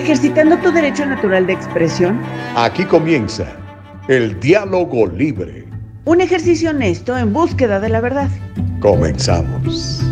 ejercitando tu derecho natural de expresión. Aquí comienza el diálogo libre. Un ejercicio honesto en búsqueda de la verdad. Comenzamos.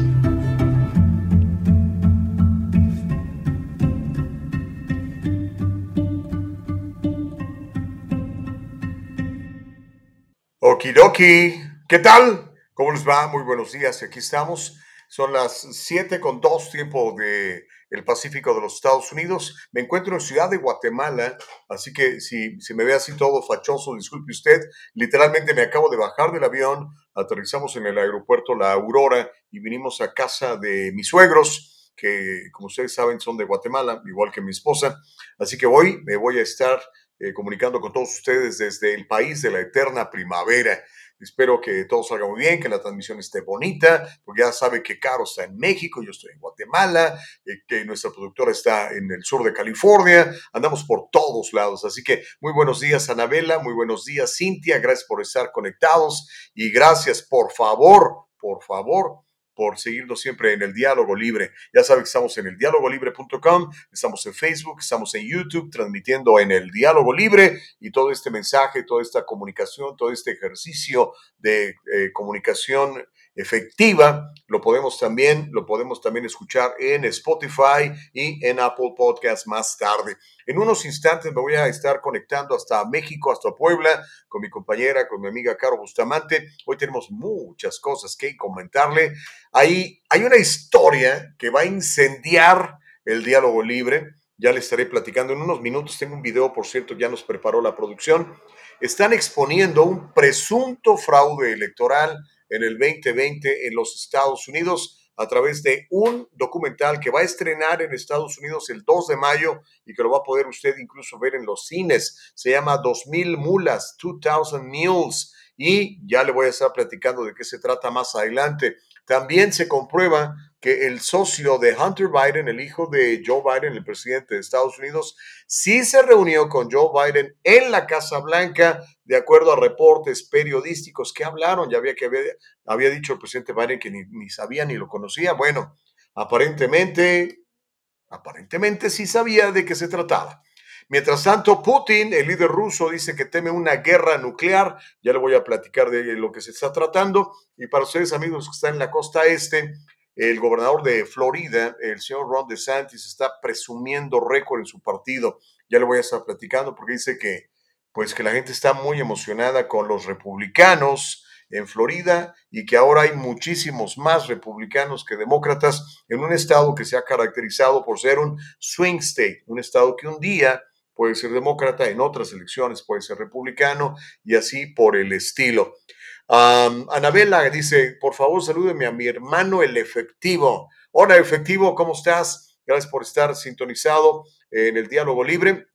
Okidoki, ¿qué tal? ¿Cómo les va? Muy buenos días. Aquí estamos. Son las 7 con 2 tiempo de el Pacífico de los Estados Unidos. Me encuentro en Ciudad de Guatemala, así que si, si me ve así todo fachoso, disculpe usted. Literalmente me acabo de bajar del avión, aterrizamos en el aeropuerto La Aurora y vinimos a casa de mis suegros, que como ustedes saben son de Guatemala, igual que mi esposa. Así que hoy me voy a estar eh, comunicando con todos ustedes desde el país de la eterna primavera. Espero que todo salga muy bien, que la transmisión esté bonita, porque ya sabe que Caro está en México, yo estoy en Guatemala, eh, que nuestra productora está en el sur de California, andamos por todos lados. Así que muy buenos días, Anabela, muy buenos días, Cintia, gracias por estar conectados y gracias, por favor, por favor, por seguirnos siempre en el diálogo libre. Ya saben que estamos en el dialogolibre.com, estamos en Facebook, estamos en YouTube, transmitiendo en el diálogo libre y todo este mensaje, toda esta comunicación, todo este ejercicio de eh, comunicación efectiva, lo podemos también, lo podemos también escuchar en Spotify y en Apple Podcast más tarde. En unos instantes me voy a estar conectando hasta México, hasta Puebla, con mi compañera, con mi amiga Caro Bustamante. Hoy tenemos muchas cosas que comentarle. Ahí hay una historia que va a incendiar el diálogo libre. Ya le estaré platicando en unos minutos. Tengo un video, por cierto, ya nos preparó la producción. Están exponiendo un presunto fraude electoral en el 2020 en los Estados Unidos a través de un documental que va a estrenar en Estados Unidos el 2 de mayo y que lo va a poder usted incluso ver en los cines. Se llama 2000 mulas, 2000 mules y ya le voy a estar platicando de qué se trata más adelante. También se comprueba que el socio de Hunter Biden, el hijo de Joe Biden, el presidente de Estados Unidos, sí se reunió con Joe Biden en la Casa Blanca, de acuerdo a reportes periodísticos que hablaron. Ya había que había, dicho el presidente Biden que ni, ni sabía ni lo conocía. Bueno, aparentemente, aparentemente sí sabía de qué se trataba. Mientras tanto, Putin, el líder ruso, dice que teme una guerra nuclear. Ya le voy a platicar de lo que se está tratando. Y para ustedes, amigos que están en la costa este, el gobernador de Florida, el señor Ron DeSantis, está presumiendo récord en su partido. Ya le voy a estar platicando porque dice que, pues, que la gente está muy emocionada con los republicanos en Florida y que ahora hay muchísimos más republicanos que demócratas en un estado que se ha caracterizado por ser un swing state, un estado que un día puede ser demócrata, en otras elecciones puede ser republicano y así por el estilo. Anabela dice, por favor, salúdeme a mi hermano el efectivo. Hola, efectivo, ¿cómo estás? Gracias por estar sintonizado en el diálogo libre.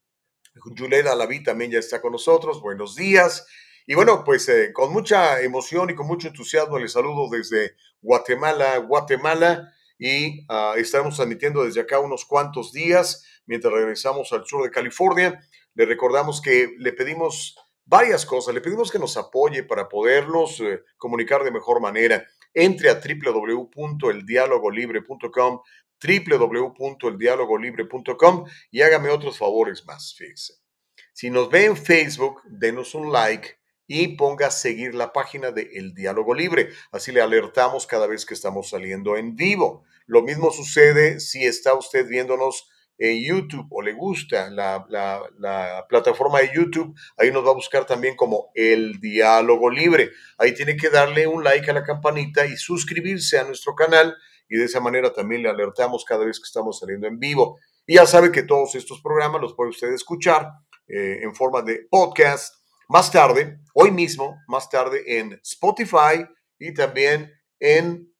Julieta Alaví también ya está con nosotros. Buenos días. Y bueno, pues eh, con mucha emoción y con mucho entusiasmo les saludo desde Guatemala, Guatemala. Y uh, transmitiendo desde acá unos cuantos días mientras regresamos al sur de California. Le recordamos que le pedimos varias cosas. Le pedimos que nos apoye para podernos eh, comunicar de mejor manera. Entre a www.eldialogolibre.com www.eldialogolibre.com y hágame otros favores más, fíjese. Si nos ve en Facebook, denos un like y ponga a seguir la página de El Diálogo Libre. Así le alertamos cada vez que estamos saliendo en vivo. Lo mismo sucede si está usted viéndonos en YouTube o le gusta la, plataforma de YouTube, ahí nos va a buscar también como El Diálogo Libre. Ahí tiene que darle un like a la campanita y suscribirse a nuestro canal y de esa manera también le alertamos cada vez que estamos saliendo en vivo. Y ya sabe que todos estos programas los puede usted escuchar eh, en forma de podcast más tarde, hoy mismo, más tarde en Spotify y también en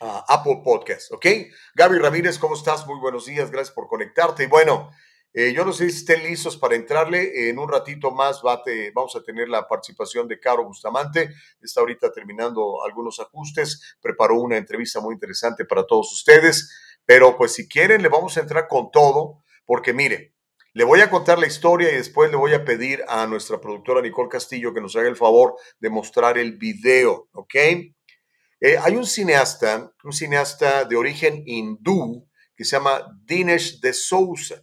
Apple Podcast, ¿ok? Gaby Ramírez, ¿cómo estás? Muy buenos días, gracias por conectarte. Y bueno, eh, yo no sé si estén listos para entrarle. En un ratito más vamos a tener la participación de Caro Bustamante. Está ahorita terminando algunos ajustes. Preparó una entrevista muy interesante para todos ustedes. Pero pues si quieren, le vamos a entrar con todo, porque mire, le voy a contar la historia y después le voy a pedir a nuestra productora Nicole Castillo que nos haga el favor de mostrar el video, ¿ok? Eh, hay un cineasta, un cineasta de origen hindú que se llama Dinesh de Souza.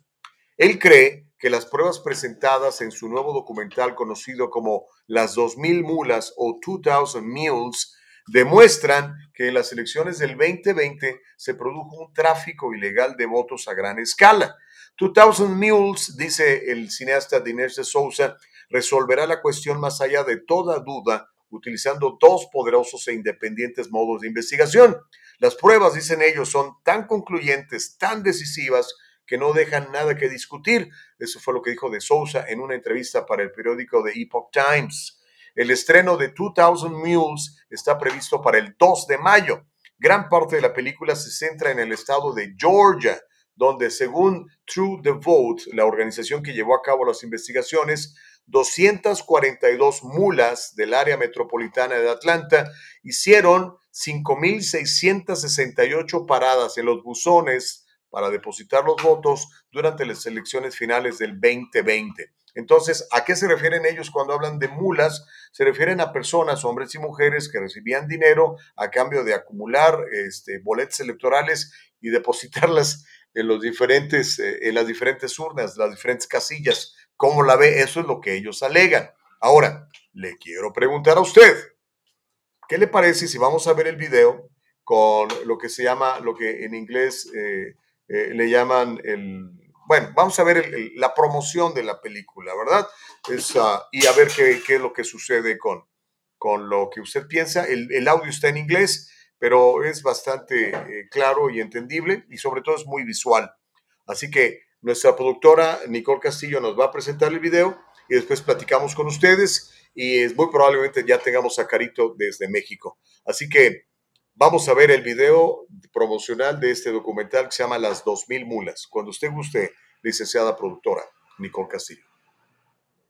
Él cree que las pruebas presentadas en su nuevo documental conocido como Las 2000 Mulas o 2000 Mules demuestran que en las elecciones del 2020 se produjo un tráfico ilegal de votos a gran escala. 2000 Mules, dice el cineasta Dinesh de Souza, resolverá la cuestión más allá de toda duda utilizando dos poderosos e independientes modos de investigación. Las pruebas, dicen ellos, son tan concluyentes, tan decisivas, que no dejan nada que discutir. Eso fue lo que dijo de Sousa en una entrevista para el periódico The Epoch Times. El estreno de 2000 Mules está previsto para el 2 de mayo. Gran parte de la película se centra en el estado de Georgia, donde según True the Vote, la organización que llevó a cabo las investigaciones, 242 mulas del área metropolitana de Atlanta hicieron 5.668 paradas en los buzones para depositar los votos durante las elecciones finales del 2020. Entonces, ¿a qué se refieren ellos cuando hablan de mulas? Se refieren a personas, hombres y mujeres, que recibían dinero a cambio de acumular este, boletas electorales y depositarlas en, los diferentes, eh, en las diferentes urnas, las diferentes casillas. ¿Cómo la ve? Eso es lo que ellos alegan. Ahora, le quiero preguntar a usted, ¿qué le parece si vamos a ver el video con lo que se llama, lo que en inglés eh, eh, le llaman el, bueno, vamos a ver la promoción de la película, ¿verdad? Ah, y a ver qué, es lo que sucede con, con lo que usted piensa. El, audio está en inglés, pero es bastante eh, claro y entendible y sobre todo es muy visual. Así que nuestra productora Nicole Castillo nos va a presentar el video y después platicamos con ustedes y es muy probablemente ya tengamos a desde México. Así que Vamos a ver el video promocional de este documental que se llama Las 2000 Mulas. Cuando usted guste, licenciada productora Nicole Castillo.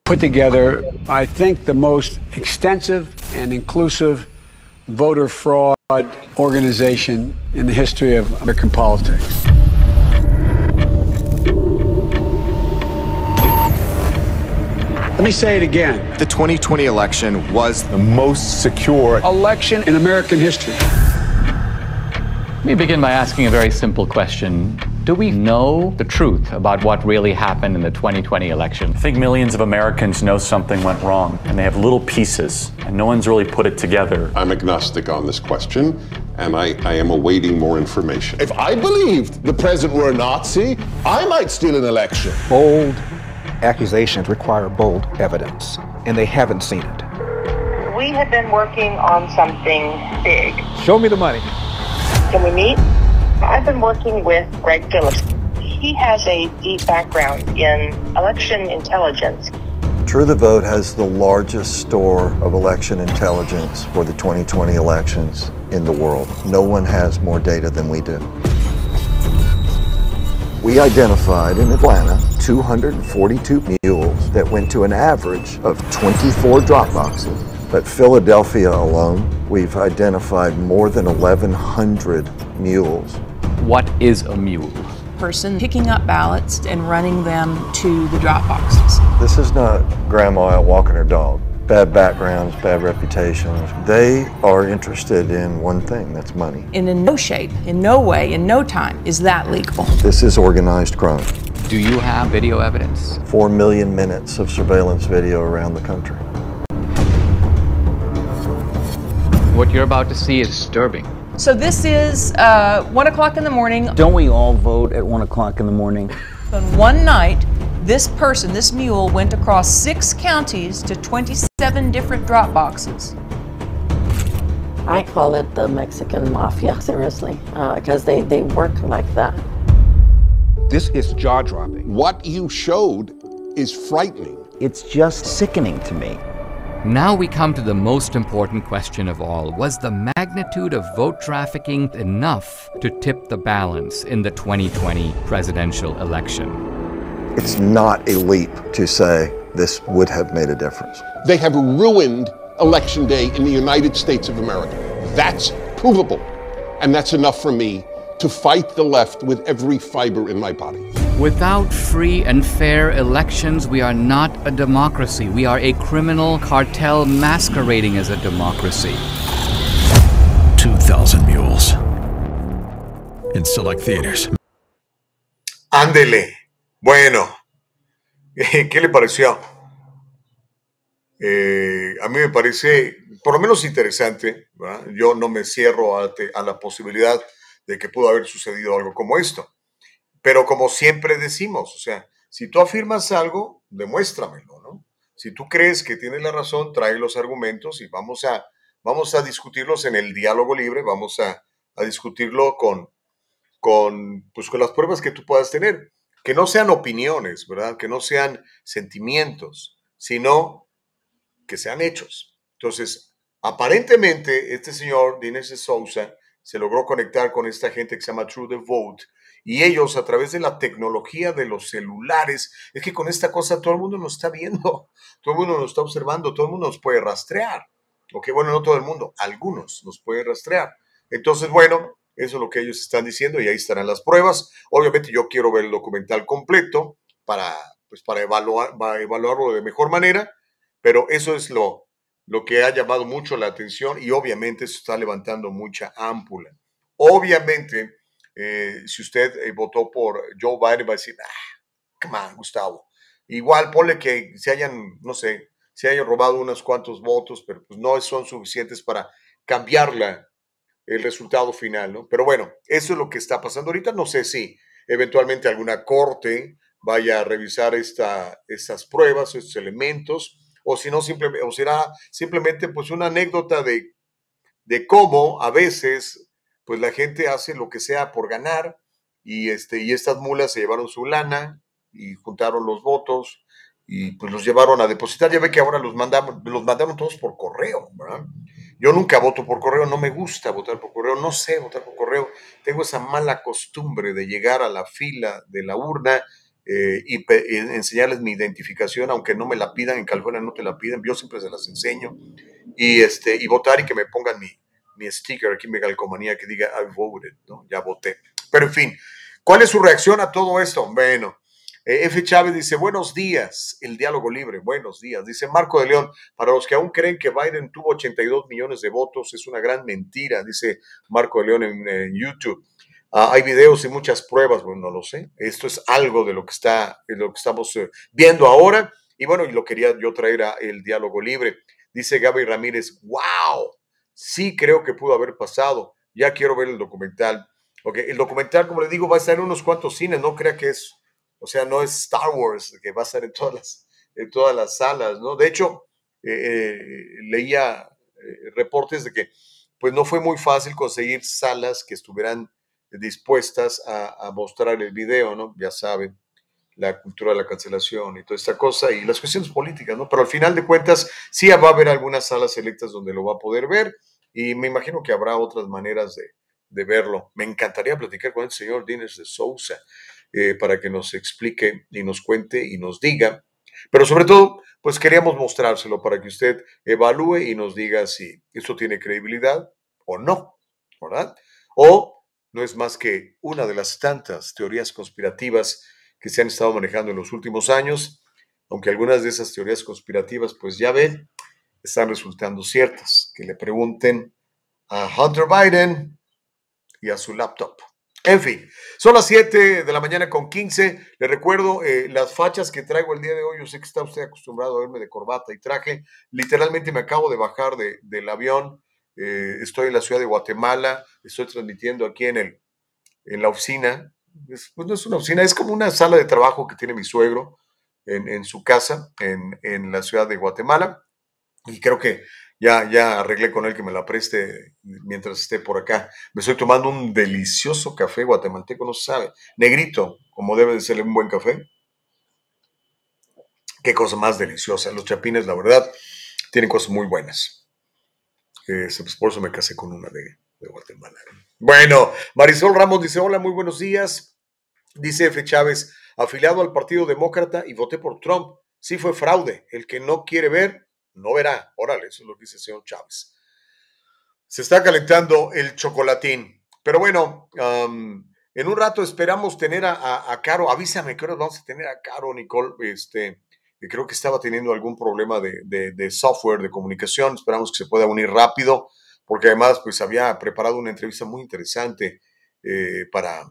Put together, I think, the most extensive and inclusive voter fraud organization in the history of American politics. Let me say it again. The 2020 election was the most secure election in American history. Let me begin by asking a very simple question. Do we know the truth about what really happened in the 2020 election? I think millions of Americans know something went wrong, and they have little pieces, and no one's really put it together. I'm agnostic on this question, and I, I am awaiting more information. If I believed the president were a Nazi, I might steal an election. Bold accusations require bold evidence, and they haven't seen it. We have been working on something big. Show me the money. Can we meet? I've been working with Greg Phillips. He has a deep background in election intelligence. True the Vote has the largest store of election intelligence for the 2020 elections in the world. No one has more data than we do. We identified in Atlanta 242 mules that went to an average of 24 drop boxes but Philadelphia alone, we've identified more than 1,100 mules. What is a mule? Person picking up ballots and running them to the drop boxes. This is not grandma walking her dog. Bad backgrounds, bad reputations. They are interested in one thing that's money. And in no shape, in no way, in no time is that legal. This is organized crime. Do you have video evidence? Four million minutes of surveillance video around the country. What you're about to see is disturbing. So this is uh, one o'clock in the morning. Don't we all vote at one o'clock in the morning? On one night, this person, this mule, went across six counties to 27 different drop boxes. I call it the Mexican mafia, seriously, because uh, they, they work like that. This is jaw dropping. What you showed is frightening. It's just sickening to me. Now we come to the most important question of all. Was the magnitude of vote trafficking enough to tip the balance in the 2020 presidential election? It's not a leap to say this would have made a difference. They have ruined Election Day in the United States of America. That's provable. And that's enough for me to fight the left with every fiber in my body. Without free and fair elections, we are not a democracy. We are a criminal cartel masquerading as a democracy. 2,000 Mules. In select theaters. Ándele. Bueno, ¿Qué le pareció? Eh, a mí me parece, por lo menos interesante, yo no me cierro a, a, la posibilidad de que pudo haber sucedido algo como esto. Pero como siempre decimos, o sea, si tú afirmas algo, demuéstramelo, ¿no? Si tú crees que tienes la razón, trae los argumentos y vamos a, vamos a discutirlos en el diálogo libre, vamos a, a discutirlo con, con, pues, con las pruebas que tú puedas tener. Que no sean opiniones, ¿verdad? Que no sean sentimientos, sino que sean hechos. Entonces, aparentemente, este señor, Dines de Sousa, se logró conectar con esta gente que se llama True the Vote, y ellos a través de la tecnología de los celulares, es que con esta cosa todo el mundo nos está viendo, todo el mundo nos está observando, todo el mundo nos puede rastrear. Ok, bueno, no todo el mundo, algunos nos pueden rastrear. Entonces, bueno, eso es lo que ellos están diciendo y ahí estarán las pruebas. Obviamente yo quiero ver el documental completo para, pues, para evaluar, evaluarlo de mejor manera, pero eso es lo, lo que ha llamado mucho la atención y obviamente eso está levantando mucha ámpula. Obviamente, eh, si usted eh, votó por Joe Biden, va a decir, ah, come on, Gustavo. Igual ponle que se hayan, no sé, se hayan robado unos cuantos votos, pero pues no son suficientes para cambiarla el resultado final, ¿no? Pero bueno, eso es lo que está pasando ahorita. No sé si eventualmente alguna corte vaya a revisar esta, estas pruebas, estos elementos, o si no, simplemente, o será simplemente pues una anécdota de, de cómo a veces pues la gente hace lo que sea por ganar y, este, y estas mulas se llevaron su lana y juntaron los votos y pues los llevaron a depositar. Ya ve que ahora los, mandamos, los mandaron todos por correo, ¿verdad? Yo nunca voto por correo, no me gusta votar por correo, no sé votar por correo. Tengo esa mala costumbre de llegar a la fila de la urna eh, y enseñarles mi identificación, aunque no me la pidan, en California no te la piden, yo siempre se las enseño. Y, este, y votar y que me pongan mi, mi sticker aquí en Megalcomanía que diga I voted, ¿no? ya voté. Pero en fin, ¿cuál es su reacción a todo esto? Bueno, F. Chávez dice, buenos días, el diálogo libre, buenos días. Dice Marco de León, para los que aún creen que Biden tuvo 82 millones de votos, es una gran mentira, dice Marco de León en, YouTube. Ah, hay videos y muchas pruebas, bueno, no lo sé. Esto es algo de lo que, está, de lo que estamos eh, viendo ahora. Y bueno, y lo quería yo traer a el diálogo libre. Dice Gaby Ramírez, wow, sí creo que pudo haber pasado. Ya quiero ver el documental. Ok, el documental, como le digo, va a estar en unos cuantos cines, no crea que es o sea, no es Star Wars, que va a estar en todas las, en todas las salas, ¿no? De hecho, eh, eh, leía eh, reportes de que pues no fue muy fácil conseguir salas que estuvieran dispuestas a, mostrar el video, ¿no? Ya saben, la cultura de la cancelación y toda esta cosa y las cuestiones políticas, ¿no? Pero al final de cuentas sí va a haber algunas salas selectas donde lo va a poder ver y me imagino que habrá otras maneras de, de verlo. Me encantaría platicar con el señor Dines de Sousa. Eh, para que nos explique y nos cuente y nos diga. Pero sobre todo, pues queríamos mostrárselo para que usted evalúe y nos diga si esto tiene credibilidad o no, ¿verdad? O no es más que una de las tantas teorías conspirativas que se han estado manejando en los últimos años, aunque algunas de esas teorías conspirativas, pues ya ven, están resultando ciertas. Que le pregunten a Hunter Biden y a su laptop. En fin, son las 7 de la mañana con 15. Le recuerdo eh, las fachas que traigo el día de hoy. Yo sé que está usted acostumbrado a verme de corbata y traje. Literalmente me acabo de bajar del avión. Eh, estoy en la ciudad de Guatemala. Estoy transmitiendo aquí en, el, en la oficina. pues no es una oficina, es como una sala de trabajo que tiene mi suegro en, en su casa en, en la ciudad de Guatemala. Y creo que ya, ya arreglé con él que me la preste mientras esté por acá. Me estoy tomando un delicioso café guatemalteco, no sabe. Negrito, como debe de ser un buen café. Qué cosa más deliciosa. Los chapines, la verdad, tienen cosas muy buenas. Eh, pues por eso me casé con una de, de Guatemala. Bueno, Marisol Ramos dice: Hola, muy buenos días. Dice F. Chávez, afiliado al Partido Demócrata y voté por Trump. Sí fue fraude. El que no quiere ver, no verá. Órale, eso es lo que dice señor Chávez. Se está calentando el chocolatín. Pero bueno, en un rato esperamos tener a, Caro. Avísame hora vamos a tener a Caro, Nicole. Este, que creo que estaba teniendo algún problema de, software, de comunicación. Esperamos que se pueda unir rápido, porque además pues había preparado una entrevista muy interesante eh, para,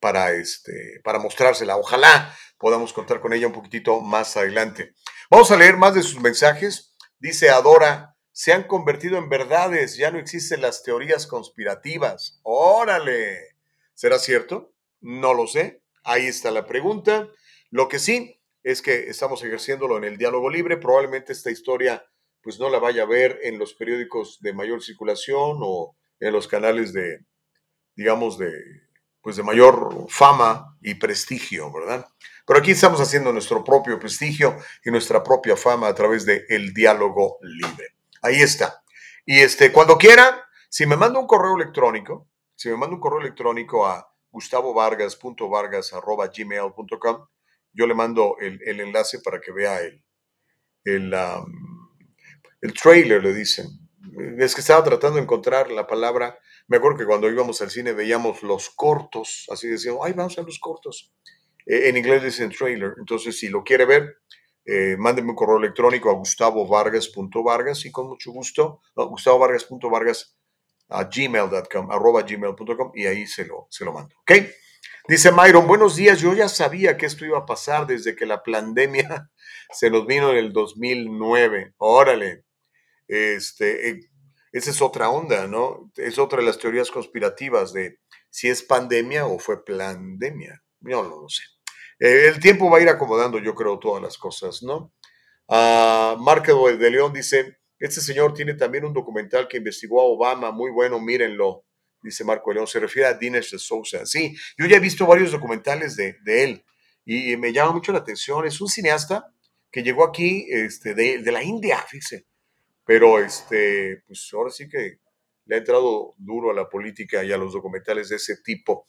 para, este, para mostrársela. Ojalá podamos contar con ella un poquitito más adelante. Vamos a leer más de sus mensajes. Dice Adora, se han convertido en verdades, ya no existen las teorías conspirativas. Órale, ¿será cierto? No lo sé. Ahí está la pregunta. Lo que sí es que estamos ejerciéndolo en el diálogo libre. Probablemente esta historia pues no la vaya a ver en los periódicos de mayor circulación o en los canales de, digamos, de, pues de mayor fama y prestigio, ¿verdad? Pero aquí estamos haciendo nuestro propio prestigio y nuestra propia fama a través de el diálogo libre. Ahí está. Y este, cuando quiera, si me manda un correo electrónico, si me manda un correo electrónico a gustavovargas.vargas.gmail.com, yo le mando el, enlace para que vea el, el, el trailer, le dicen. Es que estaba tratando de encontrar la palabra. Me acuerdo que cuando íbamos al cine veíamos los cortos, así decíamos, ay, vamos a los cortos. Eh, en inglés dicen trailer. Entonces, si lo quiere ver, eh, mándeme un correo electrónico a gustavovargas.vargas y con mucho gusto, no, gustavovargas.vargas a gmail.com, arroba gmail.com y ahí se lo, se lo mando. ¿Ok? Dice Myron, buenos días, yo ya sabía que esto iba a pasar desde que la pandemia se nos vino en el 2009. Órale, este, eh, esa es otra onda, ¿no? Es otra de las teorías conspirativas de si es pandemia o fue pandemia. Yo no lo sé. Eh, el tiempo va a ir acomodando, yo creo, todas las cosas, ¿no? Uh, Marco de León dice, este señor tiene también un documental que investigó a Obama, muy bueno, mírenlo, dice Marco de León, se refiere a Dinesh de Sousa. Sí, yo ya he visto varios documentales de, él y me llama mucho la atención, es un cineasta que llegó aquí este, de, la India, fíjese, pero este, pues ahora sí que le ha entrado duro a la política y a los documentales de ese tipo.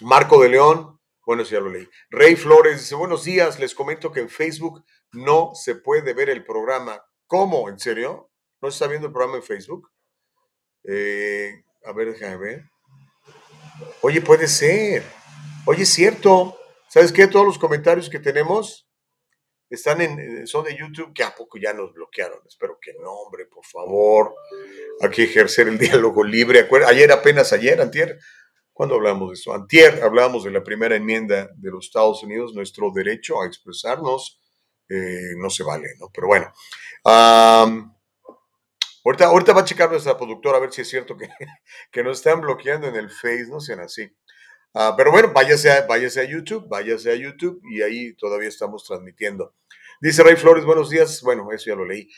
Marco de León, bueno, ya lo leí. Rey Flores dice, buenos días, les comento que en Facebook no se puede ver el programa. ¿Cómo? ¿En serio? ¿No se está viendo el programa en Facebook? Eh, a ver, déjame ver. Oye, puede ser. Oye, es cierto. ¿Sabes qué? Todos los comentarios que tenemos están en, son de YouTube, que a poco ya nos bloquearon. Espero que no, hombre, por favor. Hay que ejercer el diálogo libre. Ayer, apenas ayer, antier, cuando hablamos de eso? Antier hablábamos de la primera enmienda de los Estados Unidos, nuestro derecho a expresarnos eh, no se vale, ¿no? Pero bueno. ahorita, ahorita va a checar nuestra productora a ver si es cierto que, que nos están bloqueando en el Face, no sean así. Ah, pero bueno, váyase a, váyase a YouTube, váyase a YouTube y ahí todavía estamos transmitiendo. Dice Rey Flores, buenos días. Bueno, eso ya lo leí.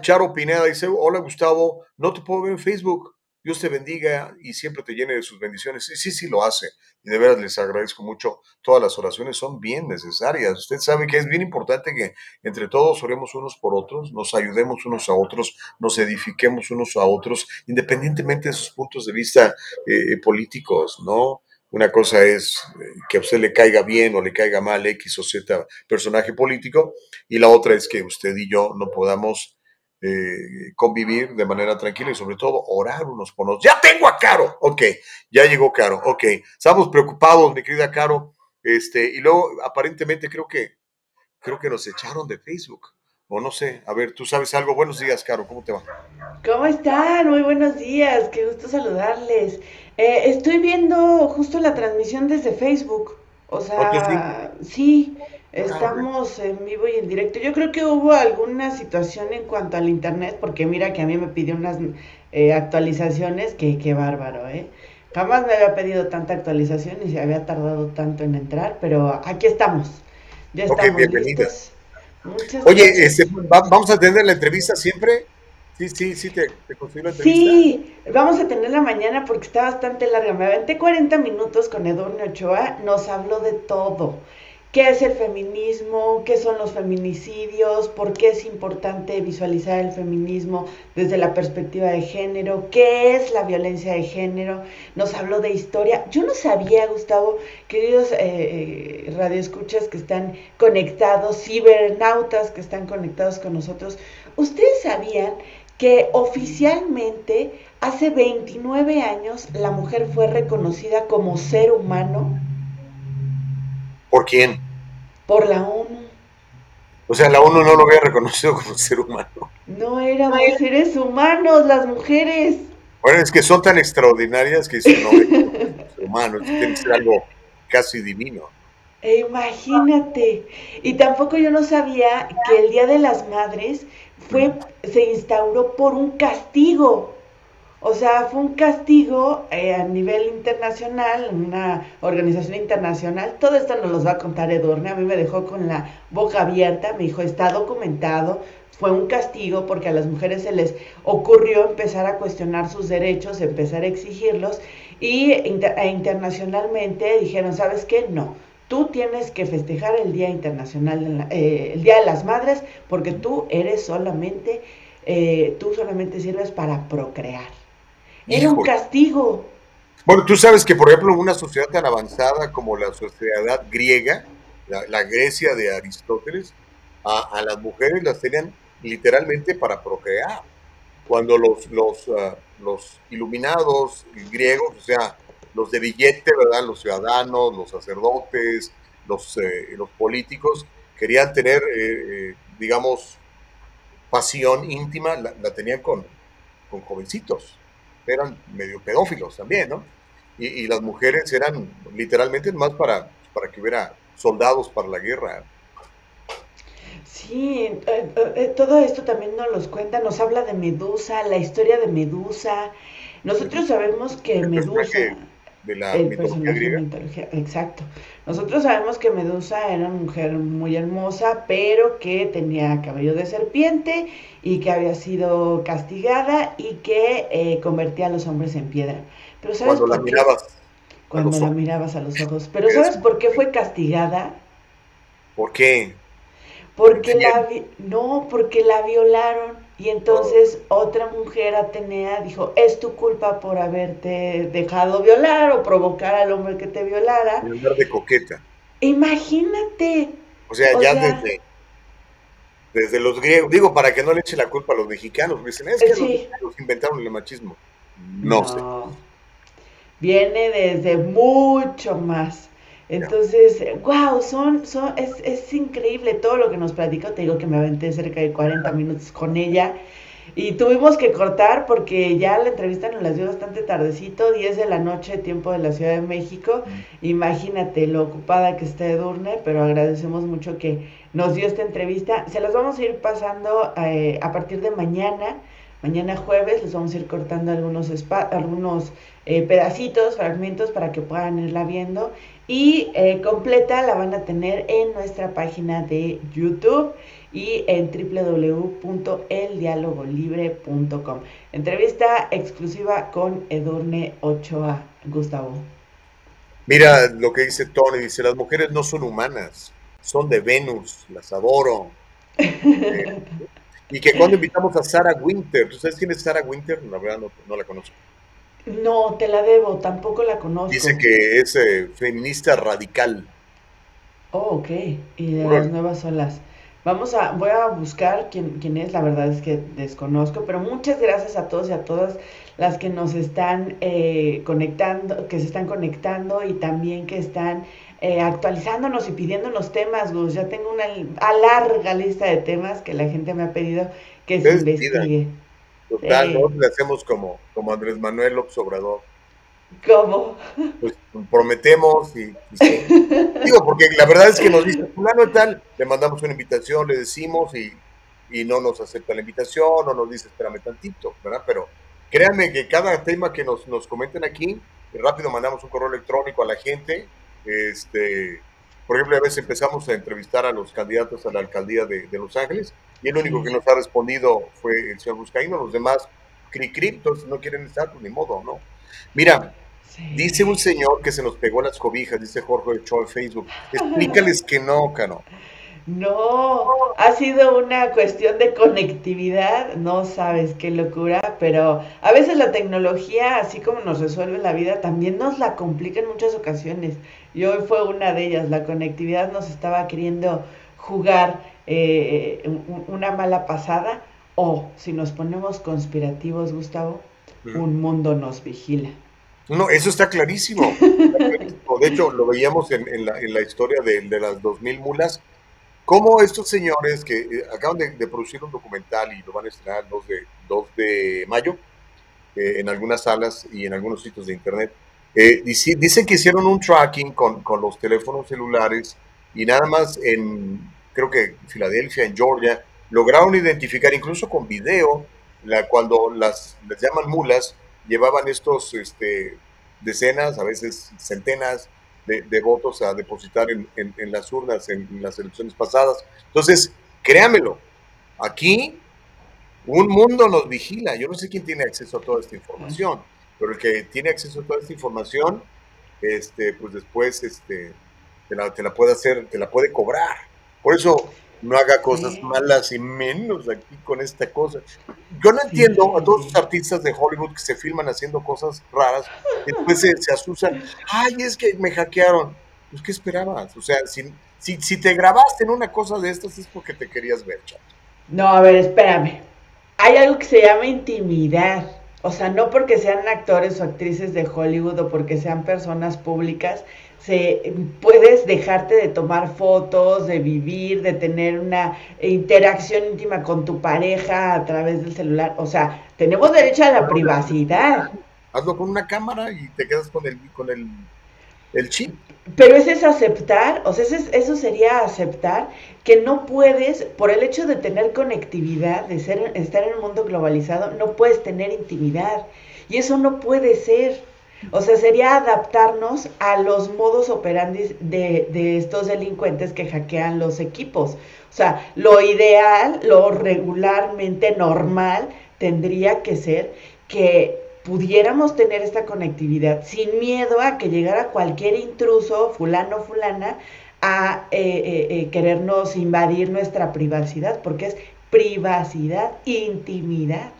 Charo Pineda dice, hola Gustavo, no te puedo ver en Facebook. Dios te bendiga y siempre te llene de sus bendiciones. Sí, sí, sí lo hace. Y de veras les agradezco mucho. Todas las oraciones son bien necesarias. Usted sabe que es bien importante que entre todos oremos unos por otros, nos ayudemos unos a otros, nos edifiquemos unos a otros, independientemente de sus puntos de vista eh, políticos, ¿no? Una cosa es eh, que a usted le caiga bien o le caiga mal X o Z personaje político, y la otra es que usted y yo no podamos eh, convivir de manera tranquila y sobre todo orar unos por otros. Ya tengo a Caro, ok, ya llegó Caro, ok. Estamos preocupados, mi querida Caro, este, y luego aparentemente creo que, creo que nos echaron de Facebook. O no sé, a ver, tú sabes algo. Buenos días, Caro, ¿cómo te va? ¿Cómo están? Muy buenos días, qué gusto saludarles. Eh, estoy viendo justo la transmisión desde Facebook. O sea, sí, ah, estamos en vivo y en directo. Yo creo que hubo alguna situación en cuanto al internet, porque mira que a mí me pidió unas eh, actualizaciones, que qué bárbaro, ¿eh? Jamás me había pedido tanta actualización y se había tardado tanto en entrar, pero aquí estamos. Ya estamos bienvenida. Oye, este, vamos a tener la entrevista siempre Sí, sí, sí, te, te la entrevista. Sí, vamos a tenerla mañana porque está bastante larga. Me aventé 40 minutos con Edurne Ochoa, nos habló de todo. ¿Qué es el feminismo? ¿Qué son los feminicidios? ¿Por qué es importante visualizar el feminismo desde la perspectiva de género? ¿Qué es la violencia de género? Nos habló de historia. Yo no sabía, Gustavo, queridos eh, eh radioescuchas que están conectados, cibernautas que están conectados con nosotros, ¿ustedes sabían que oficialmente hace 29 años la mujer fue reconocida como ser humano. ¿Por quién? Por la ONU. O sea, la ONU no lo había reconocido como ser humano. No éramos seres humanos las mujeres. Bueno, es que son tan extraordinarias que dicen, no, humano, esto tiene que ser algo casi divino. E imagínate. Y tampoco yo no sabía que el Día de las Madres fue, se instauró por un castigo. O sea, fue un castigo eh, a nivel internacional, una organización internacional. Todo esto nos lo va a contar Edurne. A mí me dejó con la boca abierta. Me dijo, está documentado. Fue un castigo porque a las mujeres se les ocurrió empezar a cuestionar sus derechos, empezar a exigirlos. Y e internacionalmente dijeron, ¿sabes qué? No tú tienes que festejar el Día Internacional, eh, el Día de las Madres, porque tú eres solamente, eh, tú solamente sirves para procrear. Era un castigo. Bueno, tú sabes que, por ejemplo, una sociedad tan avanzada como la sociedad griega, la, Grecia de Aristóteles, a, las mujeres las tenían literalmente para procrear. Cuando los, los, ah, los iluminados griegos, o sea, los de billete, ¿verdad? Los ciudadanos, los sacerdotes, los, eh, los políticos, querían tener, eh, eh, digamos, pasión íntima, la, tenían con, con jovencitos. Eran medio pedófilos también, ¿no? Y, las mujeres eran literalmente más para, para que hubiera soldados para la guerra. Sí, todo esto también nos los cuenta, nos habla de Medusa, la historia de Medusa. Nosotros sabemos que Medusa de la mitología griega. exacto. Nosotros sabemos que Medusa era una mujer muy hermosa, pero que tenía cabello de serpiente y que había sido castigada y que eh, convertía a los hombres en piedra. Pero ¿sabes Cuando la mirabas. Cuando la mirabas a los ojos. Pero ¿sabes por qué fue castigada? ¿Por qué? Porque la no, porque la violaron y entonces otra mujer, Atenea, dijo, es tu culpa por haberte dejado violar o provocar al hombre que te violara. Violar de coqueta. Imagínate. O sea, ya desde, desde los griegos, digo, para que no le eche la culpa a los mexicanos, dicen, es que los, inventaron el machismo. no, sé. Viene desde mucho más. Entonces, wow, son, son, es, es increíble todo lo que nos platicó. Te digo que me aventé cerca de 40 minutos con ella. Y tuvimos que cortar porque ya la entrevista nos la dio bastante tardecito, 10 de la noche, tiempo de la Ciudad de México. Imagínate lo ocupada que está Edurne, pero agradecemos mucho que nos dio esta entrevista. Se las vamos a ir pasando eh, a partir de mañana. Mañana jueves les vamos a ir cortando algunos, algunos eh, pedacitos, fragmentos para que puedan irla viendo y eh, completa la van a tener en nuestra página de YouTube y en www.eldialogolibre.com. Entrevista exclusiva con Edurne Ochoa. Gustavo. Mira lo que dice Tony, dice, las mujeres no son humanas, son de Venus, las adoro. y que cuando invitamos a Sarah Winter, ¿tú sabes quién es Sarah Winter? La verdad no la conozco. No, te la debo, tampoco la conozco. Dice que es eh, feminista radical. Oh, ok. Y de las nuevas olas. Vamos a, voy a buscar quién, quién es, la verdad es que desconozco, pero muchas gracias a todos y a todas las que nos están eh, conectando, que se están conectando y también que están eh, actualizándonos y pidiéndonos temas, Gus. Ya tengo una larga lista de temas que la gente me ha pedido que se investigue. Total, ¿no? Le hacemos como, como Andrés Manuel López Obrador. ¿Cómo? Pues prometemos y, digo, porque la verdad es que nos dice fulano tal, le mandamos una invitación, le decimos y, y no nos acepta la invitación o nos dice espérame tantito, ¿verdad? Pero créanme que cada tema que nos, nos comenten aquí, rápido mandamos un correo electrónico a la gente, este, por ejemplo, a veces empezamos a entrevistar a los candidatos a la alcaldía de, de Los Ángeles y el único que nos ha respondido fue el señor Buscaíno, los demás cri cri, entonces no quieren estar, pues ni modo, ¿no? Mira, dice un señor que se nos pegó las cobijas, dice Jorge Ochoa en Facebook, explícales que no, Cano. No, ha sido una cuestión de conectividad, no sabes qué locura, pero a veces la tecnología, así como nos resuelve la vida, también nos la complica en muchas ocasiones. Y hoy fue una de ellas, la conectividad nos estaba queriendo jugar eh, una mala pasada o si nos ponemos conspirativos, Gustavo, un mundo nos vigila. No, eso está clarísimo. De hecho, lo veíamos en, la, en la, historia de, de, las 2000 mulas, cómo estos señores que eh, acaban de, producir un documental y lo van a estrenar el 2 de, 2 de mayo eh, en algunas salas y en algunos sitios de internet, Eh, dice- dicen que hicieron un tracking con, con los teléfonos celulares y nada más en, creo que Filadelfia, en Georgia, lograron identificar, incluso con video, la, cuando las, les llaman mulas, llevaban estos este, decenas, a veces centenas de, de votos a depositar en, en- las urnas en, en las elecciones pasadas. Entonces, créamelo, aquí un mundo nos vigila. Yo no sé quién tiene acceso a toda esta información, pero el que tiene acceso a toda esta información, este, pues después este, te, la, te la puede hacer, te la puede cobrar. Por eso no haga cosas malas y menos aquí con esta cosa. Yo no entiendo a todos los artistas de Hollywood que se filman haciendo cosas raras, y después se, se asustan. Ay, es que me hackearon. Pues, ¿qué esperabas? O sea, si, si, si te grabaste en una cosa de estas es porque te querías ver, chato. No, a ver, espérame. Hay algo que se llama intimidad. O sea, no porque sean actores o actrices de Hollywood o porque sean personas públicas, se, puedes dejarte de tomar fotos, de vivir, de tener una interacción íntima con tu pareja a través del celular. O sea, tenemos derecho a la privacidad. Hazlo con una cámara y te quedas con el, con el, el chip. Pero ese es aceptar, o sea, ese es- eso sería aceptar que no puedes, por el hecho de tener conectividad, de ser, estar en un mundo globalizado, no puedes tener intimidad. Y eso no puede ser. O sea, sería adaptarnos a los modos operandi de, de estos delincuentes que hackean los equipos. O sea, lo ideal, lo regularmente normal, tendría que ser que pudiéramos tener esta conectividad sin miedo a que llegara cualquier intruso, fulano, fulana, a eh, eh, eh, querernos invadir nuestra privacidad, porque es privacidad, intimidad.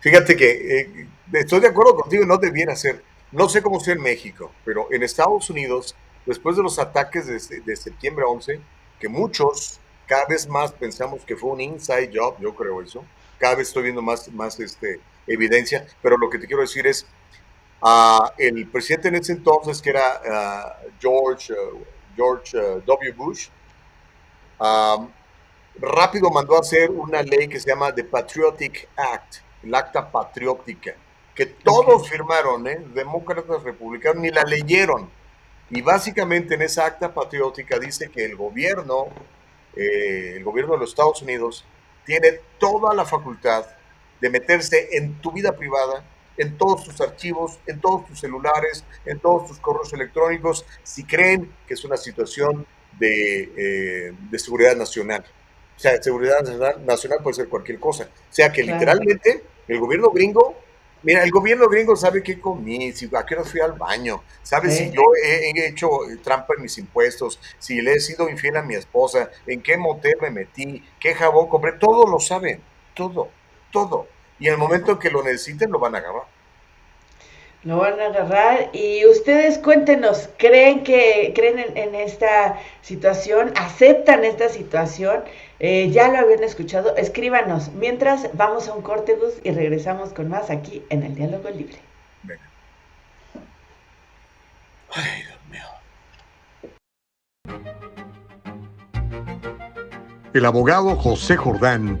Fíjate que estoy de acuerdo contigo, no debiera ser. No sé cómo sea en México, pero en Estados Unidos, después de los ataques de, de septiembre 11, que muchos cada vez más pensamos que fue un inside job, yo creo eso. Cada vez estoy viendo más, más este, evidencia, pero lo que te quiero decir es, ah, el presidente en ese entonces, que era ah, George, ah, George W. Bush, rápido mandó a hacer una ley que se llama The Patriotic Act, el acta patriótica, que todos firmaron, ¿eh? demócratas, republicanos, ni la leyeron. Y básicamente en esa acta patriótica dice que el gobierno, eh, el gobierno de los Estados Unidos, tiene toda la facultad de meterse en tu vida privada, en todos tus archivos, en todos tus celulares, en todos tus correos electrónicos, si creen que es una situación de, eh, de seguridad nacional. O sea, seguridad nacional, nacional puede ser cualquier cosa. O sea, que literalmente el gobierno gringo, mira, el gobierno gringo sabe qué comí, si, a qué hora fui al baño, sabe Sí. si yo he, he hecho trampa en mis impuestos, si le he sido infiel a mi esposa, en qué motel me metí, qué jabón compré, todo lo saben, todo, todo. Y en el momento que lo necesiten, lo van a agarrar. Lo van a agarrar y ustedes cuéntenos, ¿creen que creen en, en esta situación? ¿Aceptan esta situación? Eh, ya lo habían escuchado, escríbanos. Mientras vamos a un corte Gus, y regresamos con más aquí en el Diálogo Libre. Ay, Dios mío. El abogado José Jordán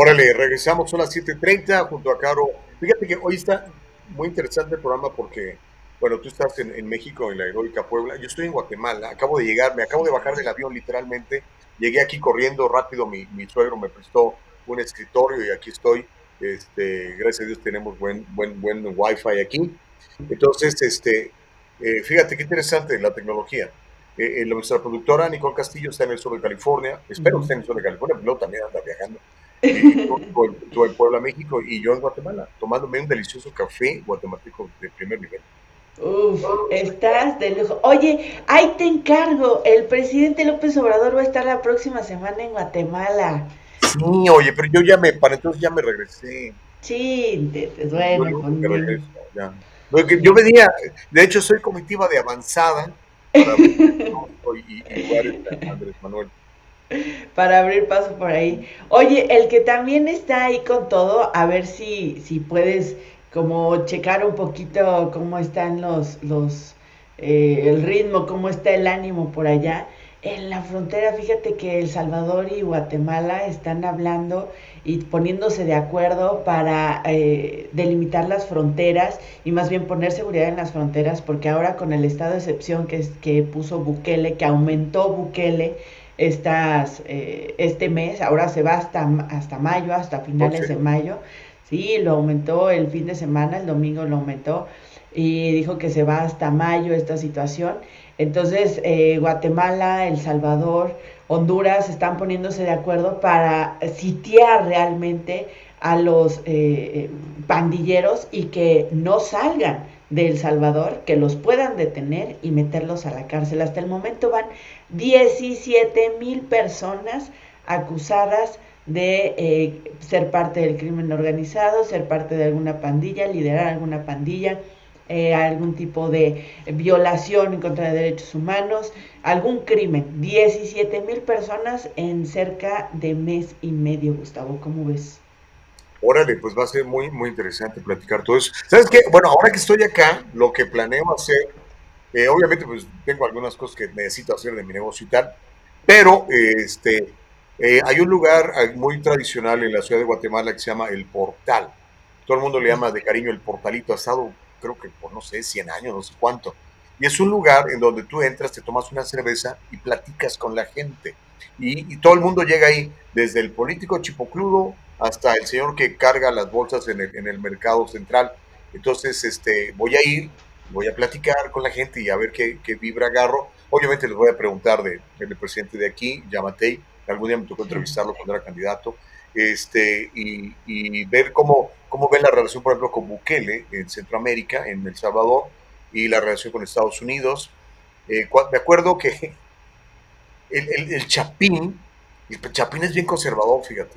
Órale, regresamos, son las 7.30 junto a Caro. Fíjate que hoy está muy interesante el programa porque, bueno, tú estás en, en México, en la heroica Puebla. Yo estoy en Guatemala, acabo de llegar, me acabo de bajar del avión literalmente. Llegué aquí corriendo rápido, mi, mi suegro me prestó un escritorio y aquí estoy. Este, gracias a Dios tenemos buen, buen, buen wifi aquí. Entonces, este, eh, fíjate qué interesante la tecnología. Eh, eh, nuestra productora Nicole Castillo está en el sur de California, espero que esté en el sur de California, pero también anda viajando. En- Puebla, México, y yo en Guatemala, tomándome un delicioso café guatemalteco de primer nivel. Uf, estás de lujo. Oye, ahí te encargo. El presidente López Obrador va a estar la próxima semana en Guatemala. Sí, oye, pero yo ya me, para entonces ya me regresé. Sí, te- te- Yo bueno, digo con- que me regreso, ya. Yo venía, de hecho soy comitiva de avanzada para y, y Andrés Manuel. Para abrir paso por ahí. Oye, el que también está ahí con todo, a ver si, si puedes como checar un poquito cómo están los, los, eh, el ritmo, cómo está el ánimo por allá. En la frontera, fíjate que El Salvador y Guatemala están hablando y poniéndose de acuerdo para eh, delimitar las fronteras y más bien poner seguridad en las fronteras, porque ahora con el estado de excepción que, es, que puso Bukele, que aumentó Bukele estas, eh, este mes, ahora se va hasta, hasta mayo, hasta finales de mayo, sí, lo aumentó el fin de semana, el domingo lo aumentó y dijo que se va hasta mayo esta situación. Entonces, eh, Guatemala, El Salvador, Honduras están poniéndose de acuerdo para sitiar realmente a los eh, pandilleros y que no salgan de El Salvador, que los puedan detener y meterlos a la cárcel. Hasta el momento van 17 mil personas acusadas de eh, ser parte del crimen organizado, ser parte de alguna pandilla, liderar alguna pandilla, eh, algún tipo de violación en contra de derechos humanos, algún crimen. 17 mil personas en cerca de mes y medio, Gustavo, ¿cómo ves? Órale, pues va a ser muy, muy interesante platicar todo eso. ¿Sabes qué? Bueno, ahora que estoy acá, lo que planeo hacer, eh, obviamente pues tengo algunas cosas que necesito hacer de mi negocio y tal, pero este, eh, hay un lugar muy tradicional en la ciudad de Guatemala que se llama El Portal. Todo el mundo le llama de cariño El Portalito. Ha estado, creo que por, no sé, 100 años, no sé cuánto. Y es un lugar en donde tú entras, te tomas una cerveza y platicas con la gente. Y, y todo el mundo llega ahí, desde el político chipocludo hasta el señor que carga las bolsas en el, en el mercado central. Entonces, este, voy a ir, voy a platicar con la gente y a ver qué, qué vibra agarro. Obviamente les voy a preguntar de, del presidente de aquí, Yamatei, algún día me tocó entrevistarlo cuando era candidato, este, y, y, ver cómo, cómo ve la relación, por ejemplo, con Bukele en Centroamérica, en El Salvador, y la relación con Estados Unidos. Eh, me acuerdo que el, el, el, Chapín, el Chapín es bien conservador, fíjate.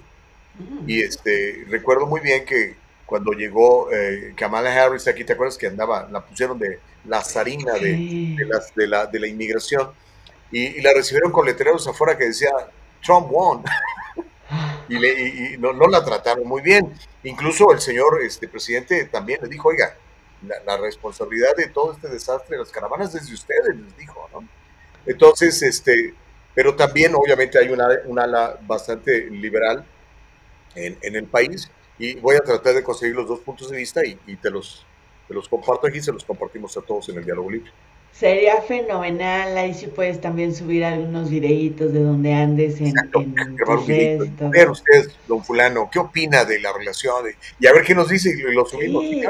Y este, recuerdo muy bien que cuando llegó eh, Kamala Harris aquí, ¿te acuerdas que andaba, la pusieron de la zarina de, de, las, de, la, de la inmigración? Y, y, la recibieron con letreros afuera que decía Trump won. y, le, y, y no, no, la trataron muy bien. Incluso el señor este, presidente también le dijo, oiga, la, la, responsabilidad de todo este desastre de las caravanas es de ustedes, les dijo, ¿no? Entonces, este, pero también obviamente hay una, una ala bastante liberal en, en, el país y voy a tratar de conseguir los dos puntos de vista y, y te, los, te los comparto aquí, se los compartimos a todos en el diálogo libre. Sería fenomenal, ahí sí puedes también subir algunos videitos de donde andes en, Exacto, en tus. Ver usted, don fulano, ¿qué opina de la relación? Y a ver qué nos dice y lo subimos. Sí.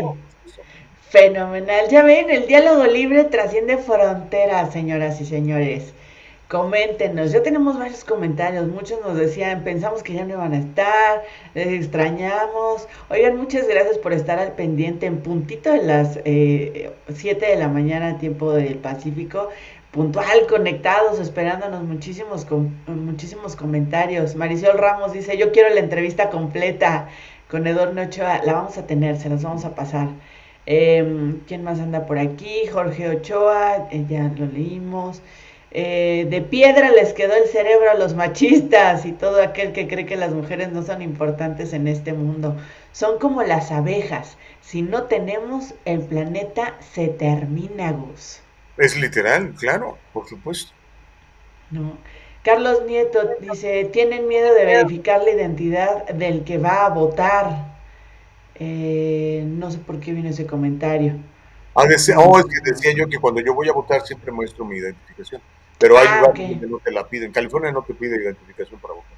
Fenomenal, ya ven, el diálogo libre trasciende fronteras, señoras y señores. Coméntenos, ya tenemos varios comentarios, muchos nos decían, pensamos que ya no iban a estar, les extrañamos. Oigan, muchas gracias por estar al pendiente en puntito de las eh, 7 de la mañana, tiempo del Pacífico, puntual, conectados, esperándonos muchísimos, com muchísimos comentarios. Marisol Ramos dice, yo quiero la entrevista completa con Edorno Ochoa, la vamos a tener, se las vamos a pasar. Eh, ¿Quién más anda por aquí? Jorge Ochoa, eh, ya lo leímos. Eh, de piedra les quedó el cerebro a los machistas y todo aquel que cree que las mujeres no son importantes en este mundo. Son como las abejas. Si no tenemos, el planeta se termina, Gus. Es literal, claro, por supuesto. No. Carlos Nieto dice, tienen miedo de verificar la identidad del que va a votar. Eh, no sé por qué vino ese comentario. Ah, oh, es que decía yo que cuando yo voy a votar siempre muestro mi identificación. Pero hay ah, lugares okay. donde no te la piden. En California no te pide identificación para votar.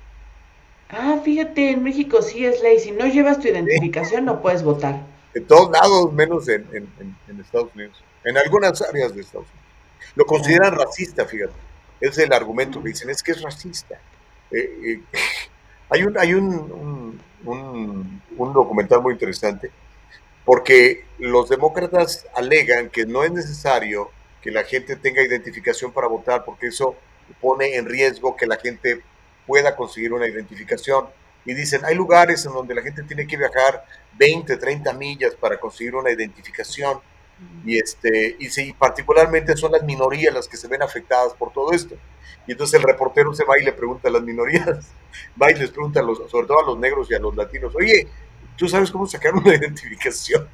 Ah, fíjate, en México sí es ley. Si no llevas tu identificación, sí. no puedes votar. En todos lados, menos en, en, en, en, Estados Unidos. En algunas áreas de Estados Unidos. Lo consideran ah. racista, fíjate. Es el argumento que dicen, es que es racista. Eh, eh, hay un, hay un, un, un documental muy interesante porque los demócratas alegan que no es necesario que la gente tenga identificación para votar, porque eso pone en riesgo que la gente pueda conseguir una identificación. Y dicen, hay lugares en donde la gente tiene que viajar 20, 30 millas para conseguir una identificación. Y, este, y sí, particularmente son las minorías las que se ven afectadas por todo esto. Y entonces el reportero se va y le pregunta a las minorías, va y les pregunta, a los, sobre todo a los negros y a los latinos, oye, ¿tú sabes cómo sacar una identificación?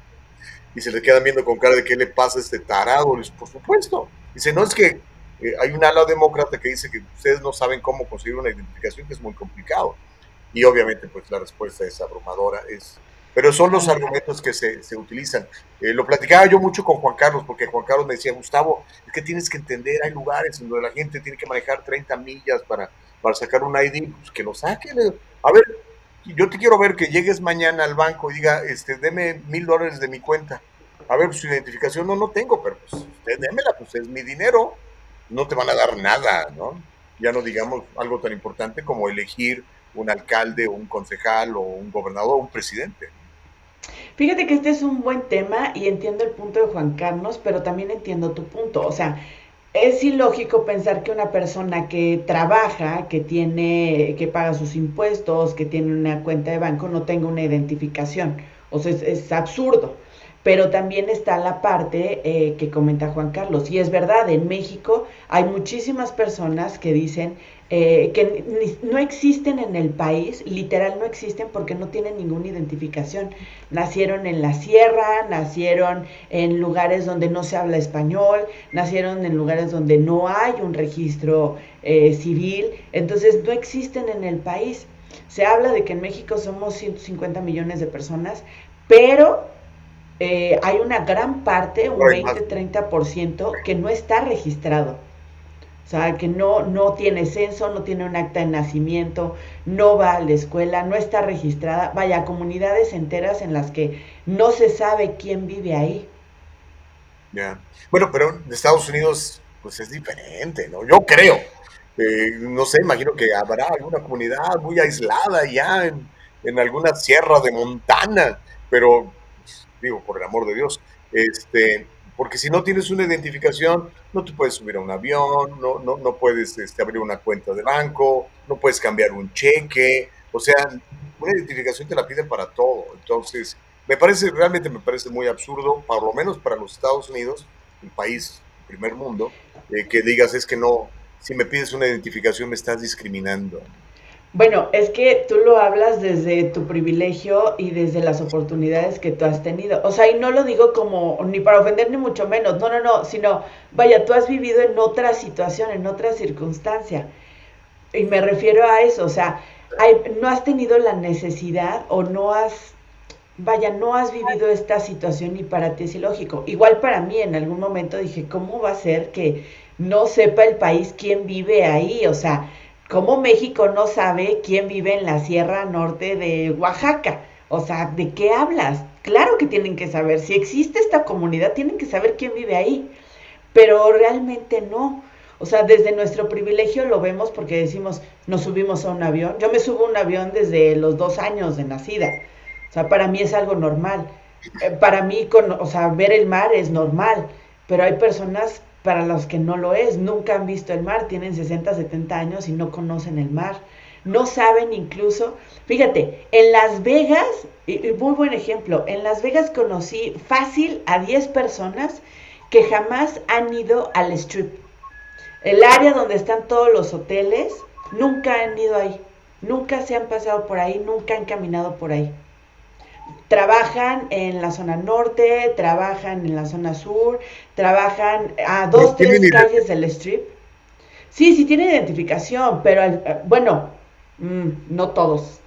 Y se le quedan viendo con cara de qué le pasa a este tarado. Les, por supuesto. Dice, no, es que eh, hay un ala demócrata que dice que ustedes no saben cómo conseguir una identificación, que es muy complicado. Y obviamente, pues la respuesta es abrumadora, es pero son los argumentos que se, se utilizan. Eh, lo platicaba yo mucho con Juan Carlos, porque Juan Carlos me decía, Gustavo, es que tienes que entender, hay lugares en donde la gente tiene que manejar 30 millas para, para sacar un ID, pues que lo saquen. A ver, yo te quiero ver que llegues mañana al banco y diga, este, deme mil dólares de mi cuenta. A ver, su identificación no, no tengo, pero pues usted démela, pues es mi dinero. No te van a dar nada, ¿no? Ya no digamos algo tan importante como elegir un alcalde un concejal o un gobernador un presidente. Fíjate que este es un buen tema y entiendo el punto de Juan Carlos, pero también entiendo tu punto. O sea, es ilógico pensar que una persona que trabaja, que tiene, que paga sus impuestos, que tiene una cuenta de banco, no tenga una identificación. O sea, es, absurdo. Pero también está la parte eh, que comenta Juan Carlos. Y es verdad, en México hay muchísimas personas que dicen, eh, que no existen en el país, literal no existen porque no tienen ninguna identificación. Nacieron en la sierra, nacieron en lugares donde no se habla español, nacieron en lugares donde no hay un registro eh, civil, entonces no existen en el país. Se habla de que en México somos 150 millones de personas, pero eh, hay una gran parte, un 20-30%, que no está registrado. O sea, que no, no tiene censo, no tiene un acta de nacimiento, no va a la escuela, no está registrada. Vaya, comunidades enteras en las que no se sabe quién vive ahí. Ya. Bueno, pero en Estados Unidos, pues es diferente, ¿no? Yo creo. Eh, no sé, imagino que habrá alguna comunidad muy aislada ya en, en alguna sierra de Montana, pero, digo, por el amor de Dios, este, porque si no tienes una identificación, no te puedes subir a un avión, no, no, no puedes este, abrir una cuenta de banco, no puedes cambiar un cheque, o sea, una identificación te la piden para todo. Entonces, me parece, realmente me parece muy absurdo, por lo menos para los Estados Unidos, un país, primer mundo, eh, que digas es que no, si me pides una identificación me estás discriminando. Bueno, es que tú lo hablas desde tu privilegio y desde las oportunidades que tú has tenido. O sea, y no lo digo como ni para ofender ni mucho menos, no, no, no, sino, vaya, tú has vivido en otra situación, en otra circunstancia. Y me refiero a eso, o sea, no has tenido la necesidad o no has, vaya, no has vivido esta situación y para ti es ilógico. Igual para mí en algún momento dije, ¿cómo va a ser que no sepa el país quién vive ahí? O sea, ¿Cómo México no sabe quién vive en la Sierra Norte de Oaxaca? O sea, ¿de qué hablas? Claro que tienen que saber. Si existe esta comunidad, tienen que saber quién vive ahí. Pero realmente no. O sea, desde nuestro privilegio lo vemos porque decimos, nos subimos a un avión. Yo me subo a un avión desde los dos años de nacida. O sea, para mí es algo normal. Eh, para mí, con, o sea, ver el mar es normal. Pero hay personas para los que no lo es, nunca han visto el mar, tienen 60, 70 años y no conocen el mar. No saben incluso, fíjate, en Las Vegas, y muy buen ejemplo, en Las Vegas conocí fácil a 10 personas que jamás han ido al strip. El área donde están todos los hoteles, nunca han ido ahí, nunca se han pasado por ahí, nunca han caminado por ahí trabajan en la zona norte, trabajan en la zona sur, trabajan a dos, tres calles del strip. Sí, sí tiene identificación, pero eh, bueno, mm, no todos.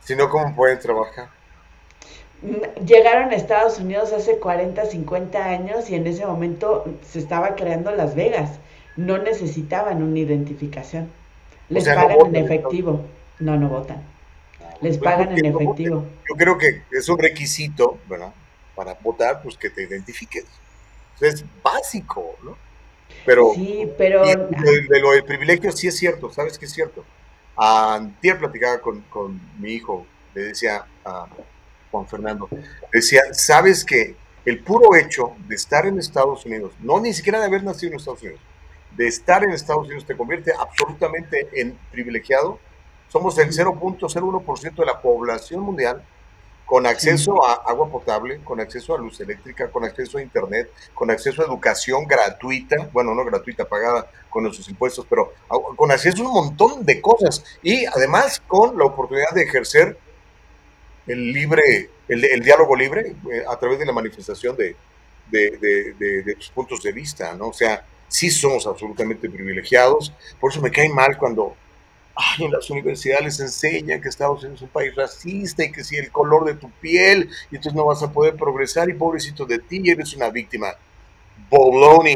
Si no, ¿cómo pueden trabajar? Mm, llegaron a Estados Unidos hace 40, 50 años y en ese momento se estaba creando Las Vegas. No necesitaban una identificación. Les pagan en efectivo. No, no votan. Les pagan en efectivo. Yo creo que es un requisito, ¿verdad? Para votar, pues que te identifiques. Es básico, ¿no? Pero, sí, pero... De, lo del privilegio sí es cierto, ¿sabes qué es cierto? Antier platicaba con, con mi hijo, le decía a Juan Fernando, decía, ¿sabes que el puro hecho de estar en Estados Unidos, no ni siquiera de haber nacido en Estados Unidos, de estar en Estados Unidos te convierte absolutamente en privilegiado somos el 0.01% de la población mundial con acceso a agua potable, con acceso a luz eléctrica, con acceso a internet, con acceso a educación gratuita, bueno, no gratuita, pagada con nuestros impuestos, pero con acceso a un montón de cosas. Y además con la oportunidad de ejercer el libre, el, diálogo libre eh, a través de la manifestación de, de, de, tus puntos de vista, ¿no? O sea, sí somos absolutamente privilegiados, por eso me cae mal cuando ay, en las universidades les enseñan que Estados Unidos es un país racista y que si el color de tu piel, y entonces no vas a poder progresar y pobrecito de ti, eres una víctima. Bologna.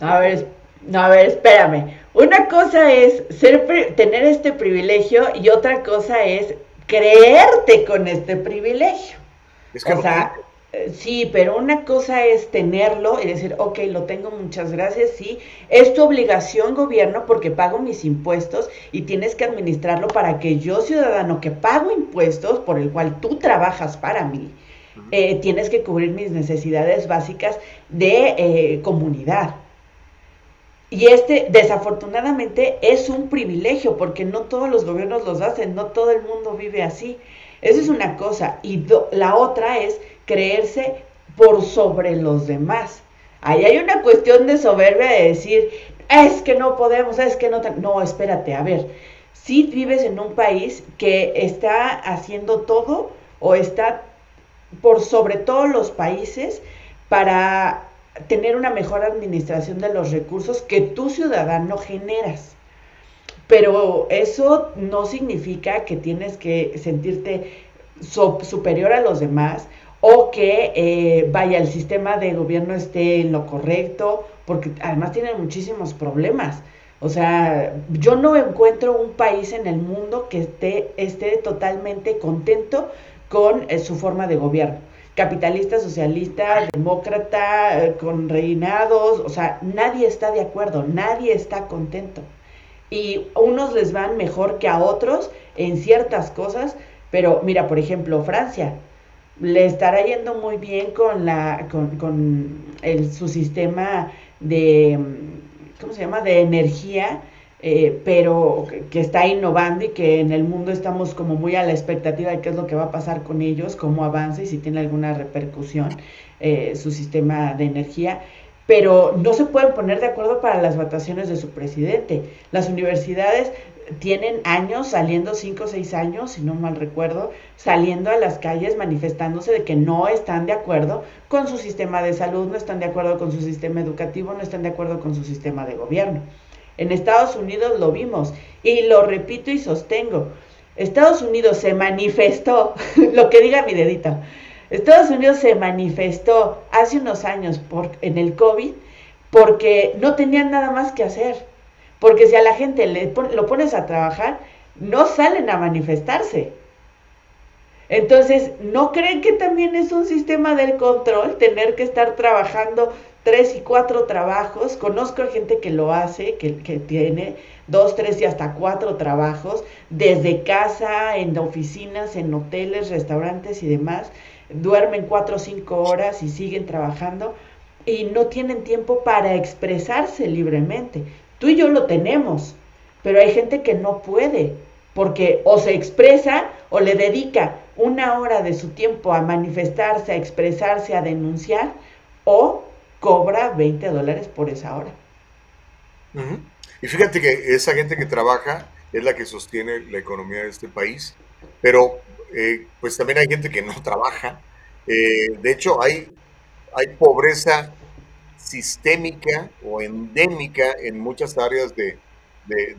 A ver, no, a ver, espérame. Una cosa es ser, tener este privilegio y otra cosa es creerte con este privilegio. Es que o sea, sí, pero una cosa es tenerlo y decir, ok, lo tengo, muchas gracias, sí. Es tu obligación, gobierno, porque pago mis impuestos y tienes que administrarlo para que yo, ciudadano que pago impuestos, por el cual tú trabajas para mí, eh, tienes que cubrir mis necesidades básicas de eh, comunidad. Y este, desafortunadamente, es un privilegio, porque no todos los gobiernos los hacen, no todo el mundo vive así. Esa es una cosa. Y la otra es creerse por sobre los demás. Ahí hay una cuestión de soberbia de decir, es que no podemos, es que no... No, espérate, a ver, si vives en un país que está haciendo todo o está por sobre todos los países para tener una mejor administración de los recursos que tu ciudadano generas. Pero eso no significa que tienes que sentirte superior a los demás o que eh, vaya el sistema de gobierno esté en lo correcto, porque además tienen muchísimos problemas. O sea, yo no encuentro un país en el mundo que esté, esté totalmente contento con eh, su forma de gobierno. Capitalista, socialista, demócrata, eh, con reinados, o sea, nadie está de acuerdo, nadie está contento. Y unos les van mejor que a otros en ciertas cosas, pero mira, por ejemplo, Francia, le estará yendo muy bien con la con, con el, su sistema de ¿cómo se llama? de energía eh, pero que está innovando y que en el mundo estamos como muy a la expectativa de qué es lo que va a pasar con ellos, cómo avanza y si tiene alguna repercusión eh, su sistema de energía pero no se pueden poner de acuerdo para las votaciones de su presidente. Las universidades tienen años, saliendo cinco o seis años, si no mal recuerdo, saliendo a las calles manifestándose de que no están de acuerdo con su sistema de salud, no están de acuerdo con su sistema educativo, no están de acuerdo con su sistema de gobierno. En Estados Unidos lo vimos y lo repito y sostengo. Estados Unidos se manifestó, lo que diga mi dedito, Estados Unidos se manifestó hace unos años por, en el COVID porque no tenían nada más que hacer porque si a la gente le lo pones a trabajar, no salen a manifestarse. Entonces, ¿no creen que también es un sistema del control tener que estar trabajando tres y cuatro trabajos? Conozco a gente que lo hace, que, que tiene dos, tres y hasta cuatro trabajos, desde casa, en oficinas, en hoteles, restaurantes y demás. Duermen cuatro o cinco horas y siguen trabajando y no tienen tiempo para expresarse libremente. Tú y yo lo tenemos, pero hay gente que no puede, porque o se expresa o le dedica una hora de su tiempo a manifestarse, a expresarse, a denunciar, o cobra 20 dólares por esa hora. Y fíjate que esa gente que trabaja es la que sostiene la economía de este país, pero eh, pues también hay gente que no trabaja. Eh, de hecho, hay, hay pobreza sistémica o endémica en muchas áreas de,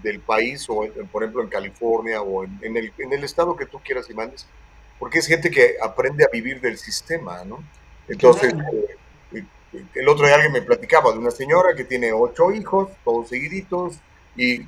del país, o por ejemplo en California o en, el, en, el, estado que tú quieras y mandes, porque es gente que aprende a vivir del sistema, ¿no? Entonces, eh, el otro día alguien me platicaba de una señora que tiene ocho hijos, todos seguiditos, y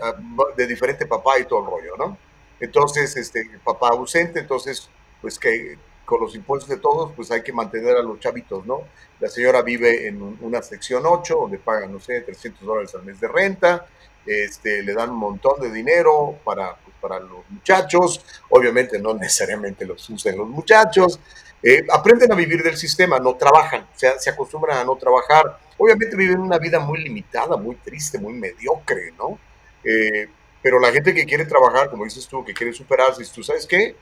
ah, de diferente papá y todo el rollo, ¿no? Entonces, este, papá ausente, entonces, pues que con los impuestos de todos, pues hay que mantener a los chavitos, ¿no? La señora vive en una sección 8, donde pagan, no sé, 300 dólares al mes de renta, este, le dan un montón de dinero para, pues, para los muchachos, obviamente no necesariamente los usan los muchachos, eh, aprenden a vivir del sistema, no trabajan, o sea, se acostumbran a no trabajar, obviamente viven una vida muy limitada, muy triste, muy mediocre, ¿no? Eh, pero la gente que quiere trabajar, como dices tú, que quiere superarse, ¿tú sabes qué?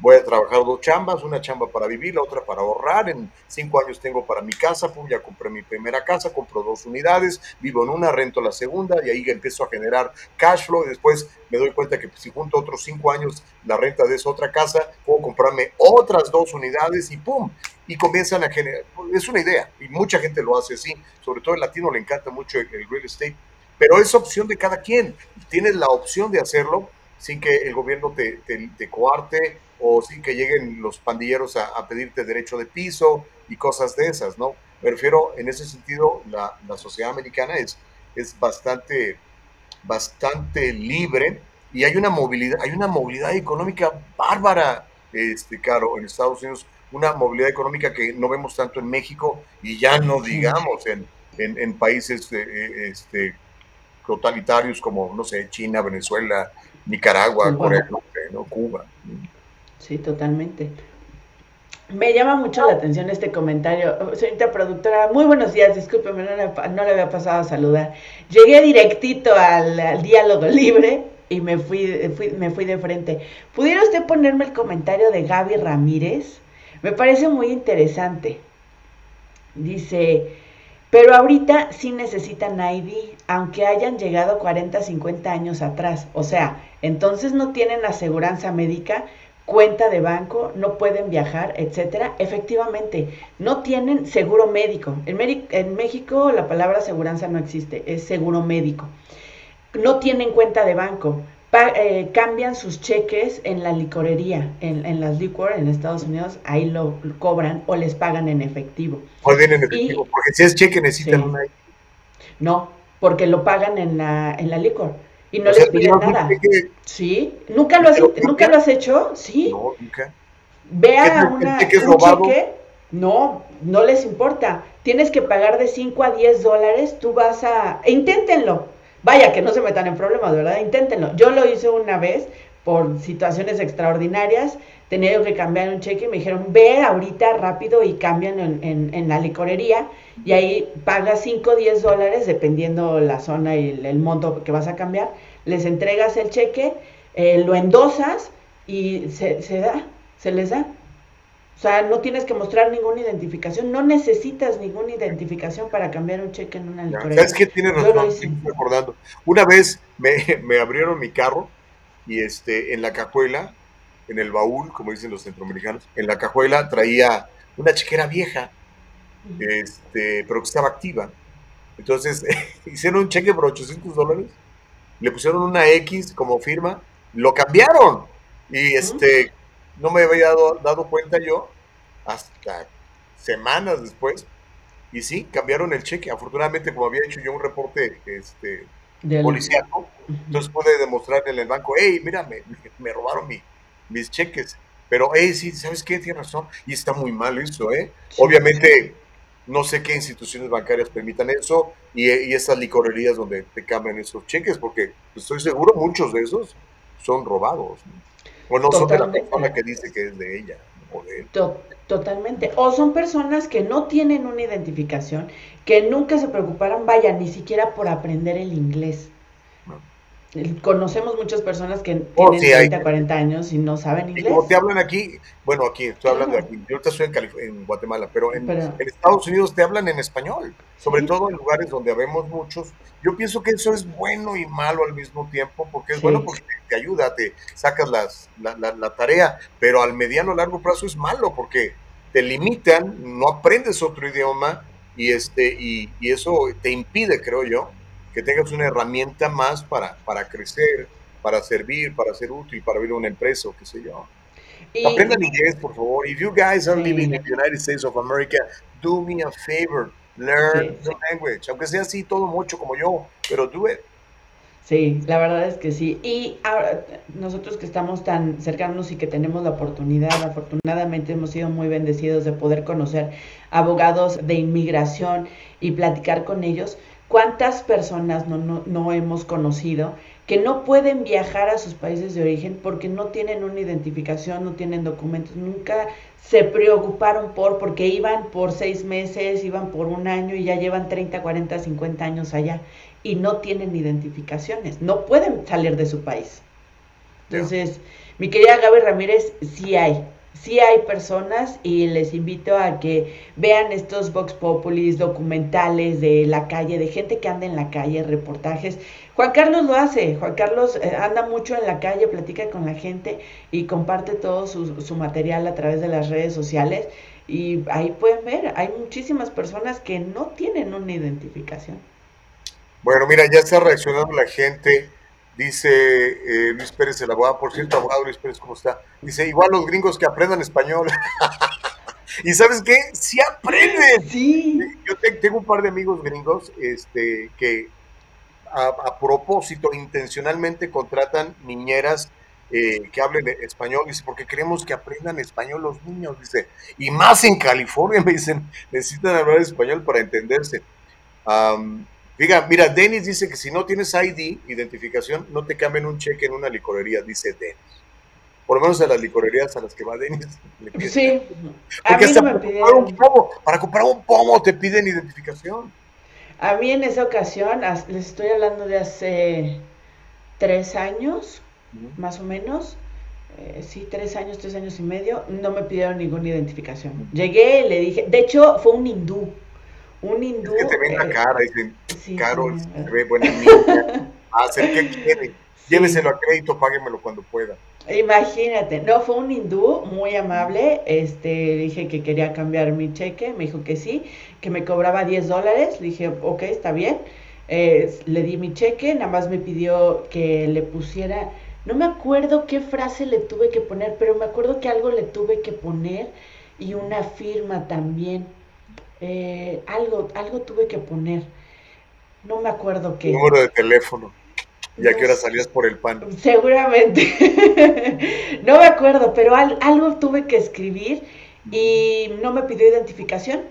Voy a trabajar dos chambas, una chamba para vivir, la otra para ahorrar, en cinco años tengo para mi casa, pum, ya compré mi primera casa, compro dos unidades, vivo en una, rento la segunda y ahí empiezo a generar cash flow. Y después me doy cuenta que si junto otros cinco años la renta de esa otra casa, puedo comprarme otras dos unidades y pum, y comienzan a generar, es una idea y mucha gente lo hace así, sobre todo el latino le encanta mucho el, real estate, pero es opción de cada quien, tienes la opción de hacerlo sin que el gobierno te, te, te coarte o sin que lleguen los pandilleros a, a, pedirte derecho de piso y cosas de esas, ¿no? Me refiero, en ese sentido, la, la sociedad americana es, es bastante, bastante libre y hay una movilidad, hay una movilidad económica bárbara, este, Caro, en Estados Unidos, una movilidad económica que no vemos tanto en México y ya no digamos en, en, en países eh, este, totalitarios como, no sé, China, Venezuela, Nicaragua, Cuba. Corea, ¿no? Cuba. Sí, totalmente. Me llama mucho la atención este comentario. Señorita productora, muy buenos días, discúlpeme, no le, no le había pasado a saludar. Llegué directito al, diálogo libre y me fui, fui, me fui de frente. ¿Pudiera usted ponerme el comentario de Gaby Ramírez? Me parece muy interesante. Dice, pero ahorita sí necesitan ID, aunque hayan llegado 40, 50 años atrás. O sea, entonces no tienen aseguranza médica, cuenta de banco, no pueden viajar, etcétera. Efectivamente, no tienen seguro médico. En, en México la palabra aseguranza no existe, es seguro médico. No tienen cuenta de banco. Pa eh, cambian sus cheques en la licorería, en, en, las liquor en Estados Unidos, ahí lo, lo cobran o les pagan en efectivo. Pueden en efectivo, y, porque si es cheque necesitan sí. una No, porque lo pagan en la, en la licor y no o les sea, piden nada. Que... Sí, ¿nunca lo, has, ¿nunca lo has hecho? Sí. No, nunca. Vea una, un cheque, no, no les importa. Tienes que pagar de 5 a 10 dólares, tú vas a... Inténtenlo Vaya, que no se metan en problemas, ¿verdad? Inténtenlo. Yo lo hice una vez por situaciones extraordinarias, tenía yo que cambiar un cheque y me dijeron, ve ahorita rápido y cambian en, en, en la licorería y ahí pagas 5 o 10 dólares, dependiendo la zona y el, el, monto que vas a cambiar, les entregas el cheque, eh, lo endosas y se, se da, se les da. O sea, no tienes que mostrar ninguna identificación, no necesitas ninguna identificación para cambiar un cheque en una licorería. ¿Sabes qué? Tienes razón, estoy recordando. Una vez me, me, abrieron mi carro y este, en la cajuela, en el baúl, como dicen los centroamericanos, en la cajuela traía una chequera vieja, este, pero que estaba activa. Entonces, hicieron un cheque por 800 dólares, le pusieron una X como firma, lo cambiaron. Y este, no me había dado, dado, cuenta yo hasta semanas después. Y sí, cambiaron el cheque. Afortunadamente, como había hecho yo un reporte este, policiaco, entonces pude demostrarle en el banco, hey, mira, me, me robaron mi, mis cheques. Pero, hey, sí, ¿sabes qué? Tienes razón. Y está muy mal eso, ¿eh? Sí, Obviamente, no sé qué instituciones bancarias permitan eso y, y esas licorerías donde te cambian esos cheques, porque estoy seguro muchos de esos son robados. ¿no? O no son de la persona que dice que es de ella. O de él. Totalmente. O son personas que no tienen una identificación, que nunca se preocuparon, vaya, ni siquiera por aprender el inglés. No. Conocemos muchas personas que oh, tienen sí, 30, hay... 40 años y no saben inglés. Como te hablan aquí, bueno, aquí, estoy hablando claro. aquí, yo ahorita estoy en, Calif en Guatemala, pero en, pero en, Estados Unidos te hablan en español, sobre ¿sí? todo en lugares donde habemos muchos. Yo pienso que eso es bueno y malo al mismo tiempo, porque es sí. bueno porque te ayuda, te sacas las, la, la, la, tarea, pero al mediano largo plazo es malo porque te limitan, no aprendes otro idioma y, este, y, y eso te impide, creo yo, que tengas una herramienta más para, para crecer, para servir, para ser útil, para abrir una empresa o qué sé yo. Y, Aprendan inglés, por favor. If you guys are sí. living in the United States of America, do me a favor, learn sí, the language, aunque sea así todo mucho como yo, pero do it. Sí, la verdad es que sí. Y ahora, nosotros que estamos tan cercanos y que tenemos la oportunidad, afortunadamente hemos sido muy bendecidos de poder conocer abogados de inmigración y platicar con ellos. ¿Cuántas personas no, no, no, hemos conocido que no pueden viajar a sus países de origen porque no tienen una identificación, no tienen documentos, nunca se preocuparon por, porque iban por seis meses, iban por un año y ya llevan 30, 40, 50 años allá y no tienen identificaciones, no pueden salir de su país. Entonces, Mi querida Gaby Ramírez, sí hay, sí hay personas y les invito a que vean estos Vox Populis, documentales de la calle, de gente que anda en la calle, reportajes. Juan Carlos lo hace, Juan Carlos eh, anda mucho en la calle, platica con la gente y comparte todo su, su material a través de las redes sociales. Y ahí pueden ver, hay muchísimas personas que no tienen una identificación. Bueno, mira, ya está reaccionando la gente. Dice eh, Luis Pérez, el abogado, por cierto, abogado Luis Pérez, ¿cómo está? Dice, igual los gringos que aprendan español. y sabes qué, sí aprenden. Sí. Yo tengo un par de amigos gringos este, que a, propósito, intencionalmente contratan niñeras eh, que hablen español, dice, porque queremos que aprendan español los niños, dice, y más en California, me dicen, necesitan hablar español para entenderse. Diga, mira, Denis dice que si no tienes ID, identificación, no te cambien un cheque en una licorería, dice Denis. Por lo menos a las licorerías a las que va Denis. sí. Porque hasta para, comprar un pomo, para comprar un pomo te piden identificación. A mí en esa ocasión, les estoy hablando de hace tres años, más o menos. Eh, sí, tres años, tres años y medio, no me pidieron ninguna identificación. Llegué le dije, de hecho fue un hindú, un hindú. Es que te ven la cara, dicen, caro, se ve buena niña. hacer qué quiere. Lléveselo a crédito, páguemelo cuando pueda. Imagínate, no, fue un hindú muy amable, este, dije que quería cambiar mi cheque, me dijo que sí, que me cobraba 10 dólares, le dije, ok, está bien, eh, le di mi cheque, nada más me pidió que le pusiera, no me acuerdo qué frase le tuve que poner, pero me acuerdo que algo le tuve que poner y una firma también. Eh, algo, algo tuve que poner. No me acuerdo qué. Número de teléfono. ¿Y a qué hora salías por el pan? Seguramente. no me acuerdo, pero algo tuve que escribir y no me pidió identificación.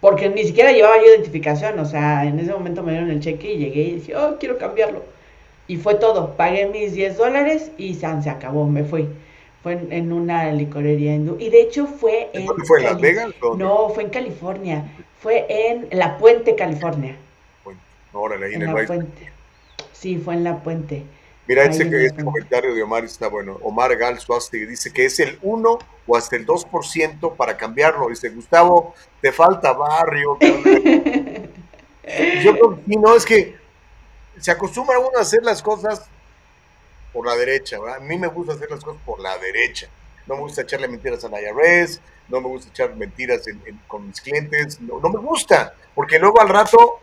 Porque ni siquiera llevaba yo identificación. O sea, en ese momento me dieron el cheque y llegué y dije, oh, quiero cambiarlo. Y fue todo. Pagué mis 10 dólares y se acabó, me fui. Fue en, una licorería hindú. Y de hecho fue en. fue en Las Vegas? No, fue en California. Fue en La Puente, California. Órale, ahí en, el La Puente. Sí, fue en La Puente. Mira, ese, este comentario de Omar está bueno. Omar Gal Suaste dice que es el 1 o hasta el 2% para cambiarlo. Dice, Gustavo, te falta barrio. Yo creo que no, es que se acostumbra uno a hacer las cosas por la derecha, ¿verdad? A mí me gusta hacer las cosas por la derecha. No me gusta echarle mentiras a la IRS, no me gusta echar mentiras con mis clientes, no, me gusta, porque luego al rato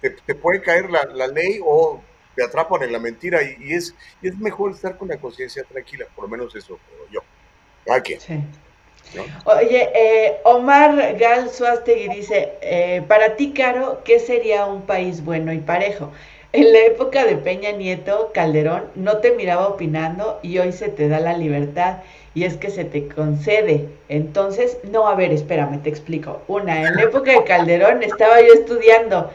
te, puede caer la, ley o te atrapan en la mentira y, es, es mejor estar con la conciencia tranquila, por lo menos eso creo yo. Aquí. Sí. Oye, eh, Omar Gal Suastegui dice, eh, para ti, Caro, ¿qué sería un país bueno y parejo? En la época de Peña Nieto, Calderón no te miraba opinando y hoy se te da la libertad y es que se te concede. Entonces, no, a ver, espérame, te explico. Una, en la época de Calderón estaba yo estudiando.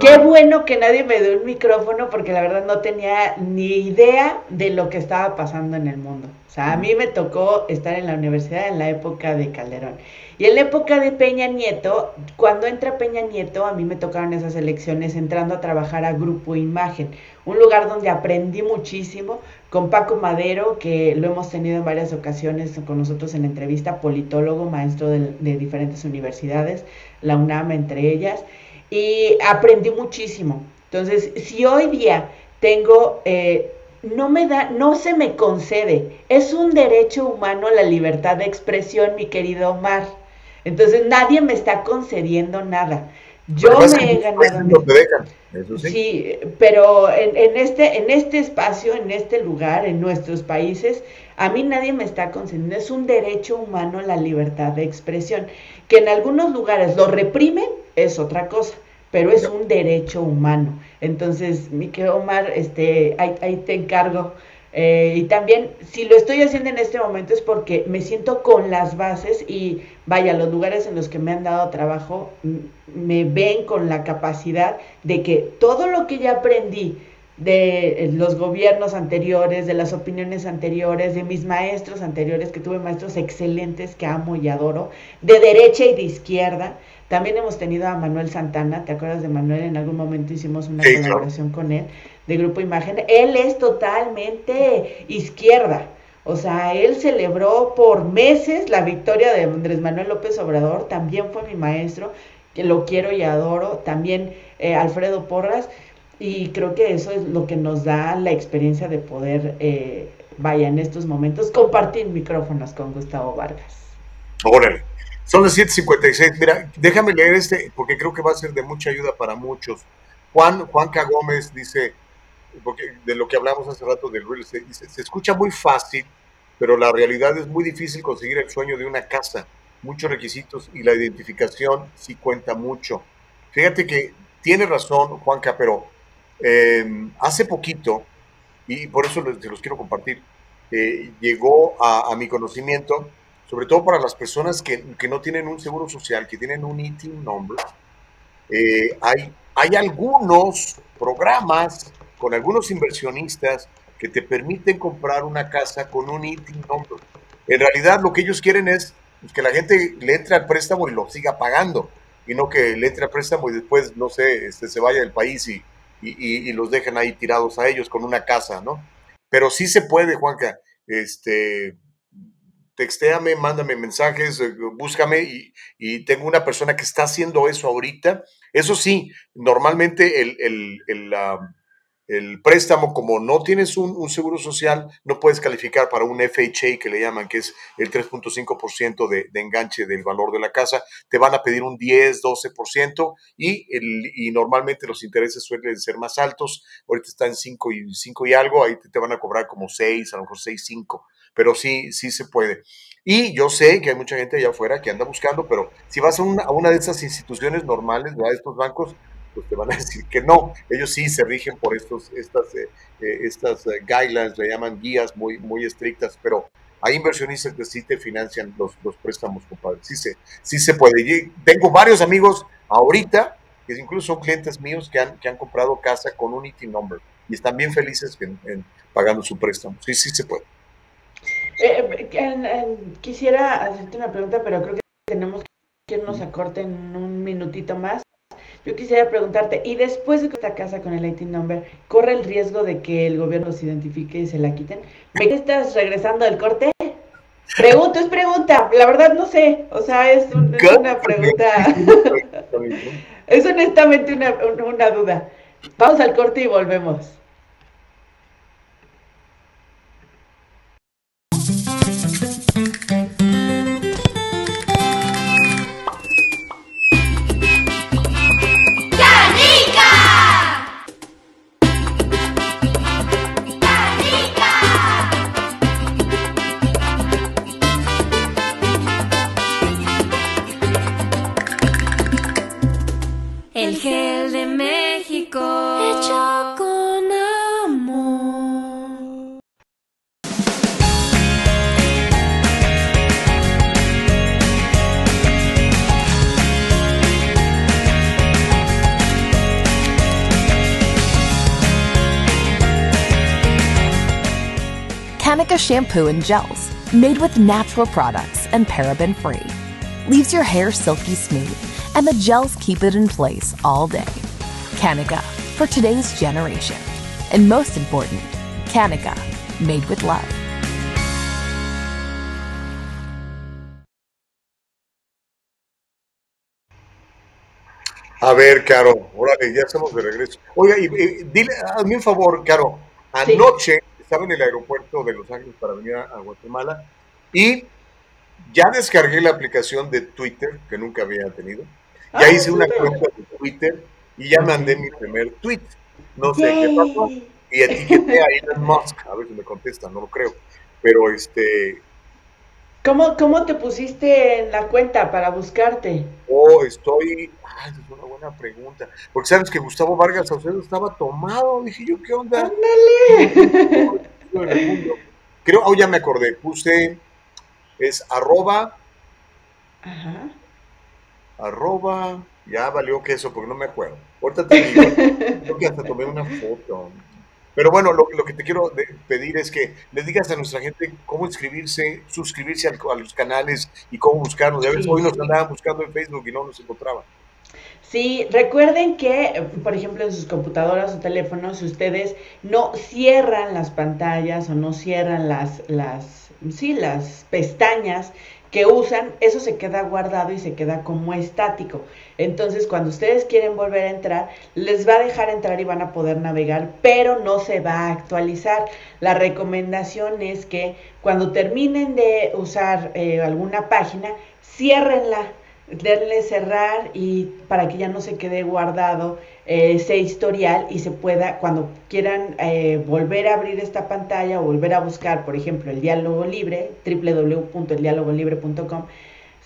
Qué bueno que nadie me dio un micrófono porque la verdad no tenía ni idea de lo que estaba pasando en el mundo. O sea, a mí me tocó estar en la universidad en la época de Calderón. Y en la época de Peña Nieto, cuando entra Peña Nieto, a mí me tocaron esas elecciones entrando a trabajar a Grupo Imagen, un lugar donde aprendí muchísimo con Paco Madero, que lo hemos tenido en varias ocasiones con nosotros en entrevista, politólogo, maestro de, diferentes universidades, la UNAM entre ellas, y aprendí muchísimo. Entonces, si hoy día tengo... Eh, no me da, no se me concede. Es un derecho humano la libertad de expresión, mi querido Omar. Entonces nadie me está concediendo nada. Yo me he ganado. sí. pero en, en, este, en este espacio, en este lugar, en nuestros países, a mí nadie me está concediendo. Es un derecho humano la libertad de expresión. Que en algunos lugares lo reprimen, es otra cosa pero es un derecho humano. Entonces, mi querido Omar, este, ahí, te encargo. Eh, y también, si lo estoy haciendo en este momento es porque me siento con las bases y vaya, los lugares en los que me han dado trabajo me ven con la capacidad de que todo lo que ya aprendí de los gobiernos anteriores, de las opiniones anteriores, de mis maestros anteriores, que tuve maestros excelentes que amo y adoro, de derecha y de izquierda, también hemos tenido a Manuel Santana, ¿te acuerdas de Manuel? En algún momento hicimos una colaboración con él de Grupo Imagen. Él es totalmente izquierda. O sea, él celebró por meses la victoria de Andrés Manuel López Obrador, también fue mi maestro, que lo quiero y adoro, también eh, Alfredo Porras, y creo que eso es lo que nos da la experiencia de poder, eh, vaya, en estos momentos, compartir micrófonos con Gustavo Vargas. Órale. Son las 7:56. Mira, déjame leer este porque creo que va a ser de mucha ayuda para muchos. Juan, Juanca Gómez dice, porque de lo que hablamos hace rato del real se escucha muy fácil, pero la realidad es muy difícil conseguir el sueño de una casa. Muchos requisitos y la identificación sí cuenta mucho. Fíjate que tiene razón, Juanca, pero eh, hace poquito, y por eso se los quiero compartir, eh, llegó a, mi conocimiento sobre todo para las personas que, que, no tienen un seguro social, que tienen un ITIN number, eh, hay, hay algunos programas con algunos inversionistas que te permiten comprar una casa con un ITIN number. En realidad lo que ellos quieren es que la gente le entre al préstamo y lo siga pagando, y no que le entre al préstamo y después, no sé, este, se vaya del país y, y, y los dejen ahí tirados a ellos con una casa, ¿no? Pero sí se puede, Juanca, este, textéame, mándame mensajes, eh, búscame y, tengo una persona que está haciendo eso ahorita. Eso sí, normalmente el, el, el, el préstamo, como no tienes un, seguro social, no puedes calificar para un FHA que le llaman, que es el 3.5% de, de enganche del valor de la casa. Te van a pedir un 10, 12% y, el, y normalmente los intereses suelen ser más altos. Ahorita está en 5 y, 5 y algo, ahí te, van a cobrar como 6, a lo mejor 6, 5 pero sí, sí se puede. Y yo sé que hay mucha gente allá afuera que anda buscando, pero si vas a una, a una de esas instituciones normales, ¿verdad? estos bancos, pues te van a decir que no. Ellos sí se rigen por estos, estas, eh, eh, estas eh, guidelines, le llaman guías muy, muy estrictas, pero hay inversionistas que sí te financian los, los préstamos, compadre. Sí se, sí se puede. Tengo varios amigos ahorita que incluso son clientes míos que han, que han comprado casa con un IT number y están bien felices pagando su préstamo. Sí, sí se puede. Eh, quisiera hacerte una pregunta, pero creo que tenemos que irnos a corte un minutito más. Yo quisiera preguntarte, y después de que esta casa con el IT number, ¿corre el riesgo de que el gobierno se identifique y se la quiten? ¿Me estás regresando del corte? Pregunto, es pregunta, la verdad no sé, o sea, es, un, es una pregunta, es honestamente una, una duda. Vamos al corte y volvemos. Shampoo and gels, made with natural products and paraben free, leaves your hair silky smooth and the gels keep it in place all day. Kanika, for today's generation. And most important, Kanika, made with love. A ver, Caro, órale, ya estamos de regreso. Oiga, y, y dile, hazme un favor, Caro. Anoche sí. Estaba en el aeropuerto de Los Ángeles para venir a, Guatemala y ya descargué la aplicación de Twitter, que nunca había tenido. Ya ah, hice una cuenta de Twitter y ya mandé mi primer tweet. No sé Yay. qué pasó. Y etiqueté a Elon Musk. A ver si me contesta, no lo creo. Pero este. ¿Cómo, ¿Cómo te pusiste en la cuenta para buscarte? Oh, estoy. Ay, es una buena pregunta. Porque sabes que Gustavo Vargas Saucedo estaba tomado. Dije yo, ¿qué onda? ¡Ándale! Creo, oh, ya me acordé. Puse. Es arroba. Ajá arroba, ya valió que eso, porque no me acuerdo. Ahorita te digo, creo que hasta tomé una foto. Pero bueno, lo, lo que te quiero pedir es que le digas a nuestra gente cómo inscribirse, suscribirse al, a los canales y cómo buscarnos. Ya ves, sí. hoy nos andaban buscando en Facebook y no nos encontraban. Sí, recuerden que, por ejemplo, en sus computadoras o teléfonos, si ustedes no cierran las pantallas o no cierran las, las, sí, las pestañas que usan, eso se queda guardado y se queda como estático. Entonces, cuando ustedes quieren volver a entrar, les va a dejar entrar y van a poder navegar, pero no se va a actualizar. La recomendación es que cuando terminen de usar eh, alguna página, ciérrenla, denle cerrar y para que ya no se quede guardado eh, ese historial y se pueda, cuando quieran eh, volver a abrir esta pantalla o volver a buscar, por ejemplo, el diálogo libre, www.eldialogolibre.com,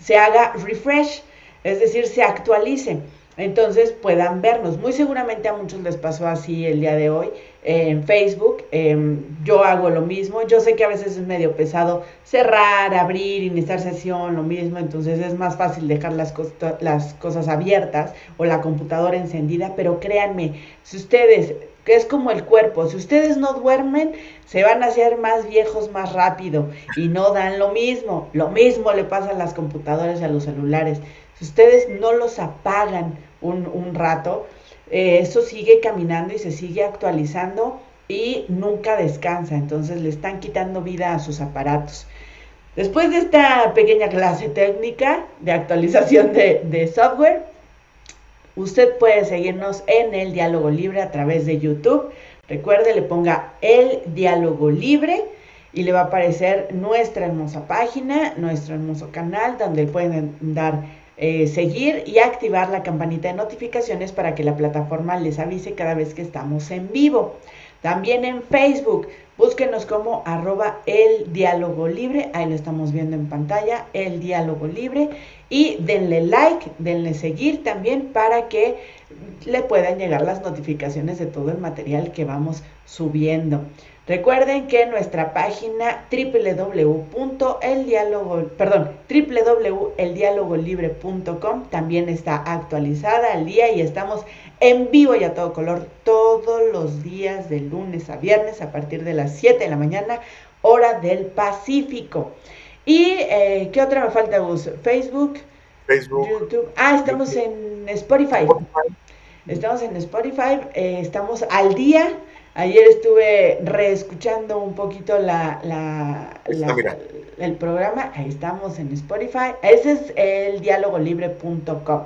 se haga refresh, es decir, se actualice entonces puedan vernos. Muy seguramente a muchos les pasó así el día de hoy en Facebook. Em, yo hago lo mismo. Yo sé que a veces es medio pesado cerrar, abrir, iniciar sesión, lo mismo. Entonces es más fácil dejar las, las cosas abiertas o la computadora encendida. Pero créanme, si ustedes, que es como el cuerpo, si ustedes no duermen, se van a hacer más viejos más rápido y no dan lo mismo. Lo mismo le pasa a las computadoras y a los celulares. Si ustedes no los apagan un, rato, eh, eso sigue caminando y se sigue actualizando y nunca descansa. Entonces le están quitando vida a sus aparatos. Después de esta pequeña clase técnica de actualización de, de software, usted puede seguirnos en el diálogo libre a través de YouTube. Recuerde, le ponga el diálogo libre y le va a aparecer nuestra hermosa página, nuestro hermoso canal, donde pueden dar eh, seguir y activar la campanita de notificaciones para que la plataforma les avise cada vez que estamos en vivo. También en Facebook, búsquenos como arroba el diálogo libre, ahí lo estamos viendo en pantalla, el diálogo libre, y denle like, denle seguir también para que le puedan llegar las notificaciones de todo el material que vamos subiendo. Recuerden que nuestra página www.eldiálogo, perdón, www.eldialogolibre.com también está actualizada al día y estamos en vivo y a todo color todos los días de lunes a viernes a partir de las 7 de la mañana, hora del Pacífico. ¿Y eh, qué otra me falta, Gus? Facebook, Facebook, YouTube. Ah, estamos en Spotify. Estamos en Spotify, eh, estamos al día Ayer estuve reescuchando un poquito la, el programa. Ahí estamos en Spotify. Ese es el dialogolibre.com.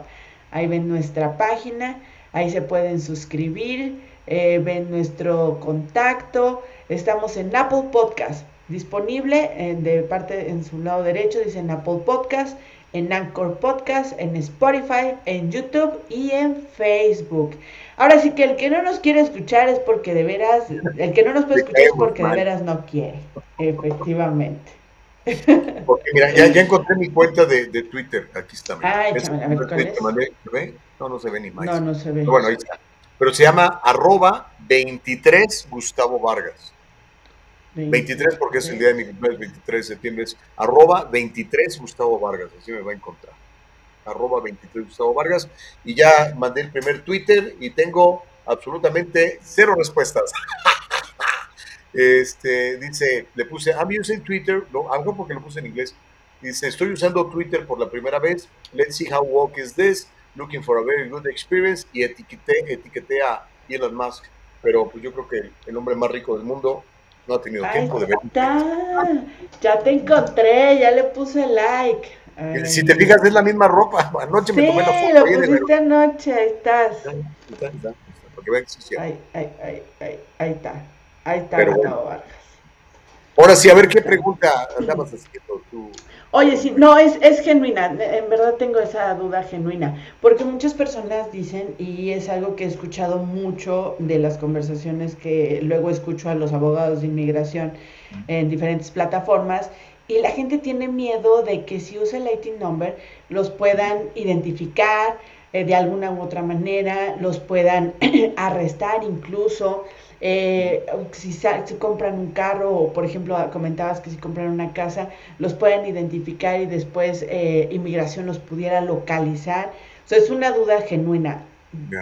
Ahí ven nuestra página. Ahí se pueden suscribir. Eh, ven nuestro contacto. Estamos en Apple Podcast. Disponible en, de parte en su lado derecho. Dice en Apple Podcast en Anchor Podcast, en Spotify, en YouTube y en Facebook. Ahora sí que el que no nos quiere escuchar es porque de veras, el que no nos puede escuchar es porque de veras no quiere, efectivamente. Porque mira, ya, ya encontré mi cuenta de, de Twitter, aquí está. Ay, es, a ver, ¿cuál es? ¿Se ve? No, no se ve ni más. No, no se ve. Bueno, ahí está. Pero se llama arroba 23 Gustavo Vargas. 23 porque es el día de mi cumpleaños, 23 de septiembre, es arroba 23 Gustavo Vargas, así me va a encontrar. Arroba 23 Gustavo Vargas. Y ya mandé el primer Twitter y tengo absolutamente cero respuestas. este, dice, le puse, I'm using Twitter, no, algo porque lo puse en inglés. Dice, estoy usando Twitter por la primera vez. Let's see how woke is this. Looking for a very good experience. Y etiqueté, etiqueté a Elon Musk. Pero pues yo creo que el hombre más rico del mundo no ha tenido tiempo de ver. Ya te encontré, ya le puse like. Si te fijas, es la misma ropa. Anoche me tomé la foto. lo pusiste anoche, ahí estás. Ahí está, ahí está, porque vean que sí, ahí, ahí, ahí, ahí, ahí está. Ahí está Gustavo Vargas. Ahora sí, a ver qué pregunta andabas haciendo tú. Oye, sí, no, es, es genuina, en verdad tengo esa duda genuina, porque muchas personas dicen, y es algo que he escuchado mucho de las conversaciones que luego escucho a los abogados de inmigración en diferentes plataformas, y la gente tiene miedo de que si usa el IT number los puedan identificar eh, de alguna u otra manera, los puedan arrestar incluso. Eh, si, si, compran un carro o por ejemplo comentabas que si compran una casa los pueden identificar y después eh, inmigración los pudiera localizar. O sea, es una duda genuina.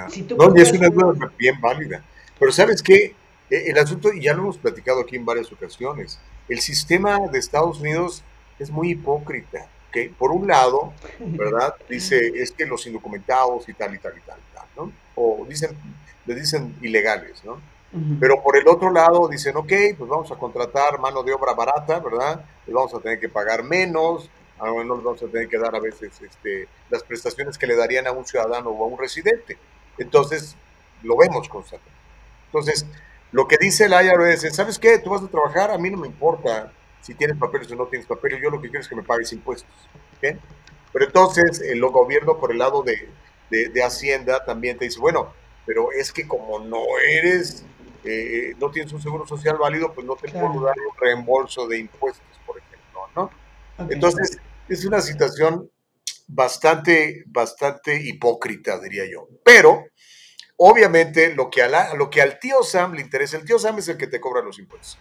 Si no, es una duda bien válida. Pero sabes qué, e, el asunto, y ya lo hemos platicado aquí en varias ocasiones, el sistema de Estados Unidos es muy hipócrita ¿ok? Por un lado, ¿verdad? Dice, es que los indocumentados y tal y tal y tal y tal, ¿no? O dicen, le dicen ilegales, ¿no? Pero por el otro lado dicen, ok, pues vamos a contratar mano de obra barata, ¿verdad? Les vamos a tener que pagar menos, a lo menos vamos a tener que dar a veces este, las prestaciones que le darían a un ciudadano o a un residente. Entonces, lo vemos constantemente. Entonces, lo que dice el IRS es, ¿sabes qué? Tú vas a trabajar, a mí no me importa si tienes papeles o no tienes papeles, yo lo que quiero es que me pagues impuestos. ¿ok? Pero entonces, el gobierno por el lado de, de, de Hacienda también te dice, bueno, pero es que como no eres eh, no tienes un seguro social válido, pues no te puedo dar un reembolso de impuestos, por ejemplo, ¿no? Entonces, es una situación bastante, bastante hipócrita, diría yo. Pero, obviamente, lo que, a la- lo que al tío Sam le interesa, el tío Sam es el que te cobra los impuestos.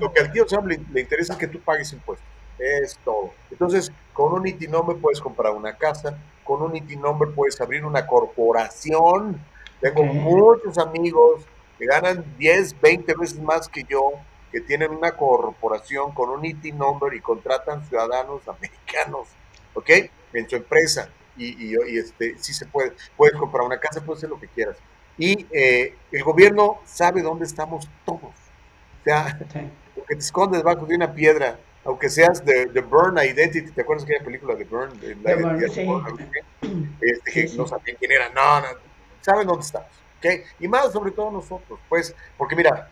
Lo que al tío Sam le, le interesa es que tú pagues impuestos. Es todo. Entonces, con un IT number puedes comprar una casa, con un IT number puedes abrir una corporación. Tengo muchos amigos que ganan 10, 20 veces más que yo, que tienen una corporación con un IT number y contratan ciudadanos americanos, ¿ok? En su empresa. Y, y, y, este, sí se puede. Puedes comprar una casa, puedes hacer lo que quieras. Y eh, el gobierno sabe dónde estamos todos. O sea, aunque te escondes debajo de una piedra, aunque seas de, de Burn Identity, ¿te acuerdas que hay película de Burn? De la Burn, de sí. Burn, este, que no sabían quién era, no, no, saben dónde estamos, ¿ok? Y más sobre todo nosotros, pues, porque mira,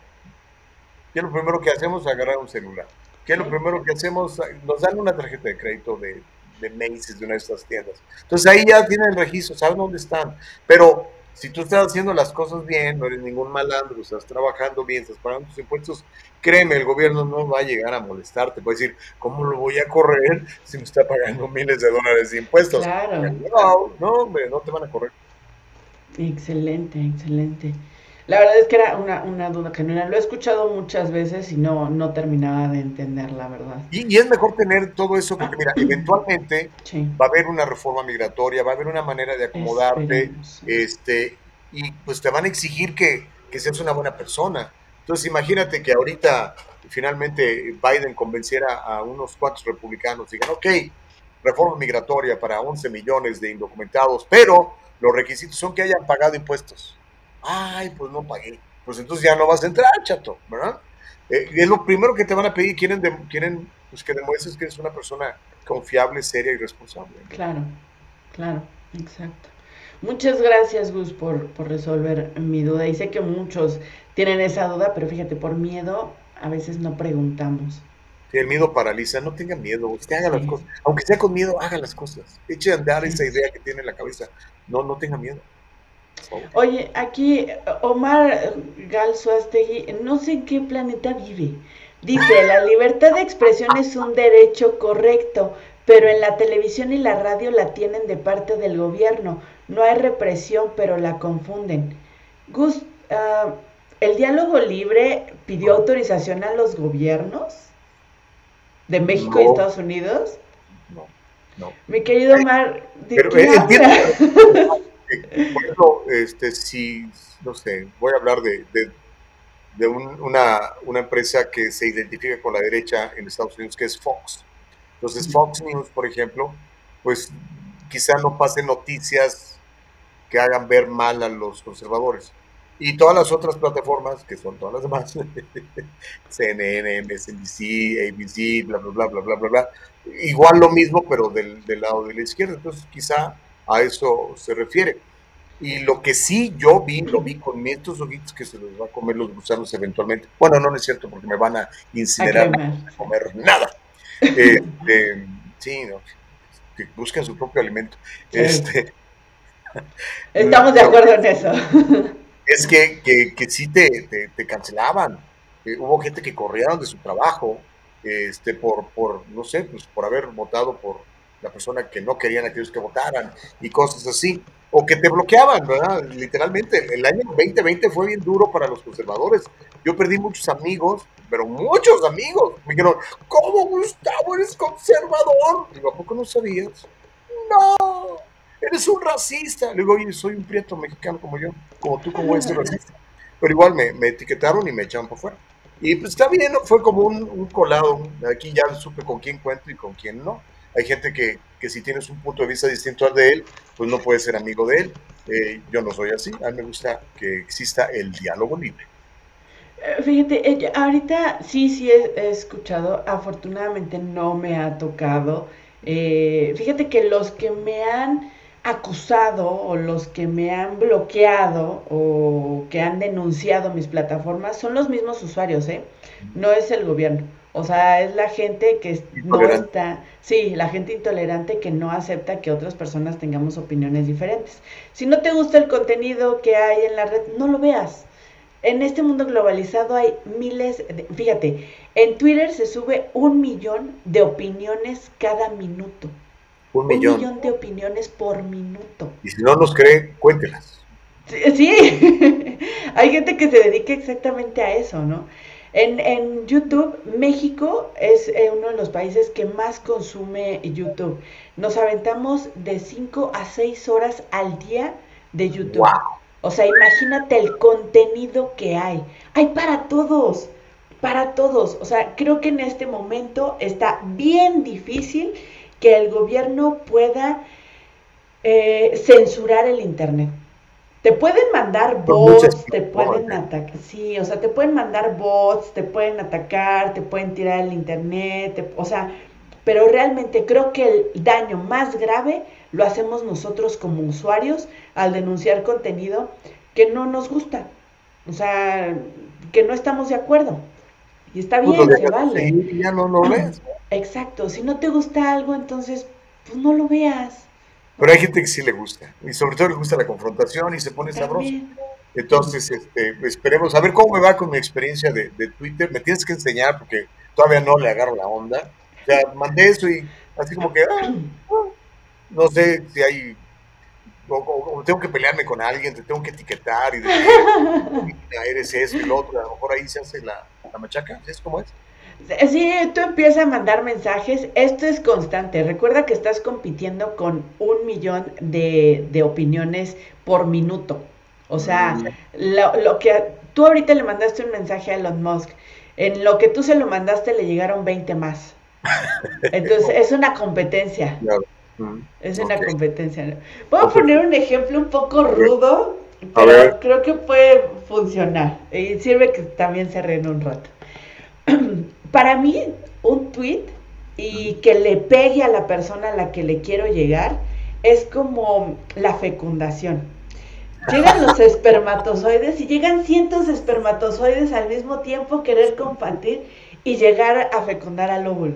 ¿qué es lo primero que hacemos? Agarrar un celular. ¿Qué es lo primero que hacemos? Nos dan una tarjeta de crédito de, de Macy's, de una de estas tiendas. Entonces ahí ya tienen el registro, saben dónde están. Pero si tú estás haciendo las cosas bien, no eres ningún malandro, estás trabajando bien, estás pagando tus impuestos, créeme, el gobierno no va a llegar a molestarte. Puede decir, ¿cómo lo voy a correr si me está pagando miles de dólares de impuestos? Claro. No, no, hombre, no te van a correr. Excelente, excelente. La verdad es que era una, una duda genuina. Lo he escuchado muchas veces y no, no terminaba de entender, la verdad. Y, y es mejor tener todo eso porque, mira, eventualmente Sí. va a haber una reforma migratoria, va a haber una manera de acomodarte, este, y pues te van a exigir que, que seas una buena persona. Entonces, imagínate que ahorita finalmente Biden convenciera a unos cuantos republicanos, digan, ok, reforma migratoria para 11 millones de indocumentados, pero los requisitos son que hayan pagado impuestos. Ay, pues no pagué. Pues entonces ya no vas a entrar, chato, ¿verdad? Eh, es lo primero que te van a pedir, quieren, de- quieren pues, que demuestres que eres una persona confiable, seria y responsable. Claro, claro, exacto. Muchas gracias, Gus, por, por resolver mi duda. Y sé que muchos tienen esa duda, pero fíjate, por miedo a veces no preguntamos. El miedo paraliza, no tengan miedo, usted haga las cosas. Aunque sea con miedo, haga las cosas. Eche a andar esa idea que tiene en la cabeza. No, no tenga miedo. Favor. Oye, aquí Omar Galzuastegui, no sé en qué planeta vive. Dice, la libertad de expresión es un derecho correcto, pero en la televisión y la radio la tienen de parte del gobierno. No hay represión, pero la confunden. Gus, ah, ¿el diálogo libre pidió autorización a los gobiernos de México y No. Estados Unidos? No. Mi querido Omar, ¿de Pero qué eh, Por ejemplo, este, si, no sé, voy a hablar de, de, de un- una, una empresa que se identifica con la derecha en Estados Unidos, que es Fox. Entonces, Fox News, por ejemplo, pues quizá no pase noticias que hagan ver mal a los conservadores. Y todas las otras plataformas, que son todas las demás, CNN, MSNBC, ABC, bla, bla, bla, bla, bla, bla, bla, igual lo mismo, pero del, del lado de la izquierda. Entonces, quizá a eso se refiere. Y lo que sí yo vi, lo vi con estos ojitos que se los va a comer los gusanos eventualmente. Bueno, no, no es cierto, porque me van a incinerar, no quemar, van a comer nada. Este, sí, no, que busquen su propio alimento. Sí. Este, Estamos de acuerdo en eso. es que, que, que sí te, te, te cancelaban. Eh, hubo gente que corrieron de su trabajo este, por, por, no sé, pues por haber votado por la persona que no querían aquellos que votaran y cosas así. O que te bloqueaban, ¿verdad? Literalmente, el año 2020 fue bien duro para los conservadores. Yo perdí muchos amigos, pero muchos amigos. Me dijeron, ¿cómo Gustavo eres conservador? Digo, ¿a poco no sabías? No, eres un racista. Le digo, oye, soy un prieto mexicano como yo, como tú, como ese racista. Pero igual me, me etiquetaron y me echaron por fuera. Y pues está bien, fue como un, un colado. Aquí ya supe con quién cuento y con quién no. Hay gente que, que si tienes un punto de vista distinto al de él, pues no puedes ser amigo de él. Eh, yo no soy así, a mí me gusta que exista el diálogo libre. Eh, Fíjate, eh, ahorita sí, sí he, he escuchado, afortunadamente no me ha tocado. Eh, fíjate que los que me han acusado o los que me han bloqueado o que han denunciado mis plataformas son los mismos usuarios, ¿eh? No es el gobierno. O sea, es la gente que no está, sí, la gente intolerante que no acepta que otras personas tengamos opiniones diferentes. Si no te gusta el contenido que hay en la red, no lo veas. En este mundo globalizado hay miles, de- fíjate, en Twitter se sube un millón de opiniones cada minuto. Un Un millón. millón de opiniones por minuto. Y si no nos cree, cuéntelas. Sí, sí. hay gente que se dedica exactamente a eso, ¿no? En, en YouTube, México es eh, uno de los países que más consume YouTube. Nos aventamos de 5 a 6 horas al día de YouTube. O sea, imagínate el contenido que hay. Hay para todos, para todos. O sea, creo que en este momento está bien difícil que el gobierno pueda eh, censurar el Internet. Te pueden mandar bots, te pueden atacar, sí, o sea, te pueden mandar bots, te pueden atacar, te pueden tirar el internet, te- o sea, pero realmente creo que el daño más grave lo hacemos nosotros como usuarios al denunciar contenido que no nos gusta, o sea, que no estamos de acuerdo. Y está bien, se vale. seguir ya no lo ves. Exacto, si no te gusta algo, entonces, pues no lo veas. Pero hay gente que sí le gusta. Y sobre todo le gusta la confrontación y se pone sabroso. Entonces, este, esperemos a ver cómo me va con mi experiencia de, de Twitter. Me tienes que enseñar porque todavía no le agarro la onda. O sea, mandé eso y así como que, ah, no sé si hay, o, o- o tengo que pelearme con alguien, te tengo que etiquetar y decir, "Mira, eres eso lo otro. A lo mejor ahí se hace la, la machaca. ¿Es como es? Sí, tú empiezas a mandar mensajes, esto es constante. Recuerda que estás compitiendo con un millón de, de opiniones por minuto. O sea, lo, lo que tú ahorita le mandaste un mensaje a Elon Musk, en lo que tú se lo mandaste le llegaron 20 más. Entonces, es una competencia. Mm. Es una competencia. Voy a poner un ejemplo un poco rudo, pero creo que puede funcionar. Y sirve que también se ríen un rato. Para mí, un tweet y que le pegue a la persona a la que le quiero llegar es como la fecundación. Llegan los espermatozoides y llegan cientos de espermatozoides al mismo tiempo querer compartir y llegar a fecundar al óvulo.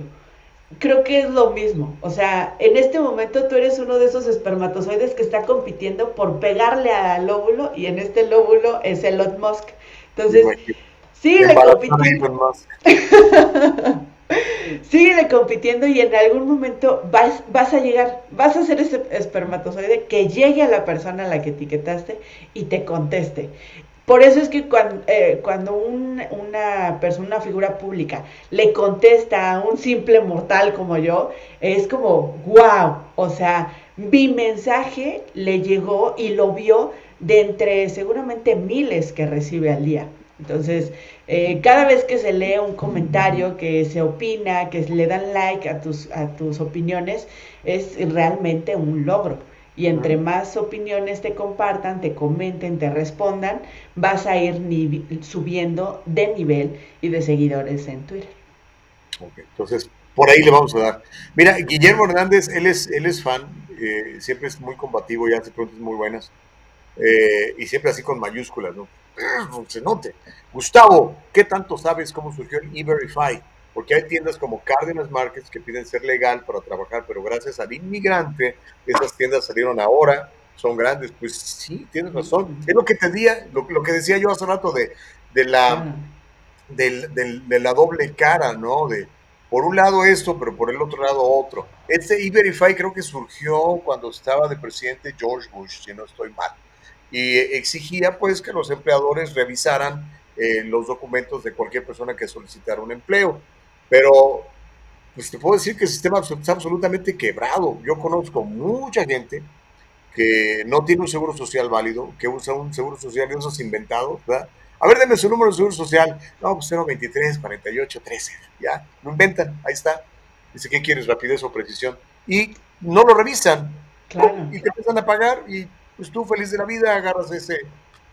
Creo que es lo mismo. O sea, en este momento tú eres uno de esos espermatozoides que está compitiendo por pegarle al óvulo y en este óvulo es Elon Musk. Entonces, síguele compitiendo. Síguele compitiendo y en algún momento vas, vas a llegar, vas a ser ese espermatozoide que llegue a la persona a la que etiquetaste y te conteste. Por eso es que cuando, cuando un- una persona, una figura pública, le contesta a un simple mortal como yo, es como, wow, o sea, mi mensaje le llegó y lo vio de entre seguramente miles que recibe al día. Entonces, eh, cada vez que se lee un comentario, que se opina, que le dan like a tus, a tus opiniones, es realmente un logro. Y entre más opiniones te compartan, te comenten, te respondan, vas a ir subiendo de nivel y de seguidores en Twitter. Ok, Entonces, por ahí le vamos a dar. Mira, Guillermo Hernández, él es, él es fan, eh, siempre es muy combativo y hace preguntas muy buenas. eh, y siempre así con mayúsculas, ¿no? Se note. Gustavo, ¿qué tanto sabes cómo surgió el E-Verify? Porque hay tiendas como Cárdenas Markets que piden ser legal para trabajar, pero gracias al inmigrante, esas tiendas salieron ahora, son grandes. Pues sí, tienes razón. Es lo que te decía, lo, lo que decía yo hace rato de, de la del- del- de la doble cara, ¿no? De por un lado esto, pero por el otro lado otro. Este E-Verify creo que surgió cuando estaba de presidente George Bush, si no estoy mal, y exigía pues que los empleadores revisaran eh, los documentos de cualquier persona que solicitara un empleo. Pero pues te puedo decir que el sistema está absolutamente quebrado. Yo conozco mucha gente que no tiene un seguro social válido, que usa un seguro social de esos inventados, ¿verdad? A ver, denme su número de seguro social. No, pues 023 48 13. Ya, lo inventan, ahí está. Dice, ¿qué quieres? Rapidez o precisión. y no lo revisan. Claro. Y te empiezan a pagar y pues tú feliz de la vida agarras ese,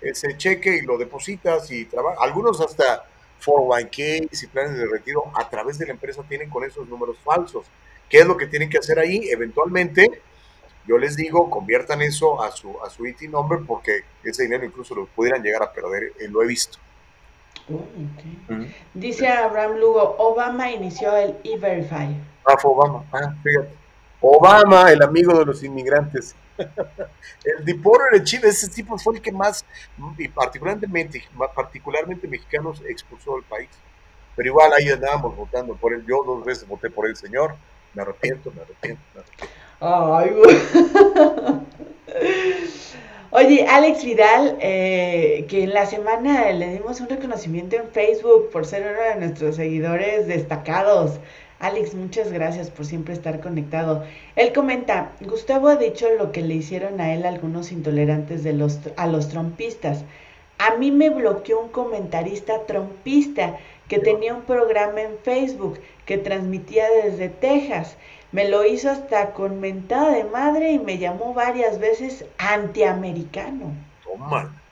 ese cheque y lo depositas y trabajas. Algunos hasta 401k y planes de retiro a través de la empresa tienen con esos números falsos. ¿Qué es lo que tienen que hacer ahí? Eventualmente, yo les digo, conviertan eso a su, a su IT number porque ese dinero incluso lo pudieran llegar a perder, eh, lo he visto. Dice Abraham Lugo, Obama inició el E-Verify. Ah, Obama, ah, fíjate. Obama, el amigo de los inmigrantes. El deporter de Chile, ese tipo fue el que más, y particularmente, particularmente mexicanos, expulsó del país. Pero igual ahí andábamos votando por él. Yo dos veces voté por el señor. Me arrepiento, me arrepiento, me arrepiento. Ay, güey. Oye, Alex Vidal, eh, que en la semana le dimos un reconocimiento en Facebook por ser uno de nuestros seguidores destacados. Alex, muchas gracias por siempre estar conectado. Él comenta, Gustavo ha dicho lo que le hicieron a él algunos intolerantes de los, a los trompistas. A mí me bloqueó un comentarista trompista que tenía un programa en Facebook que transmitía desde Texas. Me lo hizo hasta con mentada de madre y me llamó varias veces antiamericano. Toma.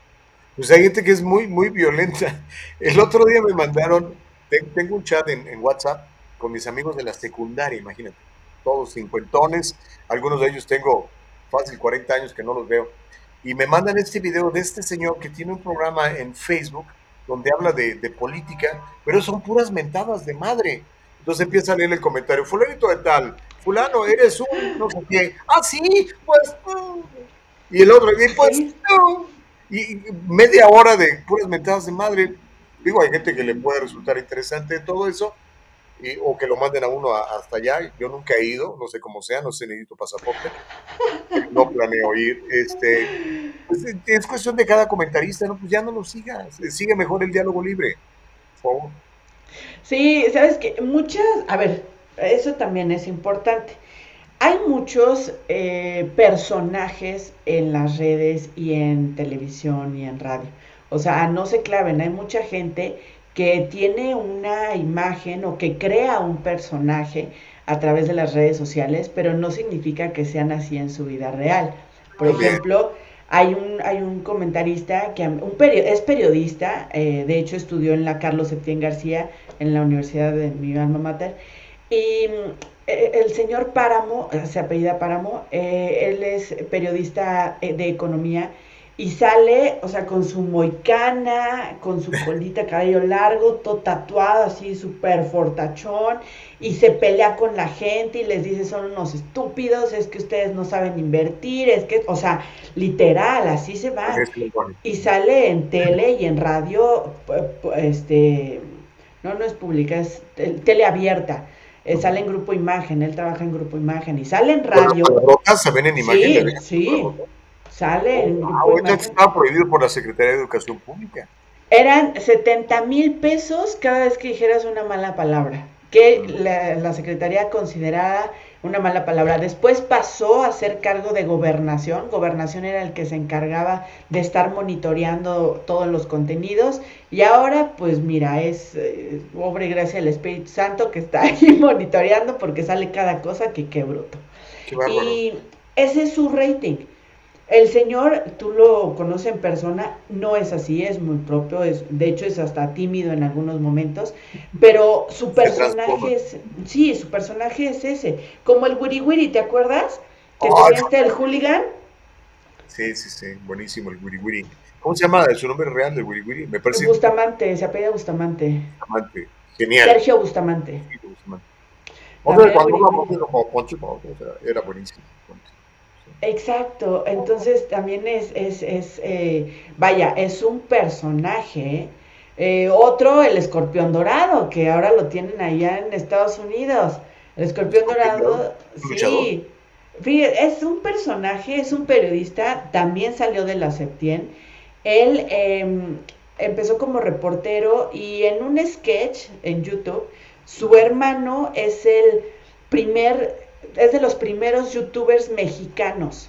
Pues hay gente que es muy, muy violenta. El otro día me mandaron, tengo un chat en, en WhatsApp con mis amigos de la secundaria, imagínate. Todos cincuentones, algunos de ellos tengo fácil 40 años que no los veo. Y me mandan este video de este señor que tiene un programa en Facebook donde habla de, de política, pero son puras mentadas de madre. Entonces empieza a leer el comentario, fulanito de tal, fulano, eres un no sé qué. Ah, sí, pues Y el otro, y pues Y media hora de puras mentadas de madre. Digo, hay gente que le puede resultar interesante todo eso, o que lo manden a uno hasta allá. Yo nunca he ido, no sé cómo sea, no sé, necesito pasaporte. No planeo ir. Este, pues, es cuestión de cada comentarista, ¿no? Pues ya no lo sigas. Sigue mejor el diálogo libre, por favor. Sí, sabes que muchas, a ver, eso también es importante. Hay muchos eh, personajes en las redes y en televisión y en radio. O sea, no se claven, hay mucha gente que tiene una imagen o que crea un personaje a través de las redes sociales, pero no significa que sean así en su vida real. Por ejemplo, hay un, hay un comentarista que un es periodista, eh, de hecho estudió en la Carlos Septién García, en la Universidad de mi alma mater, y eh, el señor Páramo, eh, se apellida Páramo, él es periodista de economía y sale, o sea, con su moicana, con su colita, cabello largo, todo tatuado, así súper fortachón, y se pelea con la gente y les dice, son unos estúpidos, es que ustedes no saben invertir, es que, o sea, literal, así se va. Y sale en tele y en radio, este, no, no es pública, es tele abierta. Eh, sale en Grupo Imagen, él trabaja en Grupo Imagen y sale en radio. se ven en imagen. Sí, sí sale en ah, ahorita estaba prohibido por la Secretaría de Educación Pública. Eran 70 mil pesos cada vez que dijeras una mala palabra, que mm. la, la, Secretaría consideraba una mala palabra. Después pasó a ser cargo de gobernación. Gobernación era el que se encargaba de estar monitoreando todos los contenidos. Y ahora, pues mira, es eh, obra y gracia del Espíritu Santo que está ahí monitoreando porque sale cada cosa que qué bruto. y ese es su rating. El señor, tú lo conoces en persona, no es así, es muy propio, es, de hecho es hasta tímido en algunos momentos, pero su personaje es, sí, su personaje es ese, como el Wiri Wiri, ¿te acuerdas? Que oh, este el hooligan. Sí, sí, sí, buenísimo el Wiri Wiri. ¿Cómo se llama su nombre real de Wiri Wiri? Me parece. Bustamante, se apellida Bustamante. Bustamante, genial. Sergio Bustamante. Bustamante. Hombre, cuando como Poncho, era buenísimo. Exacto, entonces también es, es, es eh, vaya, es un personaje. Eh, otro, el escorpión dorado, que ahora lo tienen allá en Estados Unidos. El escorpión dorado, sí. es un personaje, es un periodista, también salió de la Septien. Él em, empezó como reportero y en un sketch en YouTube, su hermano es el primer es de los primeros youtubers mexicanos.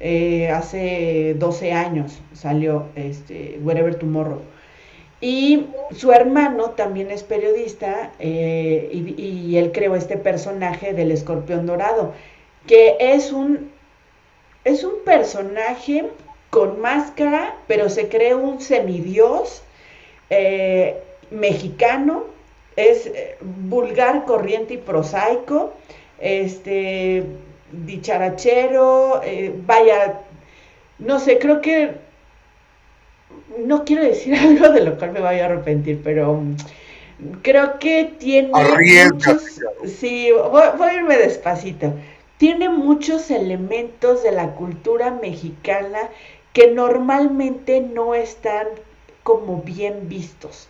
Eh, hace 12 años salió este, Wherever Tomorrow. Y su hermano también es periodista eh, y, él creó este personaje del escorpión dorado. que es un, es un personaje con máscara, pero se cree un semidios eh, mexicano, es vulgar, corriente y prosaico, este, dicharachero, eh, vaya, no sé, creo que, no quiero decir algo de lo cual me vaya a arrepentir, pero mm, creo que tiene muchos, sí, voy, voy a irme despacito, tiene muchos elementos de la cultura mexicana que normalmente no están como bien vistos.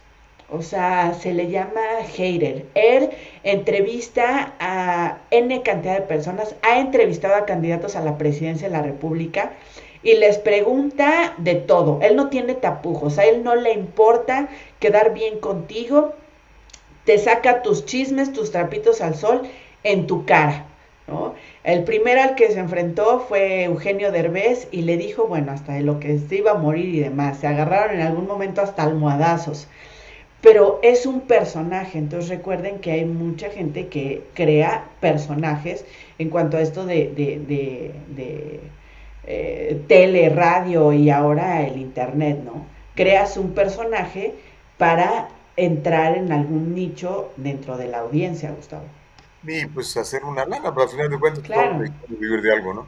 O sea, se le llama hater. Él entrevista a N cantidad de personas, ha entrevistado a candidatos a la presidencia de la República y les pregunta de todo. Él no tiene tapujos, a él no le importa quedar bien contigo, te saca tus chismes, tus trapitos al sol en tu cara. ¿no? El primero al que se enfrentó fue Eugenio Derbez y le dijo, bueno, hasta de lo que se iba a morir y demás. Se agarraron en algún momento hasta almohadazos pero es un personaje, entonces recuerden que hay mucha gente que crea personajes en cuanto a esto de, de, de, eh, tele, radio y ahora el internet, ¿no? Creas un personaje para entrar en algún nicho dentro de la audiencia, Gustavo. Y pues hacer una lana, pero al final de cuentas claro. vivir de algo, ¿no?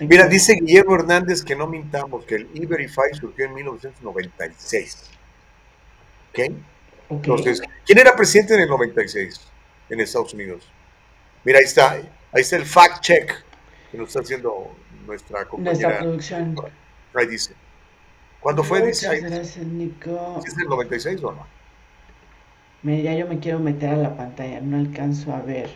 Mira, dice Guillermo Hernández que no mintamos, que el E-Verify surgió en 1996. ¿Ok? Entonces, ¿quién era presidente en el 96 en Estados Unidos? Mira, ahí está, ahí está el fact check que nos está haciendo nuestra compañera. Nuestra producción. Ahí dice. ¿Cuándo fue? Muchas dice, gracias, Nico. ¿Es el 96 o no? Mira, ya yo me quiero meter a la pantalla, no alcanzo a ver.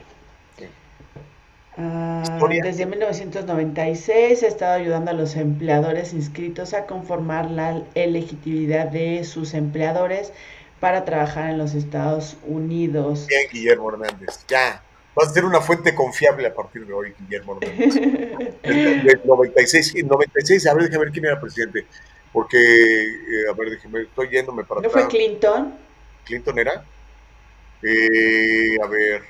Ah, desde 1996 ha estado ayudando a los empleadores inscritos a conformar la legitimidad de sus empleadores para trabajar en los Estados Unidos. Bien, Guillermo Hernández, ya. Vas a ser una fuente confiable a partir de hoy, Guillermo Hernández. Del 96, 96, a ver, déjame ver quién era presidente. Porque, eh, a ver, déjame, estoy yéndome para ¿No fue Clinton? ¿Clinton era? Eh, a ver,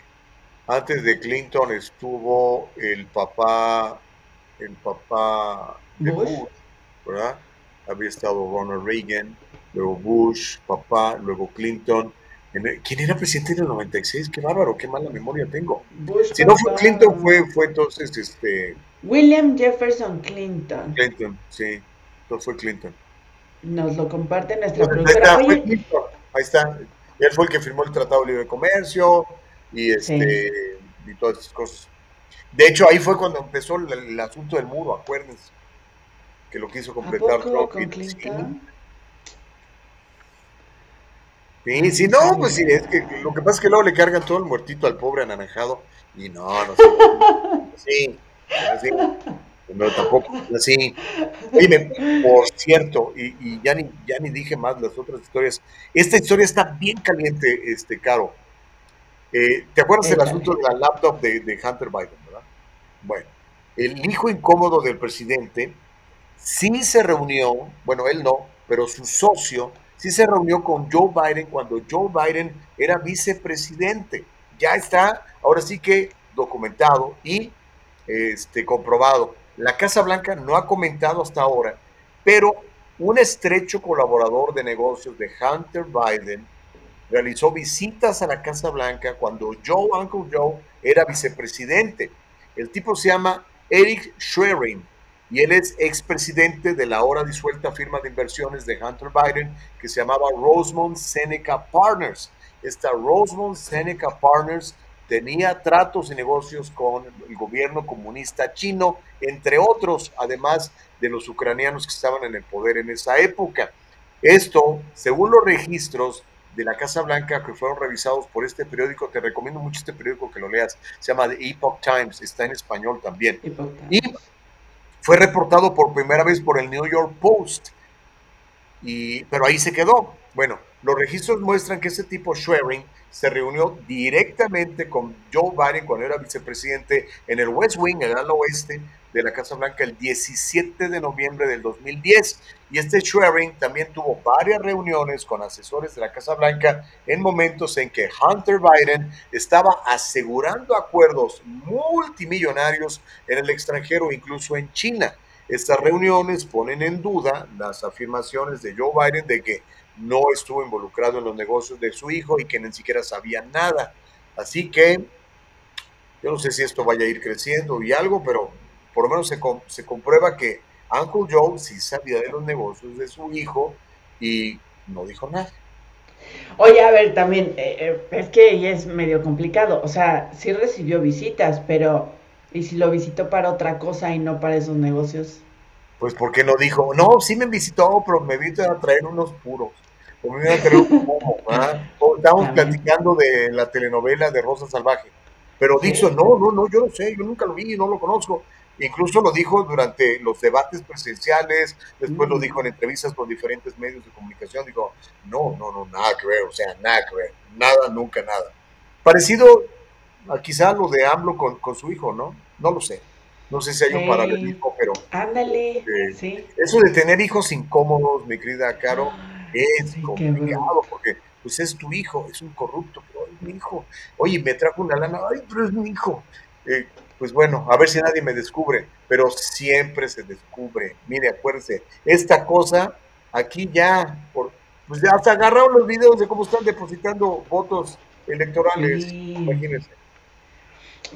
antes de Clinton estuvo el papá, el papá de Bush, Bush ¿verdad? Había estado Ronald Reagan luego Bush, papá, luego Clinton. ¿Quién era presidente en el 96? Qué bárbaro, qué mala memoria tengo. Bush, si no fue. Clinton, fue, fue entonces este. William Jefferson Clinton. Clinton, sí. Entonces fue Clinton. Nos lo comparte nuestra Ahí productora. está, fue Oye, Clinton. Ahí está. Él fue el que firmó el Tratado de Libre Comercio y este y todas esas cosas. De hecho, ahí fue cuando empezó el, el asunto del muro, acuérdense. Que lo quiso ¿a completar poco Trump. con Clinton? Sí, sí, no, pues sí, es que lo que pasa es que luego le cargan todo el muertito al pobre anaranjado y no, no sé. Sí, así, no, tampoco, así. Oye, por cierto, y, y ya, ni, ya ni dije más las otras historias. Esta historia está bien caliente, este, Caro. Eh, ¿Te acuerdas del asunto de la laptop de, de Hunter Biden, verdad? Bueno, el hijo incómodo del presidente sí se reunió, bueno, él no, pero su socio sí se reunió con Joe Biden cuando Joe Biden era vicepresidente. Ya está, ahora sí que documentado y este, comprobado. La Casa Blanca no ha comentado hasta ahora, pero un estrecho colaborador de negocios de Hunter Biden realizó visitas a la Casa Blanca cuando Joe, Uncle Joe, era vicepresidente. El tipo se llama Eric Schwerin y él es expresidente de la ahora disuelta firma de inversiones de Hunter Biden que se llamaba Rosemont Seneca Partners. Esta Rosemont Seneca Partners tenía tratos y negocios con el gobierno comunista chino, entre otros, además de los ucranianos que estaban en el poder en esa época. Esto, según los registros de la Casa Blanca que fueron revisados por este periódico, te recomiendo mucho este periódico que lo leas, se llama The Epoch Times, está en español también. Y fue reportado por primera vez por el New York Post, y, pero ahí se quedó. Bueno, los registros muestran que ese tipo Schwerin se reunió directamente con Joe Biden cuando era vicepresidente en el West Wing, en el ala oeste, de la Casa Blanca el 17 de noviembre del 2010. Y este Schwerin también tuvo varias reuniones con asesores de la Casa Blanca en momentos en que Hunter Biden estaba asegurando acuerdos multimillonarios en el extranjero, incluso en China. Estas reuniones ponen en duda las afirmaciones de Joe Biden de que no estuvo involucrado en los negocios de su hijo y que ni siquiera sabía nada. Así que yo no sé si esto vaya a ir creciendo y algo, pero por lo menos se, se comprueba que Uncle Joe sí sabía de los negocios de su hijo y no dijo nada. Oye, a ver, también, eh, eh, es que es medio complicado. O sea, sí recibió visitas, pero ¿y si lo visitó para otra cosa y no para esos negocios? Pues porque no dijo, no, sí me visitó, pero me vino a traer unos puros. O me vino a traer un pomo, Estábamos platicando de la telenovela de Rosa Salvaje. Pero Dixon, no, no, no, yo no sé, yo nunca lo vi, no lo conozco. Incluso lo dijo durante los debates presidenciales, después lo mm. dijo en entrevistas con diferentes medios de comunicación. Dijo, no, no, no, nada que ver, o sea, nada que ver, nada, nunca, nada. Parecido a quizá lo de AMLO con, con su hijo, ¿no? No lo sé. No sé si hay un paralelismo, pero. Ándale, eh, sí. Eso de tener hijos incómodos, mi querida Caro, es complicado porque pues es tu hijo, es un corrupto, pero es mi hijo. Oye, me trajo una lana, ay, pero es mi hijo. Eh, pues bueno, a ver si nadie me descubre, pero siempre se descubre. Mire, acuérdense, esta cosa aquí ya, por, pues ya hasta agarraron los videos de cómo están depositando votos electorales, imagínense.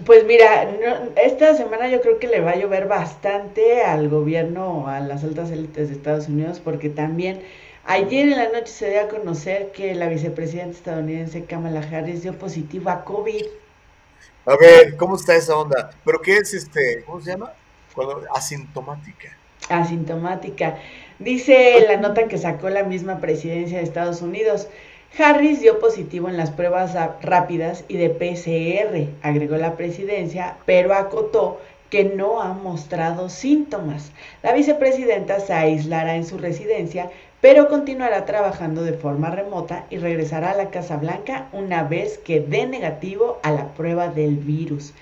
Pues mira, esta semana yo creo que le va a llover bastante al gobierno, a las altas élites de Estados Unidos, porque también ayer en la noche se dio a conocer que la vicepresidenta estadounidense Kamala Harris dio positivo a COVID. A ver, ¿cómo está esa onda? ¿Pero qué es este, cómo se llama? Asintomática. Asintomática. Dice la nota que sacó la misma presidencia de Estados Unidos. Harris dio positivo en las pruebas rápidas y de PCR, agregó la presidencia, pero acotó que no ha mostrado síntomas. La vicepresidenta se aislará en su residencia, pero continuará trabajando de forma remota y regresará a la Casa Blanca una vez que dé negativo a la prueba del virus.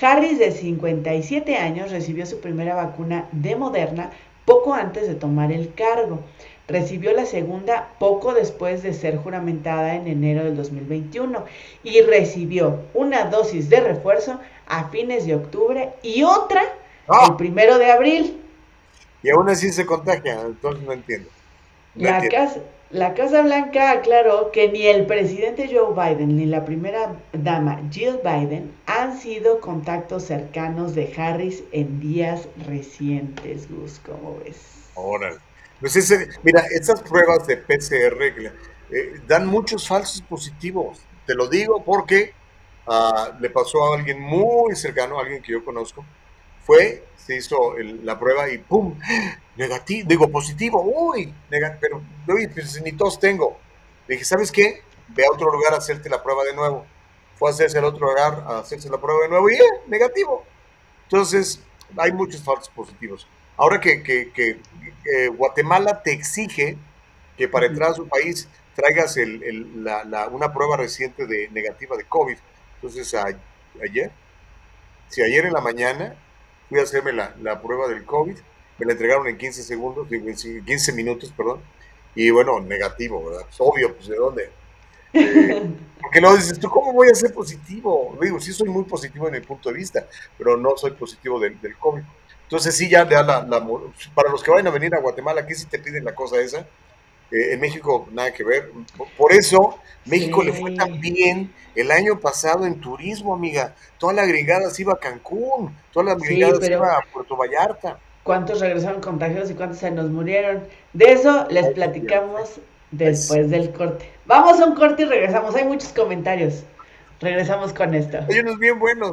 Harris, de 57 años, recibió su primera vacuna de Moderna poco antes de tomar el cargo. Recibió la segunda poco después de ser juramentada en enero del 2021 y recibió una dosis de refuerzo a fines de octubre y otra ¡Ah! el primero de abril. Y aún así se contagia, entonces no entiendo la, Casa, la Casa Blanca aclaró que ni el presidente Joe Biden ni la primera dama Jill Biden han sido contactos cercanos de Harris en días recientes, Gus, ¿cómo ves? Órale. Pues ese, mira, estas pruebas de PCR eh, dan muchos falsos positivos. Te lo digo porque uh, le pasó a alguien muy cercano, a alguien que yo conozco. Fue, se hizo la prueba y ¡pum! negativo, digo positivo, uy, pero uy, pues ni tos tengo. Le dije, ¿sabes qué? Ve a otro lugar a hacerte la prueba de nuevo. Fue a hacerse al otro lugar a hacerse la prueba de nuevo y eh, negativo. Entonces, hay muchos falsos positivos. Ahora que, que, que, Guatemala te exige que para entrar a su país traigas el, el, la, la, una prueba reciente de negativa de COVID. Entonces, ayer, si ayer en la mañana fui a hacerme la, la prueba del COVID, me la entregaron en 15 segundos, 15 minutos, perdón, y bueno, negativo, ¿verdad? Pues obvio, pues de dónde. Eh, porque luego dices, ¿tú cómo voy a ser positivo? Digo, sí soy muy positivo en el punto de vista, pero no soy positivo del, del COVID. Entonces sí ya la, Para los que vayan a venir a Guatemala, aquí sí te piden la cosa esa. Eh, en México nada que ver. Por eso México le fue tan bien el año pasado en turismo, amiga. Toda la gringada se iba a Cancún, toda la gringada se iba a Puerto Vallarta cuántos regresaron contagiados y cuántos se nos murieron. De eso les platicamos después del corte. Vamos a un corte y regresamos. Hay muchos comentarios. Regresamos con esto. Hay unos bien buenos.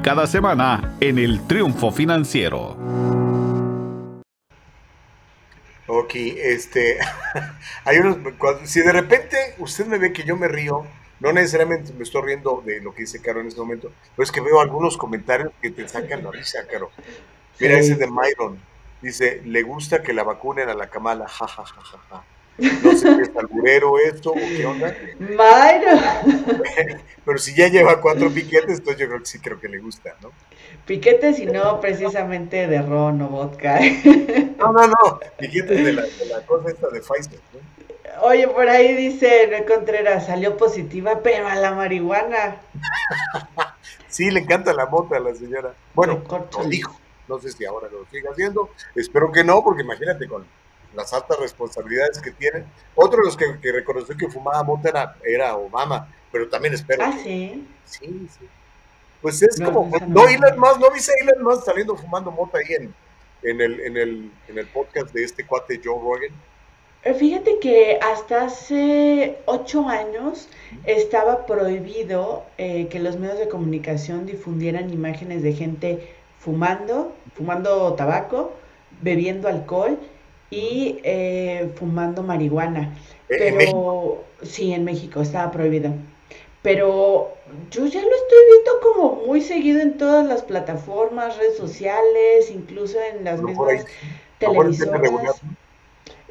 cada semana en el Triunfo Financiero. Ok, este, hay unos, cuando- si de repente usted me ve que yo me río, no necesariamente me estoy riendo de lo que dice Caro en este momento, pero es que veo algunos comentarios que te sacan la risa, Caro. Mira Sí. ese de Myron, dice, le gusta que la vacunen a la Kamala, ja, ja, ja, ja, ja. No sé si es alburero esto o qué onda, Mayro. pero si ya lleva cuatro piquetes, entonces yo creo que sí creo que le gusta, ¿no? Piquetes y no precisamente de ron o vodka. No, no, no, piquetes de la, de la cosa esta de Pfizer, ¿no? Oye, por ahí dice Noé Contreras, salió positiva, pero a la marihuana. Sí, le encanta la mota a la señora. Bueno, lo dijo. No sé si ahora lo sigue haciendo. Espero que no, porque imagínate con las altas responsabilidades que tiene. Otro de los que, que reconoció que fumaba mota era, era Obama, pero también espero. Ah, sí. Sí, sí. Pues es No, como, no no. Elon Musk, no viste a Elon Musk saliendo fumando mota ahí en, en, el, en, el, en el podcast de este cuate Joe Rogan. Eh, Fíjate que hasta hace ocho años estaba prohibido eh, que los medios de comunicación difundieran imágenes de gente fumando, fumando tabaco, bebiendo alcohol y eh, fumando marihuana. ¿en Pero sí, en México estaba prohibido. Pero yo ya lo estoy viendo como muy seguido en todas las plataformas, redes sociales, incluso en las mismas televisoras.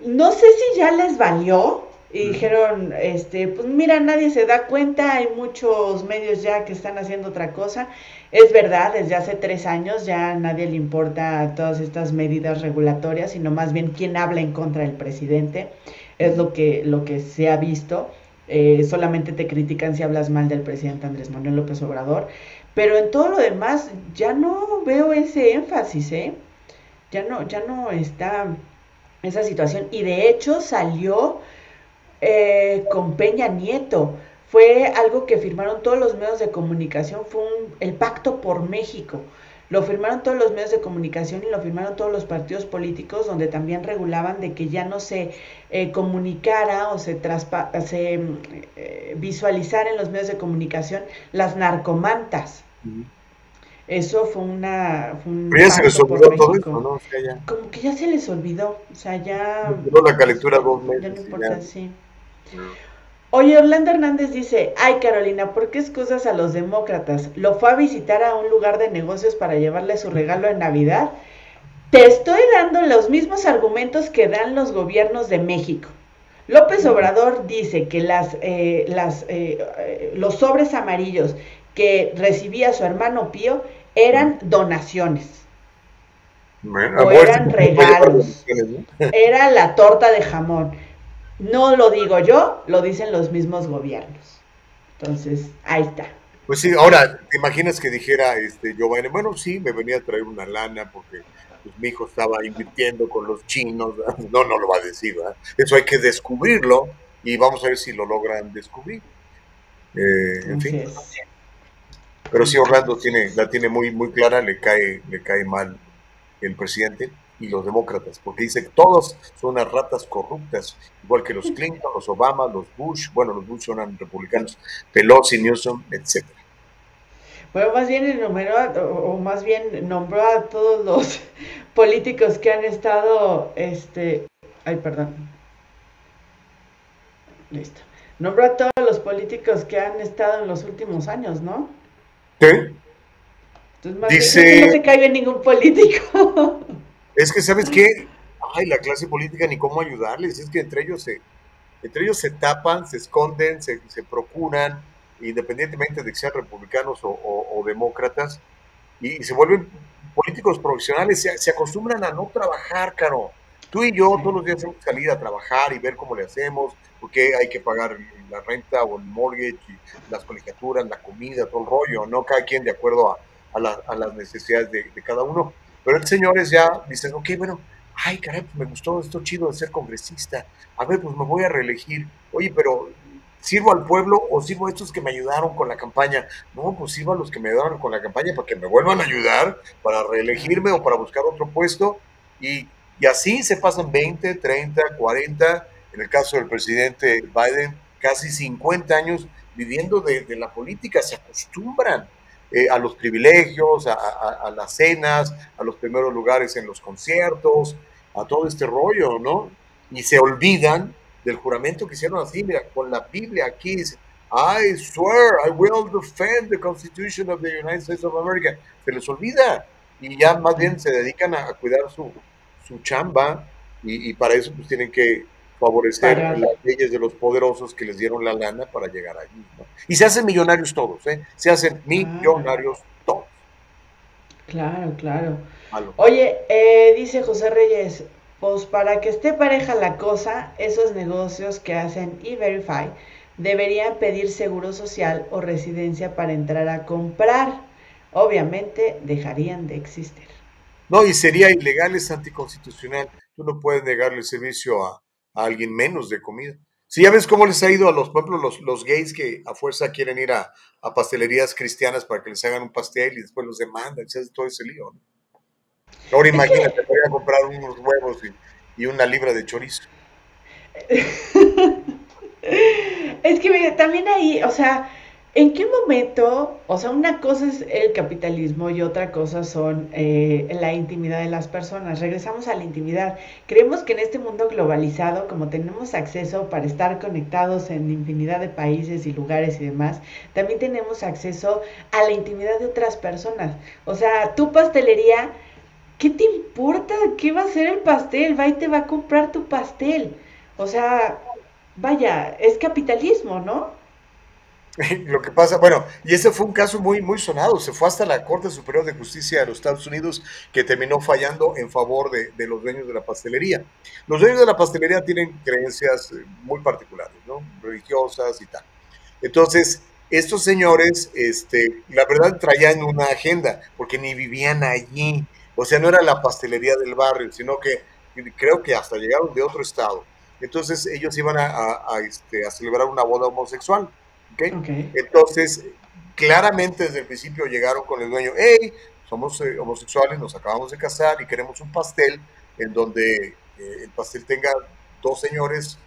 No sé si ya les valió y dijeron, este, pues mira, nadie se da cuenta, hay muchos medios ya que están haciendo otra cosa. Es verdad, desde hace tres años ya a nadie le importa todas estas medidas regulatorias, sino más bien quién habla en contra del presidente. Es lo que, lo que se ha visto. Eh, solamente te critican si hablas mal del presidente Andrés Manuel López Obrador. Pero en todo lo demás ya no veo ese énfasis, ¿eh? Ya no, ya no está esa situación. Y de hecho salió eh, con Peña Nieto. Fue algo que firmaron todos los medios de comunicación, fue un- el pacto por México. Lo firmaron todos los medios de comunicación y lo firmaron todos los partidos políticos, donde también regulaban de que ya no se eh, comunicara o se, traspa- se eh, visualizara en los medios de comunicación las narcomantas. Eso fue una fue un Pero ya se les olvidó todo México. eso, ¿no? O sea, ya. Como que ya se les olvidó, o sea, ya... La calentura dos Ya no meses. y importa, ya. sí. Oye, Orlando Hernández dice, ay Carolina, ¿por qué excusas a los demócratas? ¿Lo fue a visitar a un lugar de negocios para llevarle su regalo de Navidad? Te estoy dando los mismos argumentos que dan los gobiernos de México. López Obrador dice que las, eh, las, eh, eh, los sobres amarillos que recibía su hermano Pío eran donaciones. Bueno, O eran regalos. Era la torta de jamón. No lo digo yo, lo dicen los mismos gobiernos. Entonces, ahí está. Pues sí, ahora, ¿te imaginas que dijera este Biden, bueno, sí, me venía a traer una lana porque pues, mi hijo estaba invirtiendo con los chinos? No, no lo va a decir, ¿verdad? Eso hay que descubrirlo y vamos a ver si lo logran descubrir. Eh, en fin, pero sí Orlando tiene, la tiene muy, muy clara, le cae, le cae mal el presidente y los demócratas, porque dice que todos son unas ratas corruptas, igual que los Clinton, los Obama, los Bush, bueno, los Bush son republicanos, Pelosi, Newsom, etcétera. Bueno, más bien enumeró, o más bien nombró a todos los políticos que han estado, este, ay, perdón. Listo. Nombró a todos los políticos que han estado en los últimos años, ¿no? ¿Sí? Entonces, más Dice- bien, no se cae bien ningún político. Es que, ¿sabes qué? Ay, la clase política ni cómo ayudarles. Es que entre ellos se, entre ellos se tapan, se esconden, se, procuran, independientemente de que sean republicanos o, demócratas, y, se vuelven políticos profesionales, se, acostumbran a no trabajar, caro. Tú y yo todos los días tenemos que salir a trabajar y ver cómo le hacemos, porque hay que pagar la renta o el mortgage, las colegiaturas, la comida, todo el rollo, ¿no? Cada quien de acuerdo a, a, la- a las necesidades de, de cada uno. Pero el señores ya dicen, ok, bueno, ay, caray, pues me gustó esto chido de ser congresista. A ver, pues me voy a reelegir. Oye, pero ¿sirvo al pueblo o sirvo a estos que me ayudaron con la campaña? No, pues sirvo a los que me ayudaron con la campaña para que me vuelvan a ayudar, para reelegirme o para buscar otro puesto. Y, y así se pasan 20, 30, 40, en el caso del presidente Biden, casi 50 años viviendo de, de la política, se acostumbran eh, a los privilegios, a, las cenas, a los primeros lugares en los conciertos, a todo este rollo, ¿no? Y se olvidan del juramento que hicieron así, mira, con la Biblia aquí dice, I swear I will defend the Constitution of the United States of America. Se les olvida y ya más bien se dedican a, a cuidar su, su chamba y, y para eso pues tienen que favorecer las leyes de los poderosos que les dieron la lana para llegar allí. ¿no? Y se hacen millonarios todos, ¿eh? Se hacen millonarios todos. Claro, claro. Malo. Oye, eh, dice José Reyes, pues para que esté pareja la cosa, esos negocios que hacen E-Verify deberían pedir seguro social o residencia para entrar a comprar. Obviamente dejarían de existir. No, y sería ilegal, es anticonstitucional. Tú no puedes negarle el servicio a, a alguien menos de comida. Si ya ves cómo les ha ido a los, por ejemplo, los, los gays que a fuerza quieren ir a, a pastelerías cristianas para que les hagan un pastel y después los demandan, se hace todo ese lío. ¿no? Ahora imagínate, voy a comprar unos huevos y, y una libra de chorizo. Es que mira, también ahí, o sea, ¿en qué momento? O sea, una cosa es el capitalismo y otra cosa son eh, la intimidad de las personas. Regresamos a la intimidad. Creemos que en este mundo globalizado, como tenemos acceso para estar conectados en infinidad de países y lugares y demás, también tenemos acceso a la intimidad de otras personas. O sea, tu pastelería, ¿qué te importa? ¿Qué va a ser el pastel? Va y te va a comprar tu pastel. O sea, vaya, es capitalismo, ¿no? Lo que pasa, bueno, y ese fue un caso muy, muy sonado, se fue hasta la Corte Superior de Justicia de los Estados Unidos que terminó fallando en favor de, los dueños de la pastelería. Los dueños de la pastelería tienen creencias eh, muy particulares, ¿no? Religiosas y tal. Entonces, estos señores, este, la verdad traían una agenda, porque ni vivían allí, o sea, no era la pastelería del barrio, sino que creo que hasta llegaron de otro estado. Entonces, ellos iban a, este, a celebrar una boda homosexual. ¿Ok? Entonces, claramente desde el principio llegaron con el dueño, hey, somos eh, homosexuales, nos acabamos de casar y queremos un pastel en donde eh, el pastel tenga dos señores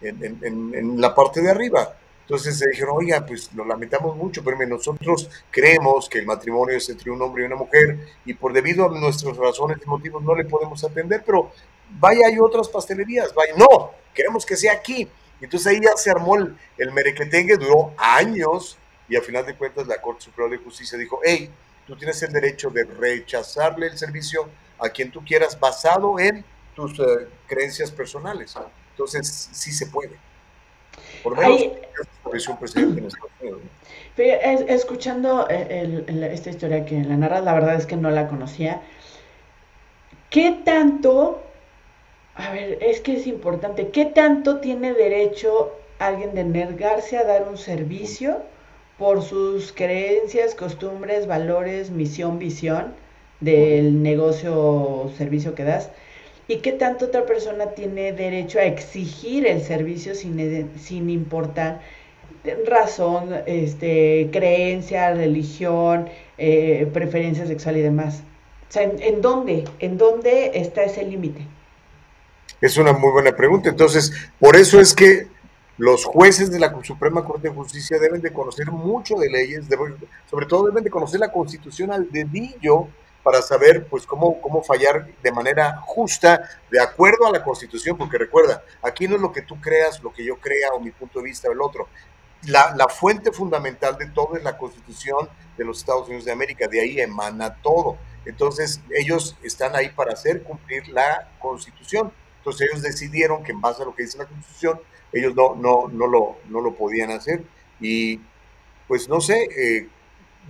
en, en- en- en la parte de arriba. Entonces se dijeron, oiga, pues lo lamentamos mucho, pero nosotros creemos que el matrimonio es entre un hombre y una mujer y por debido a nuestras razones y motivos no le podemos atender, pero vaya, hay otras pastelerías, vaya, no, queremos que sea aquí. Entonces ahí ya se armó el, el merequetengue, duró años y al final de cuentas la Corte Superior de Justicia dijo, hey, tú tienes el derecho de rechazarle el servicio a quien tú quieras basado en tus eh, creencias personales. Entonces sí se puede. Por menos Ahí- un presidente en Estados Unidos. escuchando eh, el- el- esta historia que la narras, la verdad es que no la conocía. ¿Qué tanto, a ver, es que es importante, qué tanto tiene derecho alguien de negarse a dar un servicio por sus creencias, costumbres, valores, misión, visión del negocio o servicio que das? ¿Y qué tanto otra persona tiene derecho a exigir el servicio sin, sin importar razón, este, creencia, religión, eh, preferencia sexual y demás? O sea, ¿en, en dónde? ¿En dónde está ese límite? Es una muy buena pregunta. Entonces, por eso es que los jueces de la Suprema Corte de Justicia deben de conocer mucho de leyes, sobre todo deben de conocer la Constitución al dedillo para saber pues cómo, cómo fallar de manera justa, de acuerdo a la Constitución, porque recuerda, aquí no es lo que tú creas, lo que yo crea o mi punto de vista o el otro. La, la fuente fundamental de todo es la Constitución de los Estados Unidos de América, de ahí emana todo. Entonces, ellos están ahí para hacer cumplir la Constitución. Entonces, ellos decidieron que en base a lo que dice la Constitución, ellos no, no, no, lo, no lo podían hacer. Y pues no sé, eh,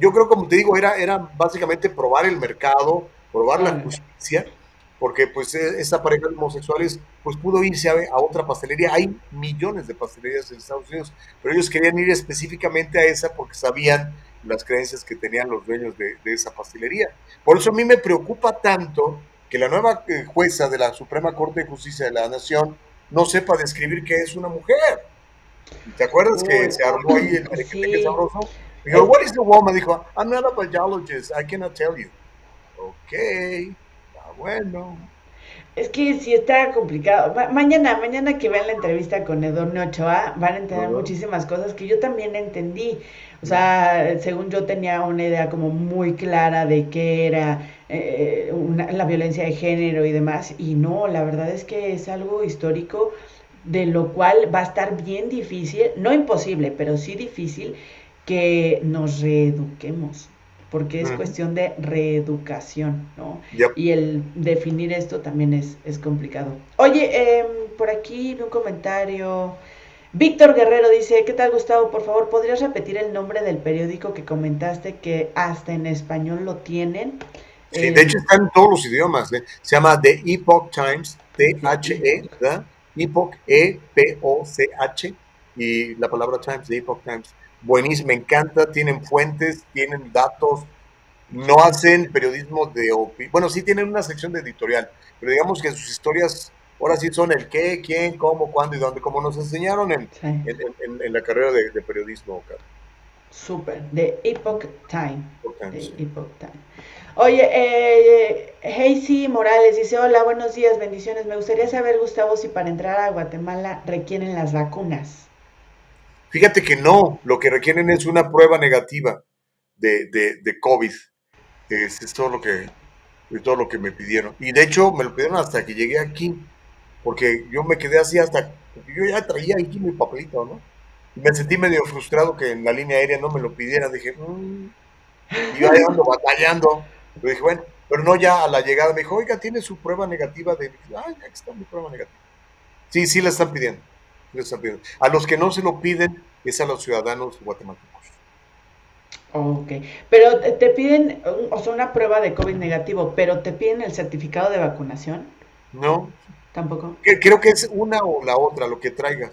yo creo, como te digo, era, era básicamente probar el mercado, probar la justicia, porque pues eh, esta pareja de homosexuales pues pudo irse a, a otra pastelería. Hay millones de pastelerías en Estados Unidos, pero ellos querían ir específicamente a esa porque sabían las creencias que tenían los dueños de, de esa pastelería. Por eso a mí me preocupa tanto que la nueva eh, jueza de la Suprema Corte de Justicia de la Nación no sepa describir qué es una mujer. ¿Te acuerdas que se armó ahí el merequeteque Sí. sabroso? Dijo, what is the woman? Dijo, I'm not a biologist, I cannot tell you. Ok, está bueno. Es que sí está complicado. Ma- mañana, mañana que vean la entrevista con Edorne Ochoa, van a entender Ajá. muchísimas cosas que yo también entendí. O sea, según yo tenía una idea como muy clara de qué era eh, una- la violencia de género y demás, y no, la verdad es que es algo histórico de lo cual va a estar bien difícil, no imposible, pero sí difícil que nos reeduquemos, porque es cuestión de reeducación, ¿no? Yep. Y el definir esto también es, es complicado. Oye, em, por aquí vi un comentario. Víctor Guerrero dice, ¿qué tal Gustavo? Por favor, ¿podrías repetir el nombre del periódico que comentaste que hasta en español lo tienen? Sí, Eh, de hecho está en todos los idiomas. ¿eh? Se llama The Epoch Times, T-H-E, ¿verdad? Epoch, E-P-O-C-H, y la palabra Times, The Epoch Times. Buenísimo, me encanta, tienen fuentes, tienen datos, no hacen periodismo de opinión. Bueno, sí tienen una sección de editorial, pero digamos que sus historias ahora sí son el qué, quién, cómo, cuándo y dónde, como nos enseñaron en, Sí. en, en- en la carrera de, de periodismo. Carlos. Súper, de Epoch Time. Epoch Times, de sí. Epoch Time. Oye, eh, Hazy Morales dice, hola, buenos días, bendiciones. Me gustaría saber, Gustavo, si para entrar a Guatemala requieren las vacunas. Fíjate que no, lo que requieren es una prueba negativa de, de, de COVID. Es, es todo lo que es todo lo que me pidieron. Y de hecho me lo pidieron hasta que llegué aquí, porque yo me quedé así hasta, yo ya traía aquí mi papelito, ¿no? Y me sentí medio frustrado que en la línea aérea no me lo pidieran. Dije, "Mm". y yo ando batallando. Pero dije, bueno, pero no ya a la llegada me dijo, oiga, tiene su prueba negativa de. Ay, aquí está mi prueba negativa. Sí, sí la están pidiendo. sí la están pidiendo. A los que no se lo piden es a los ciudadanos guatemaltecos. Ok, pero te piden, o sea, una prueba de COVID negativo, pero te piden el certificado de vacunación, No, tampoco. creo que es una o la otra, lo que traigas.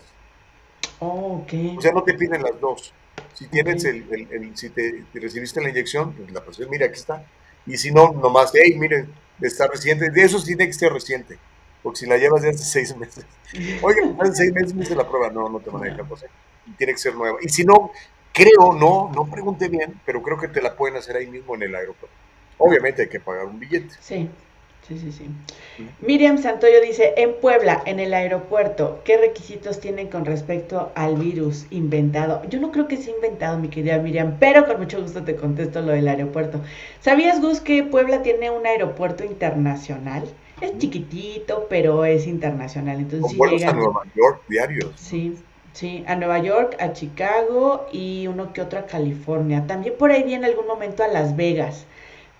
Oh, ok. O sea, no te piden las dos. Si tienes el, el- el- si te te recibiste la inyección, pues la persona, mira, aquí está. Y si no, nomás, hey, mire, está reciente. De eso sí tiene que ser reciente. Porque si la llevas de hace seis meses. Oiga, hace seis meses me hice la prueba. No, no te van a dejar pasar. Tiene que ser nueva. Y si no, creo, no, no pregunté bien, pero creo que te la pueden hacer ahí mismo en el aeropuerto. Obviamente hay que pagar un billete. Sí, sí, sí, sí. Miriam Santoyo dice, en Puebla, en el aeropuerto, ¿qué requisitos tienen con respecto al virus inventado? Yo no creo que sea inventado, mi querida Miriam, pero con mucho gusto te contesto lo del aeropuerto. ¿Sabías, Gus, que Puebla tiene un aeropuerto internacional? Es chiquitito, pero es internacional. Entonces Con sí a Nueva York diarios. Sí, sí, a Nueva York, a Chicago y uno que otro a California. También por ahí vi en algún momento a Las Vegas,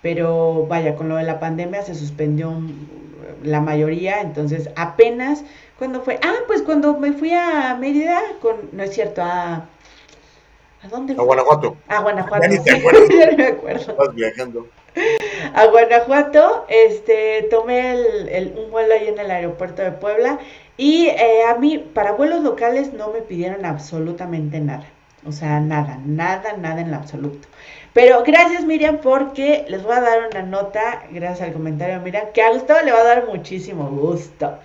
pero vaya, con lo de la pandemia se suspendió la mayoría, entonces apenas cuando fue, ah, pues cuando me fui a Mérida con, no es cierto, a ¿a dónde A? Guanajuato. A Guanajuato. Ya ni te sí, acuerdas. ya no me acuerdo viajando. a Guanajuato, este, tomé el, el- un vuelo ahí en el aeropuerto de Puebla y eh, a mí, para vuelos locales no me pidieron absolutamente nada. O sea, nada, nada, nada en lo absoluto. Pero gracias Miriam porque les voy a dar una nota, gracias al comentario de Miriam, que a Gustavo le va a dar muchísimo gusto.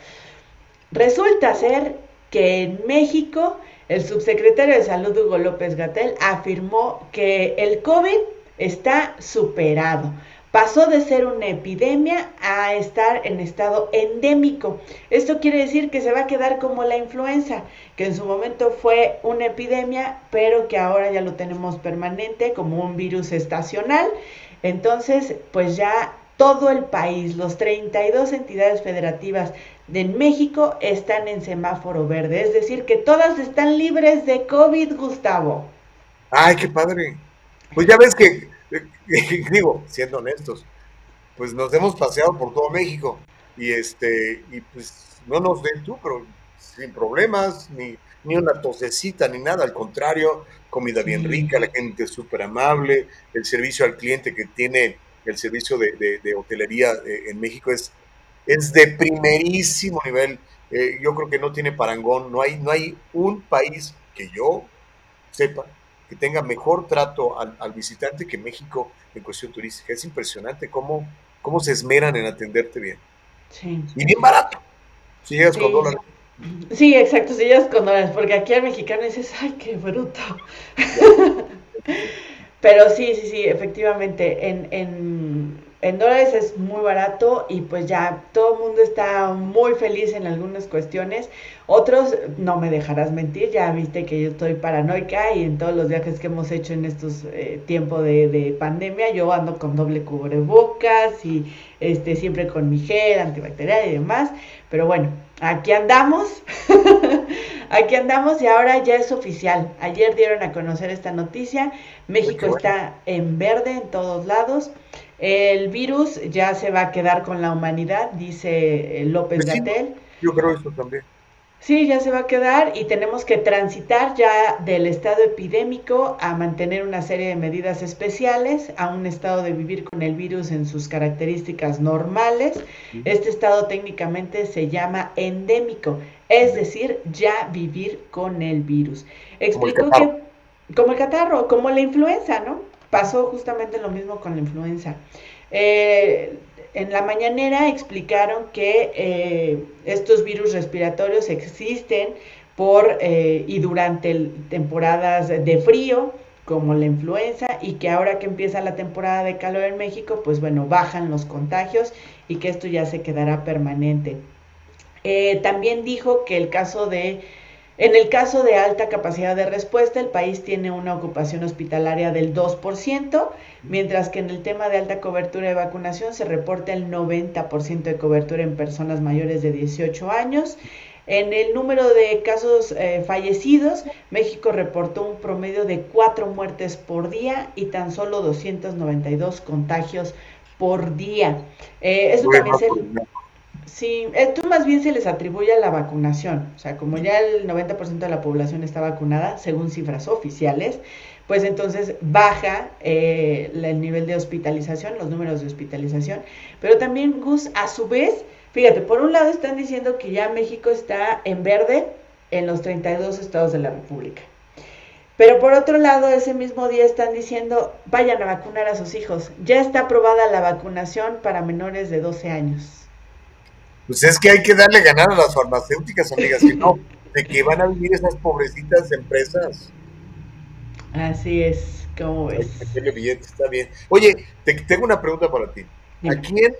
Resulta ser que en México el subsecretario de Salud Hugo López Gatel afirmó que el COVID está superado. Pasó de ser una epidemia a estar en estado endémico. Esto quiere decir que se va a quedar como la influenza, que en su momento fue una epidemia, pero que ahora ya lo tenemos permanente como un virus estacional. Entonces, pues ya todo el país, los 32 entidades federativas de México están en semáforo verde, es decir, que todas están libres de COVID, Gustavo. Ay, qué padre. Pues ya ves que, digo, siendo honestos, pues nos hemos paseado por todo México y este, y pues no nos den tú, pero sin problemas, ni, ni una tosecita, ni nada, al contrario, comida bien rica, la gente súper amable, el servicio al cliente que tiene el servicio de, de- de hotelería eh, en México es, es de primerísimo nivel. Eh, yo creo que no tiene parangón, no hay, no hay un país que yo sepa que tenga mejor trato al, al visitante que México en cuestión turística. Es impresionante cómo, cómo se esmeran en atenderte bien. Sí. Y bien barato. Si llegas con dólares. Sí, exacto, si llegas con dólares, porque aquí al mexicano dices, ay, qué bruto. Pero sí, sí, sí, efectivamente, en, en, en dólares es muy barato y pues ya todo el mundo está muy feliz en algunas cuestiones. Otros, no me dejarás mentir, ya viste que yo estoy paranoica y en todos los viajes que hemos hecho en estos eh, tiempos de, de pandemia, yo ando con doble cubrebocas y este, siempre con mi gel antibacterial y demás. Pero bueno, aquí andamos. Aquí andamos y ahora ya es oficial. Ayer dieron a conocer esta noticia. México está en verde en todos lados. El virus ya se va a quedar con la humanidad, dice eh, López sí, Gatel. Yo creo eso también. Sí, ya se va a quedar y tenemos que transitar ya del estado epidémico a mantener una serie de medidas especiales, a un estado de vivir con el virus en sus características normales. Este estado técnicamente se llama endémico, es decir, ya vivir con el virus. Explicó que, como el catarro, como la influenza, ¿no? Pasó justamente lo mismo con la influenza. Eh, en la mañanera explicaron que eh, estos virus respiratorios existen por eh, y durante temporadas de frío, como la influenza, y que ahora que empieza la temporada de calor en México, pues bueno, bajan los contagios y que esto ya se quedará permanente. También dijo que el caso de, en el caso de alta capacidad de respuesta, el país tiene una ocupación hospitalaria del 2%, mientras que en el tema de alta cobertura de vacunación se reporta el 90% de cobertura en personas mayores de 18 años. En el número de casos eh, fallecidos, México reportó un promedio de 4 muertes por día y tan solo 292 contagios por día. Eh, eso Muy también se, rápido. Sí, esto más bien se les atribuye a la vacunación. O sea, como ya el 90% de la población está vacunada, según cifras oficiales, pues entonces baja eh, el nivel de hospitalización, los números de hospitalización. Pero también, Gus, a su vez, fíjate, por un lado están diciendo que ya México está en verde en los 32 estados de la República. Pero por otro lado, ese mismo día están diciendo, vayan a vacunar a sus hijos. Ya está aprobada la vacunación para menores de 12 años. Pues es que hay que darle ganar a las farmacéuticas, amigas, que no, de que van a vivir esas pobrecitas empresas. Así es, Hay ves. meterle billete, está bien. Oye, te, tengo una pregunta para ti. ¿A quién,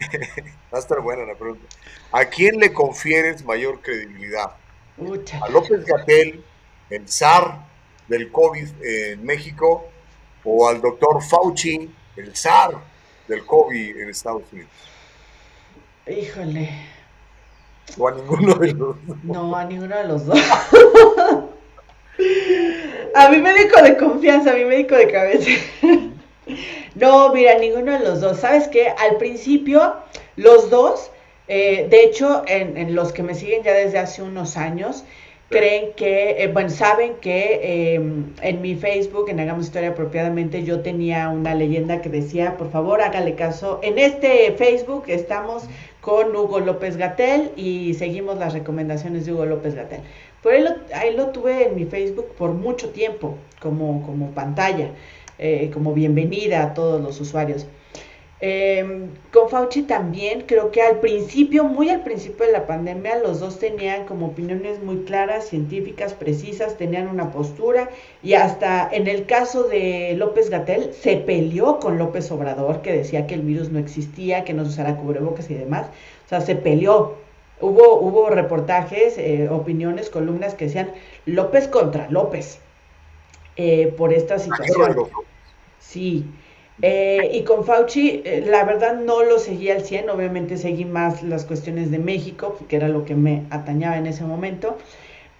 va a estar buena la pregunta, ¿a quién le confieres mayor credibilidad? Ucha. ¿A López Gatel, el zar del COVID en México, o al doctor Fauci, el zar del COVID en Estados Unidos? Híjole, O a ninguno de los dos. no, a ninguno de los dos. A mi médico de confianza, a mi médico de cabeza. No, mira, ninguno de los dos. ¿Sabes qué? Al principio, los dos, eh, de hecho, en, en los que me siguen ya desde hace unos años, creen que, eh, bueno, saben que eh, en mi Facebook, en Hagamos Historia Apropiadamente, yo tenía una leyenda que decía, por favor, hágale caso. En este Facebook estamos con Hugo López Gatel y seguimos las recomendaciones de Hugo López Gatel. Por ahí lo, ahí lo tuve en mi Facebook por mucho tiempo, como, como pantalla, eh, como bienvenida a todos los usuarios. Eh, con Fauci también, creo que al principio, muy al principio de la pandemia, los dos tenían como opiniones muy claras, científicas, precisas, tenían una postura y hasta en el caso de López Gatel se peleó con López Obrador, que decía que el virus no existía, que no se usara cubrebocas y demás. O sea, se peleó. Hubo, hubo reportajes, eh, opiniones, columnas que decían López contra López eh, por esta situación. Sí. Eh, y con Fauci, eh, la verdad no lo seguí al 100, obviamente seguí más las cuestiones de México, que era lo que me atañaba en ese momento,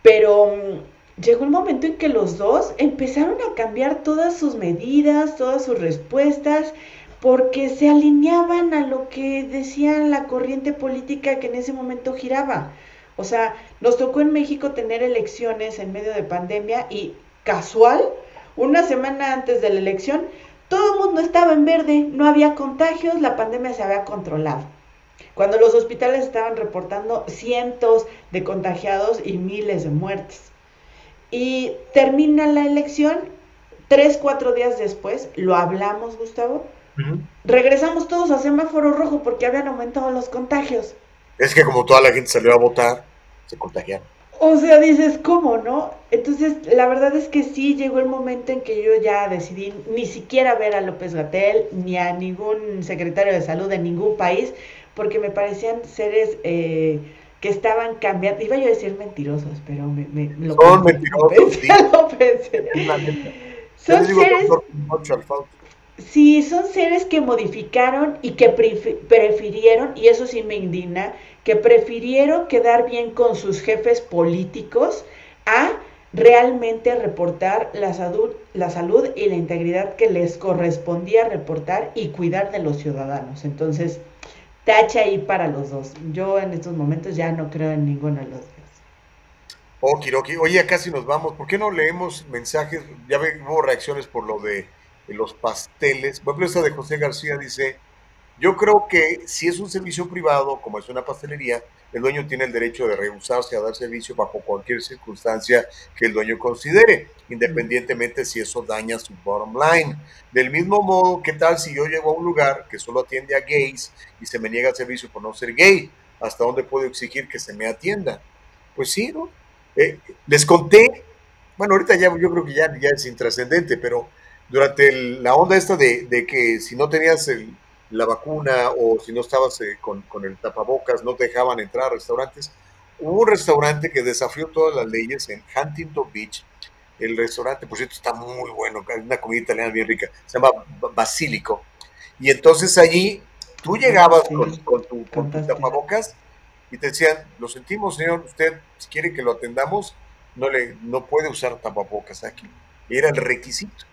pero mm, llegó el momento en que los dos empezaron a cambiar todas sus medidas, todas sus respuestas, porque se alineaban a lo que decía la corriente política que en ese momento giraba. O sea, nos tocó en México tener elecciones en medio de pandemia y casual, una semana antes de la elección, todo el mundo estaba en verde, no había contagios, la pandemia se había controlado. Cuando los hospitales estaban reportando cientos de contagiados y miles de muertes. Y termina la elección, tres, cuatro días después, lo hablamos, Gustavo, regresamos todos a semáforo rojo porque habían aumentado los contagios. Es que como toda la gente salió a votar, se contagiaron. O sea, dices, ¿cómo, no? Entonces, la verdad es que sí llegó el momento en que yo ya decidí ni siquiera ver a López Gatel ni a ningún secretario de salud de ningún país, porque me parecían seres eh, que estaban cambiando. Iba yo a decir mentirosos, pero me, me lo Son pensé, mentirosos, lo pensé, sí. lo Son seres doctor Sí, son seres que modificaron y que prefi- prefirieron, y eso sí me indigna, que prefirieron quedar bien con sus jefes políticos a realmente reportar la salud, la salud y la integridad que les correspondía reportar y cuidar de los ciudadanos. Entonces, tacha ahí para los dos. Yo en estos momentos ya no creo en ninguno de los dos. Okiroki, oye, casi nos vamos. ¿Por qué no leemos mensajes? Ya ve- hubo reacciones por lo de los pasteles. Por ejemplo, esta de José García dice: Yo creo que si es un servicio privado, como es una pastelería, el dueño tiene el derecho de rehusarse a dar servicio bajo cualquier circunstancia que el dueño considere, independientemente si eso daña su bottom line. Del mismo modo, ¿qué tal si yo llego a un lugar que solo atiende a gays y se me niega el servicio por no ser gay? ¿Hasta dónde puedo exigir que se me atienda? Pues sí, ¿no? Eh, les conté, bueno, ahorita ya yo creo que ya, ya es intrascendente, pero durante el- la onda esta de, de que si no tenías el- la vacuna o si no estabas eh, con, con el tapabocas, no te dejaban entrar a restaurantes, hubo un restaurante que desafió todas las leyes en Huntington Beach. El restaurante, por cierto, está muy bueno, una comida italiana bien rica, se llama Ba- Basílico. Y entonces allí tú llegabas con, con tu, con tu tapabocas y te decían, lo sentimos, señor, usted si quiere que lo atendamos, no, le, no puede usar tapabocas aquí. Era el requisito.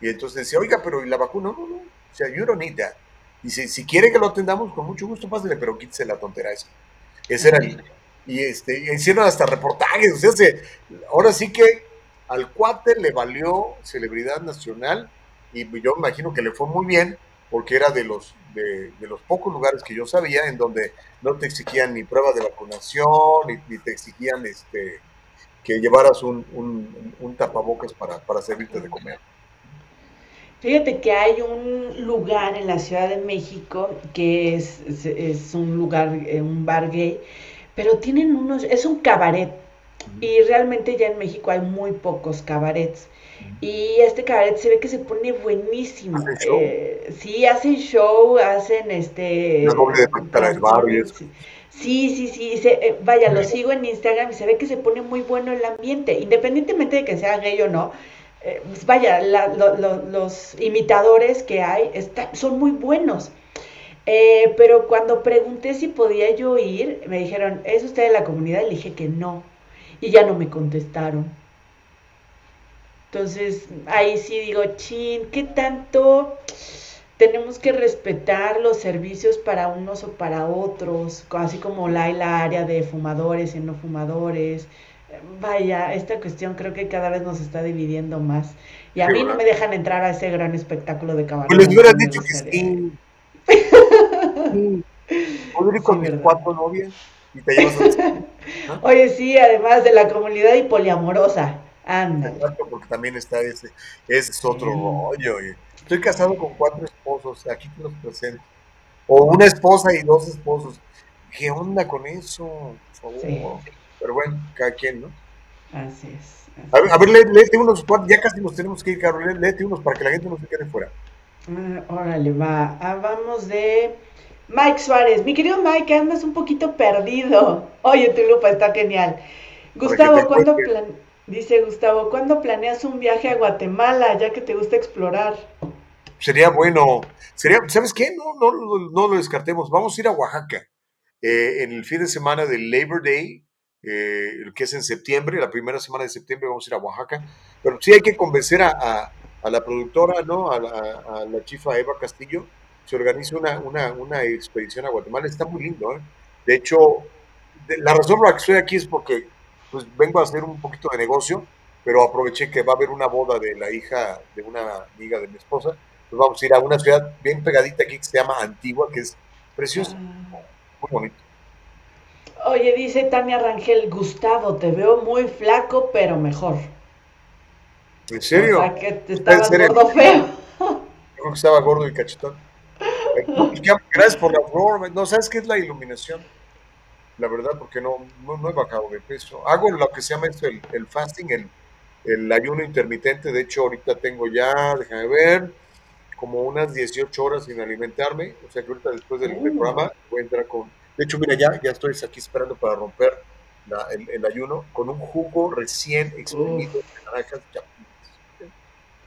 Y entonces decía, oiga, pero ¿y la vacuna? No, no, o sea, you don't need that. Dice, si quiere que lo atendamos, con mucho gusto, pásale, pero quítese la tontera esa. Ese era el- Y este, y hicieron hasta reportajes, o sea, se- ahora sí que al cuate le valió celebridad nacional y yo me imagino que le fue muy bien porque era de los, de, de los pocos lugares que yo sabía en donde no te exigían ni prueba de vacunación, ni, ni te exigían este, que llevaras un, un- un tapabocas para, para servirte de comer. Fíjate que hay un lugar en la Ciudad de México que es, es, es un lugar, eh, un bar gay, pero tienen unos, es un cabaret. Y realmente ya en México hay muy pocos cabarets. Y este cabaret se ve que se pone buenísimo. ¿Hacen show? Eh, sí, hacen show, hacen este... Una doble para el barrio y eso. Sí, sí, sí, se- eh, vaya, lo sigo en Instagram y se ve que se pone muy bueno el ambiente, independientemente de que sea gay o no. Eh, pues vaya, los imitadores que hay son muy buenos. Eh, pero cuando pregunté si podía yo ir, me dijeron, ¿es usted de la comunidad? Le dije que no. Y ya no me contestaron. Entonces, ahí sí digo, chin, ¿qué tanto tenemos que respetar los servicios para unos o para otros? Así como la, la área de fumadores y no fumadores. Vaya, esta cuestión creo que cada vez nos está dividiendo más. Y a Sí, mí no ¿verdad? me dejan entrar a ese gran espectáculo de cabaret. Pues les hubieras no dicho que sí. Sí. Puedo ir con mis cuatro novias y te llevas a Oye, sí, además de la comunidad y poliamorosa. Anda. Porque también está ese, ese es otro rollo. oye. Estoy casado con cuatro esposos, aquí te los presento. O una esposa y dos esposos. ¿Qué onda con eso? Por favor. Pero bueno, cada quien, ¿no? Así es. A ver, a ver, lé- léete unos, ya casi nos tenemos que ir, Carol, lé- léete unos para que la gente no se quede fuera. Ah, órale, va. Ah, vamos de Mike Suárez. Mi querido Mike, andas un poquito perdido. Oye, tu lupa está genial. Gustavo, ¿cuándo plan... Dice Gustavo, ¿cuándo planeas un viaje a Guatemala, ya que te gusta explorar? Sería bueno. Sería, ¿Sabes qué? No, no, no lo descartemos. Vamos a ir a Oaxaca eh, en el fin de semana del Labor Day, eh, que es en septiembre, la primera semana de septiembre vamos a ir a Oaxaca. Pero sí hay que convencer a, a- a la productora, ¿no? A la, a la chifa Eva Castillo, se organiza una, una, una expedición a Guatemala. Está muy lindo, ¿eh? De hecho, de- la razón por la que estoy aquí es porque pues, vengo a hacer un poquito de negocio, pero aproveché que va a haber una boda de la hija de una amiga de mi esposa. Pues vamos a ir a una ciudad bien pegadita aquí que se llama Antigua, que es preciosa, muy bonito. Oye, dice Tania Rangel, Gustavo, te veo muy flaco, pero mejor. ¿En serio? O sea, que te estabas gordo feo. Yo creo que estaba gordo y cachetón. Gracias por la flor. No, ¿sabes qué es la iluminación? La verdad, porque no, no, no he bajado de peso. Hago lo que se llama esto, el, el fasting, el, el ayuno intermitente. De hecho, ahorita tengo ya, déjame ver, como unas 18 horas sin alimentarme. O sea que ahorita después del, del programa voy a entrar con... De hecho, mira, ya, ya estoy aquí esperando para romper la- el, el ayuno con un jugo recién exprimido de naranjas.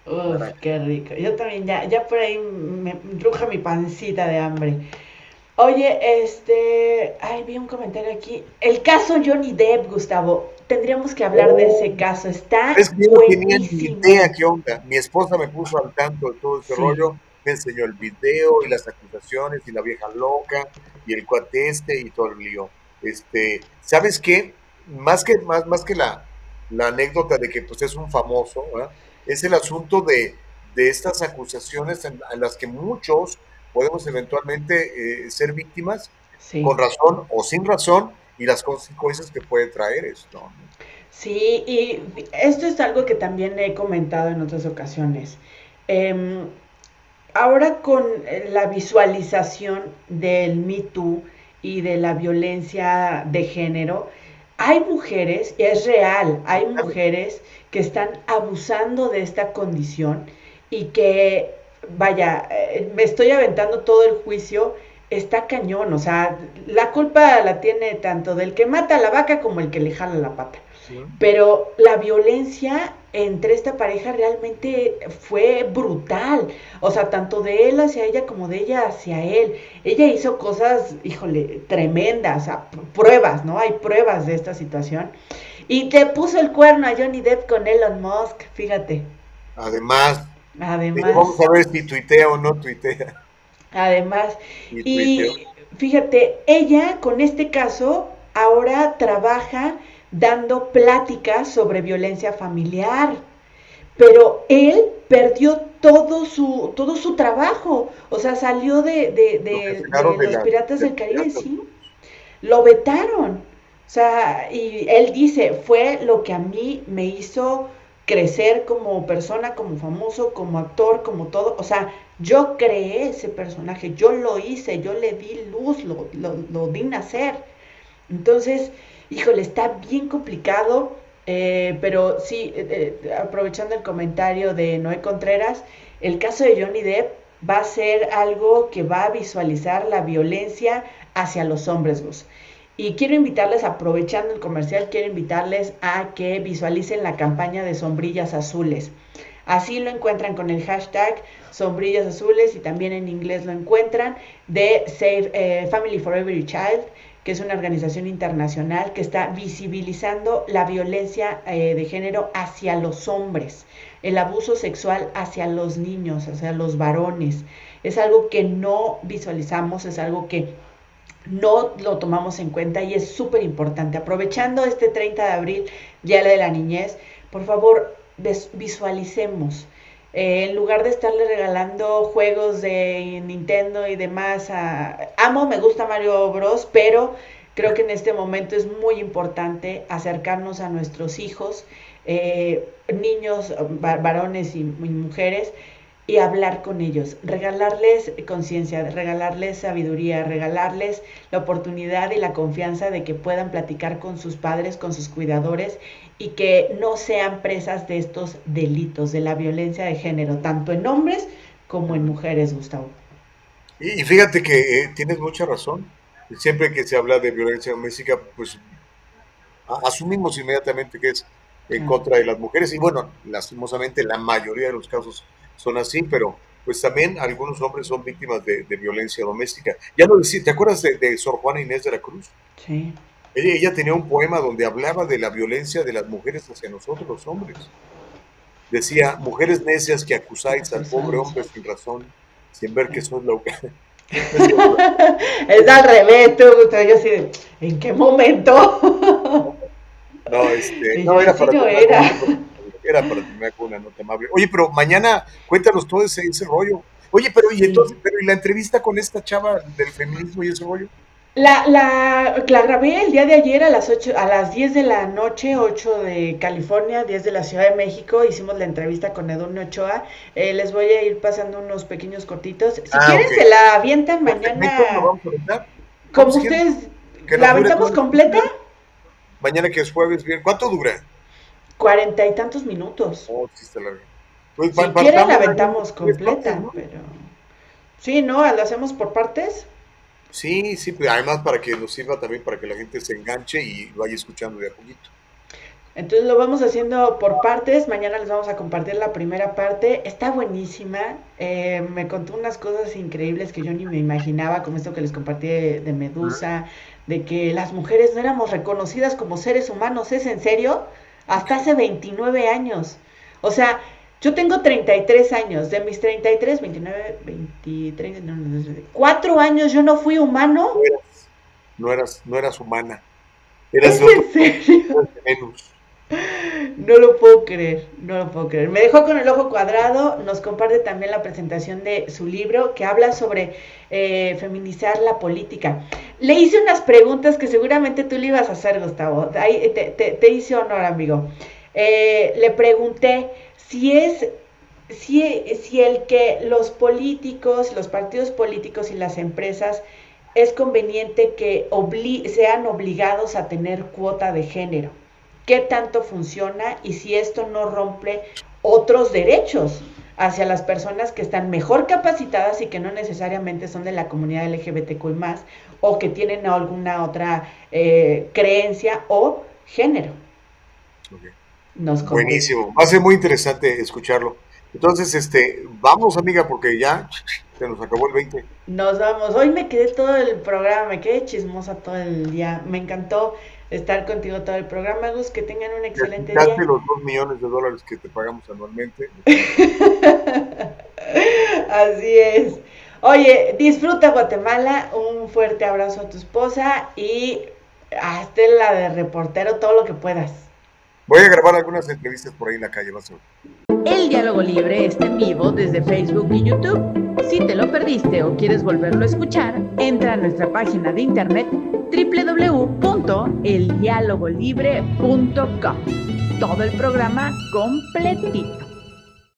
Uf, qué rico. Yo también ya, ya por ahí me ruja mi pancita de hambre. Oye, este, ay, vi un comentario aquí. El caso Johnny Depp, Gustavo. Tendríamos que hablar de ese caso. Está Es que yo no tenía ni idea qué onda. Mi esposa me puso al tanto de todo ese Sí. rollo, me enseñó el video y las acusaciones y la vieja loca y el cuate este y todo el lío. Este, ¿sabes qué? Más que, más, más que la, la anécdota de que pues es un famoso, ¿verdad? es el asunto de, de estas acusaciones en, en las que muchos podemos eventualmente eh, ser víctimas Sí. con razón o sin razón y las consecuencias que puede traer esto. Sí, y esto es algo que también he comentado en otras ocasiones. Em, ahora con eh, la visualización del Me Too y de la violencia de género, hay mujeres, y es real, hay mujeres que están abusando de esta condición y que, vaya, eh, me estoy aventando todo el juicio, está cañón, o sea, la culpa la tiene tanto del que mata a la vaca como el que le jala la pata. Pero la violencia entre esta pareja realmente fue brutal. O sea, tanto de él hacia ella como de ella hacia él. Ella hizo cosas, híjole, tremendas, o sea, pr- pruebas, ¿no? Hay pruebas de esta situación. Y te puso el cuerno a Johnny Depp con Elon Musk, fíjate. Además, Además, vamos a ver si tuitea o no tuitea. además. Y fíjate, ella con este caso ahora trabaja dando pláticas sobre violencia familiar. Pero él perdió todo su, todo su trabajo. O sea, salió de, de, de- sacaron de de los la- Piratas de del Caribe, Piratas. sí. Lo vetaron. O sea, y él dice, fue lo que a mí me hizo crecer como persona, como famoso, como actor, como todo. O sea, yo creé ese personaje, yo lo hice, yo le di luz, lo, lo, lo di nacer. Entonces, híjole, está bien complicado, eh, pero sí, eh, eh, aprovechando el comentario de Noé Contreras, el caso de Johnny Depp va a ser algo que va a visualizar la violencia hacia los hombres. Y quiero invitarles, aprovechando el comercial, quiero invitarles a que visualicen la campaña de sombrillas azules. Así lo encuentran con el hashtag sombrillas azules y también en inglés lo encuentran de Save Family for Every Child, que es una organización internacional que está visibilizando la violencia eh, de género hacia los hombres, el abuso sexual hacia los niños, hacia los varones. Es algo que no visualizamos, es algo que no lo tomamos en cuenta y es súper importante. Aprovechando este 30 de abril, Día de la Niñez, por favor, visualicemos. Eh, en lugar de estarle regalando juegos de Nintendo y demás, a- amo, me gusta Mario Bros, pero creo que en este momento es muy importante acercarnos a nuestros hijos, eh, niños, va- varones y mujeres, y hablar con ellos, regalarles conciencia, regalarles sabiduría, regalarles la oportunidad y la confianza de que puedan platicar con sus padres, con sus cuidadores y que no sean presas de estos delitos, de la violencia de género, tanto en hombres como en mujeres, Gustavo. Y, y fíjate que eh, tienes mucha razón. Siempre que se habla de violencia doméstica, pues a- asumimos inmediatamente que es en contra de las mujeres. Y bueno, lastimosamente la mayoría de los casos son así, pero pues también algunos hombres son víctimas de, de violencia doméstica. Ya lo decía, ¿te acuerdas de, de Sor Juana Inés de la Cruz? Sí. Ella, ella tenía un poema donde hablaba de la violencia de las mujeres hacia nosotros los hombres. Decía, mujeres necias que acusáis al pobre hombre sin razón, sin ver que sois la... es al revés, tú, yo así de, ¿en qué momento? No, este, no, era para, no era. con- era para terminar con una nota amable. Oye, pero mañana cuéntanos todo ese, ese rollo. Oye, pero y entonces, pero y la entrevista con esta chava del feminismo y ese rollo. La, la, la grabé el día de ayer a las 8, a las 10 de la noche, 8 de California, 10 de la Ciudad de México. Hicimos la entrevista con Edurne Ochoa. Eh, les voy a ir pasando unos pequeños cortitos. Si Ah, quieren, se la avientan mañana. ¿Lo vamos a aventar? Como ¿Cómo quieren? ustedes, Que ¿la aventamos completa? Mañana que es jueves, bien. ¿Cuánto dura? Cuarenta y tantos minutos. Oh, sí está larga. Pues, Si quieren, la aventamos completa, partes, ¿no? pero... Sí, ¿no? ¿Lo hacemos por partes? Sí, sí, pero además para que nos sirva también para que la gente se enganche y vaya escuchando de a poquito. Entonces lo vamos haciendo por partes. Mañana les vamos a compartir la primera parte. Está buenísima. Eh, me contó unas cosas increíbles que yo ni me imaginaba, como esto que les compartí de, de Medusa, de que las mujeres no éramos reconocidas como seres humanos. ¿Es en serio? Hasta hace 29 años. O sea, yo tengo 33 años. De mis 33, 29, 23, no, no, no, cuatro años yo no fui humano. No eras, no eras humana. Eras ¿Es otro en serio? No lo puedo creer, no lo puedo creer. Me dejó con el ojo cuadrado, nos comparte también la presentación de su libro que habla sobre eh, feminizar la política. Le hice unas preguntas que seguramente tú le ibas a hacer, Gustavo. Ahí te, te- te hice honor, amigo. Eh, le pregunté si es, si, si el que los políticos, los partidos políticos y las empresas es conveniente que obli- sean obligados a tener cuota de género qué tanto funciona y si esto no rompe otros derechos hacia las personas que están mejor capacitadas y que no necesariamente son de la comunidad LGBTQ más o que tienen alguna otra eh, creencia o género. Nos. Buenísimo. Va a ser muy interesante escucharlo. Entonces, este, vamos, amiga, porque ya se nos acabó el 20. Nos vamos. Hoy me quedé todo el programa, me quedé chismosa todo el día. Me encantó estar contigo todo el programa, Gus. Que tengan un excelente día. Los 2 millones de dólares que te pagamos anualmente. Así es. Oye, disfruta Guatemala, un fuerte abrazo a tu esposa y hazte la de reportero todo lo que puedas. Voy a grabar algunas entrevistas por ahí en la calle, vas a. El diálogo libre está en vivo desde Facebook y YouTube. Si te lo perdiste o quieres volverlo a escuchar, entra a nuestra página de internet www.eldialogolibre.com. Todo el programa completito.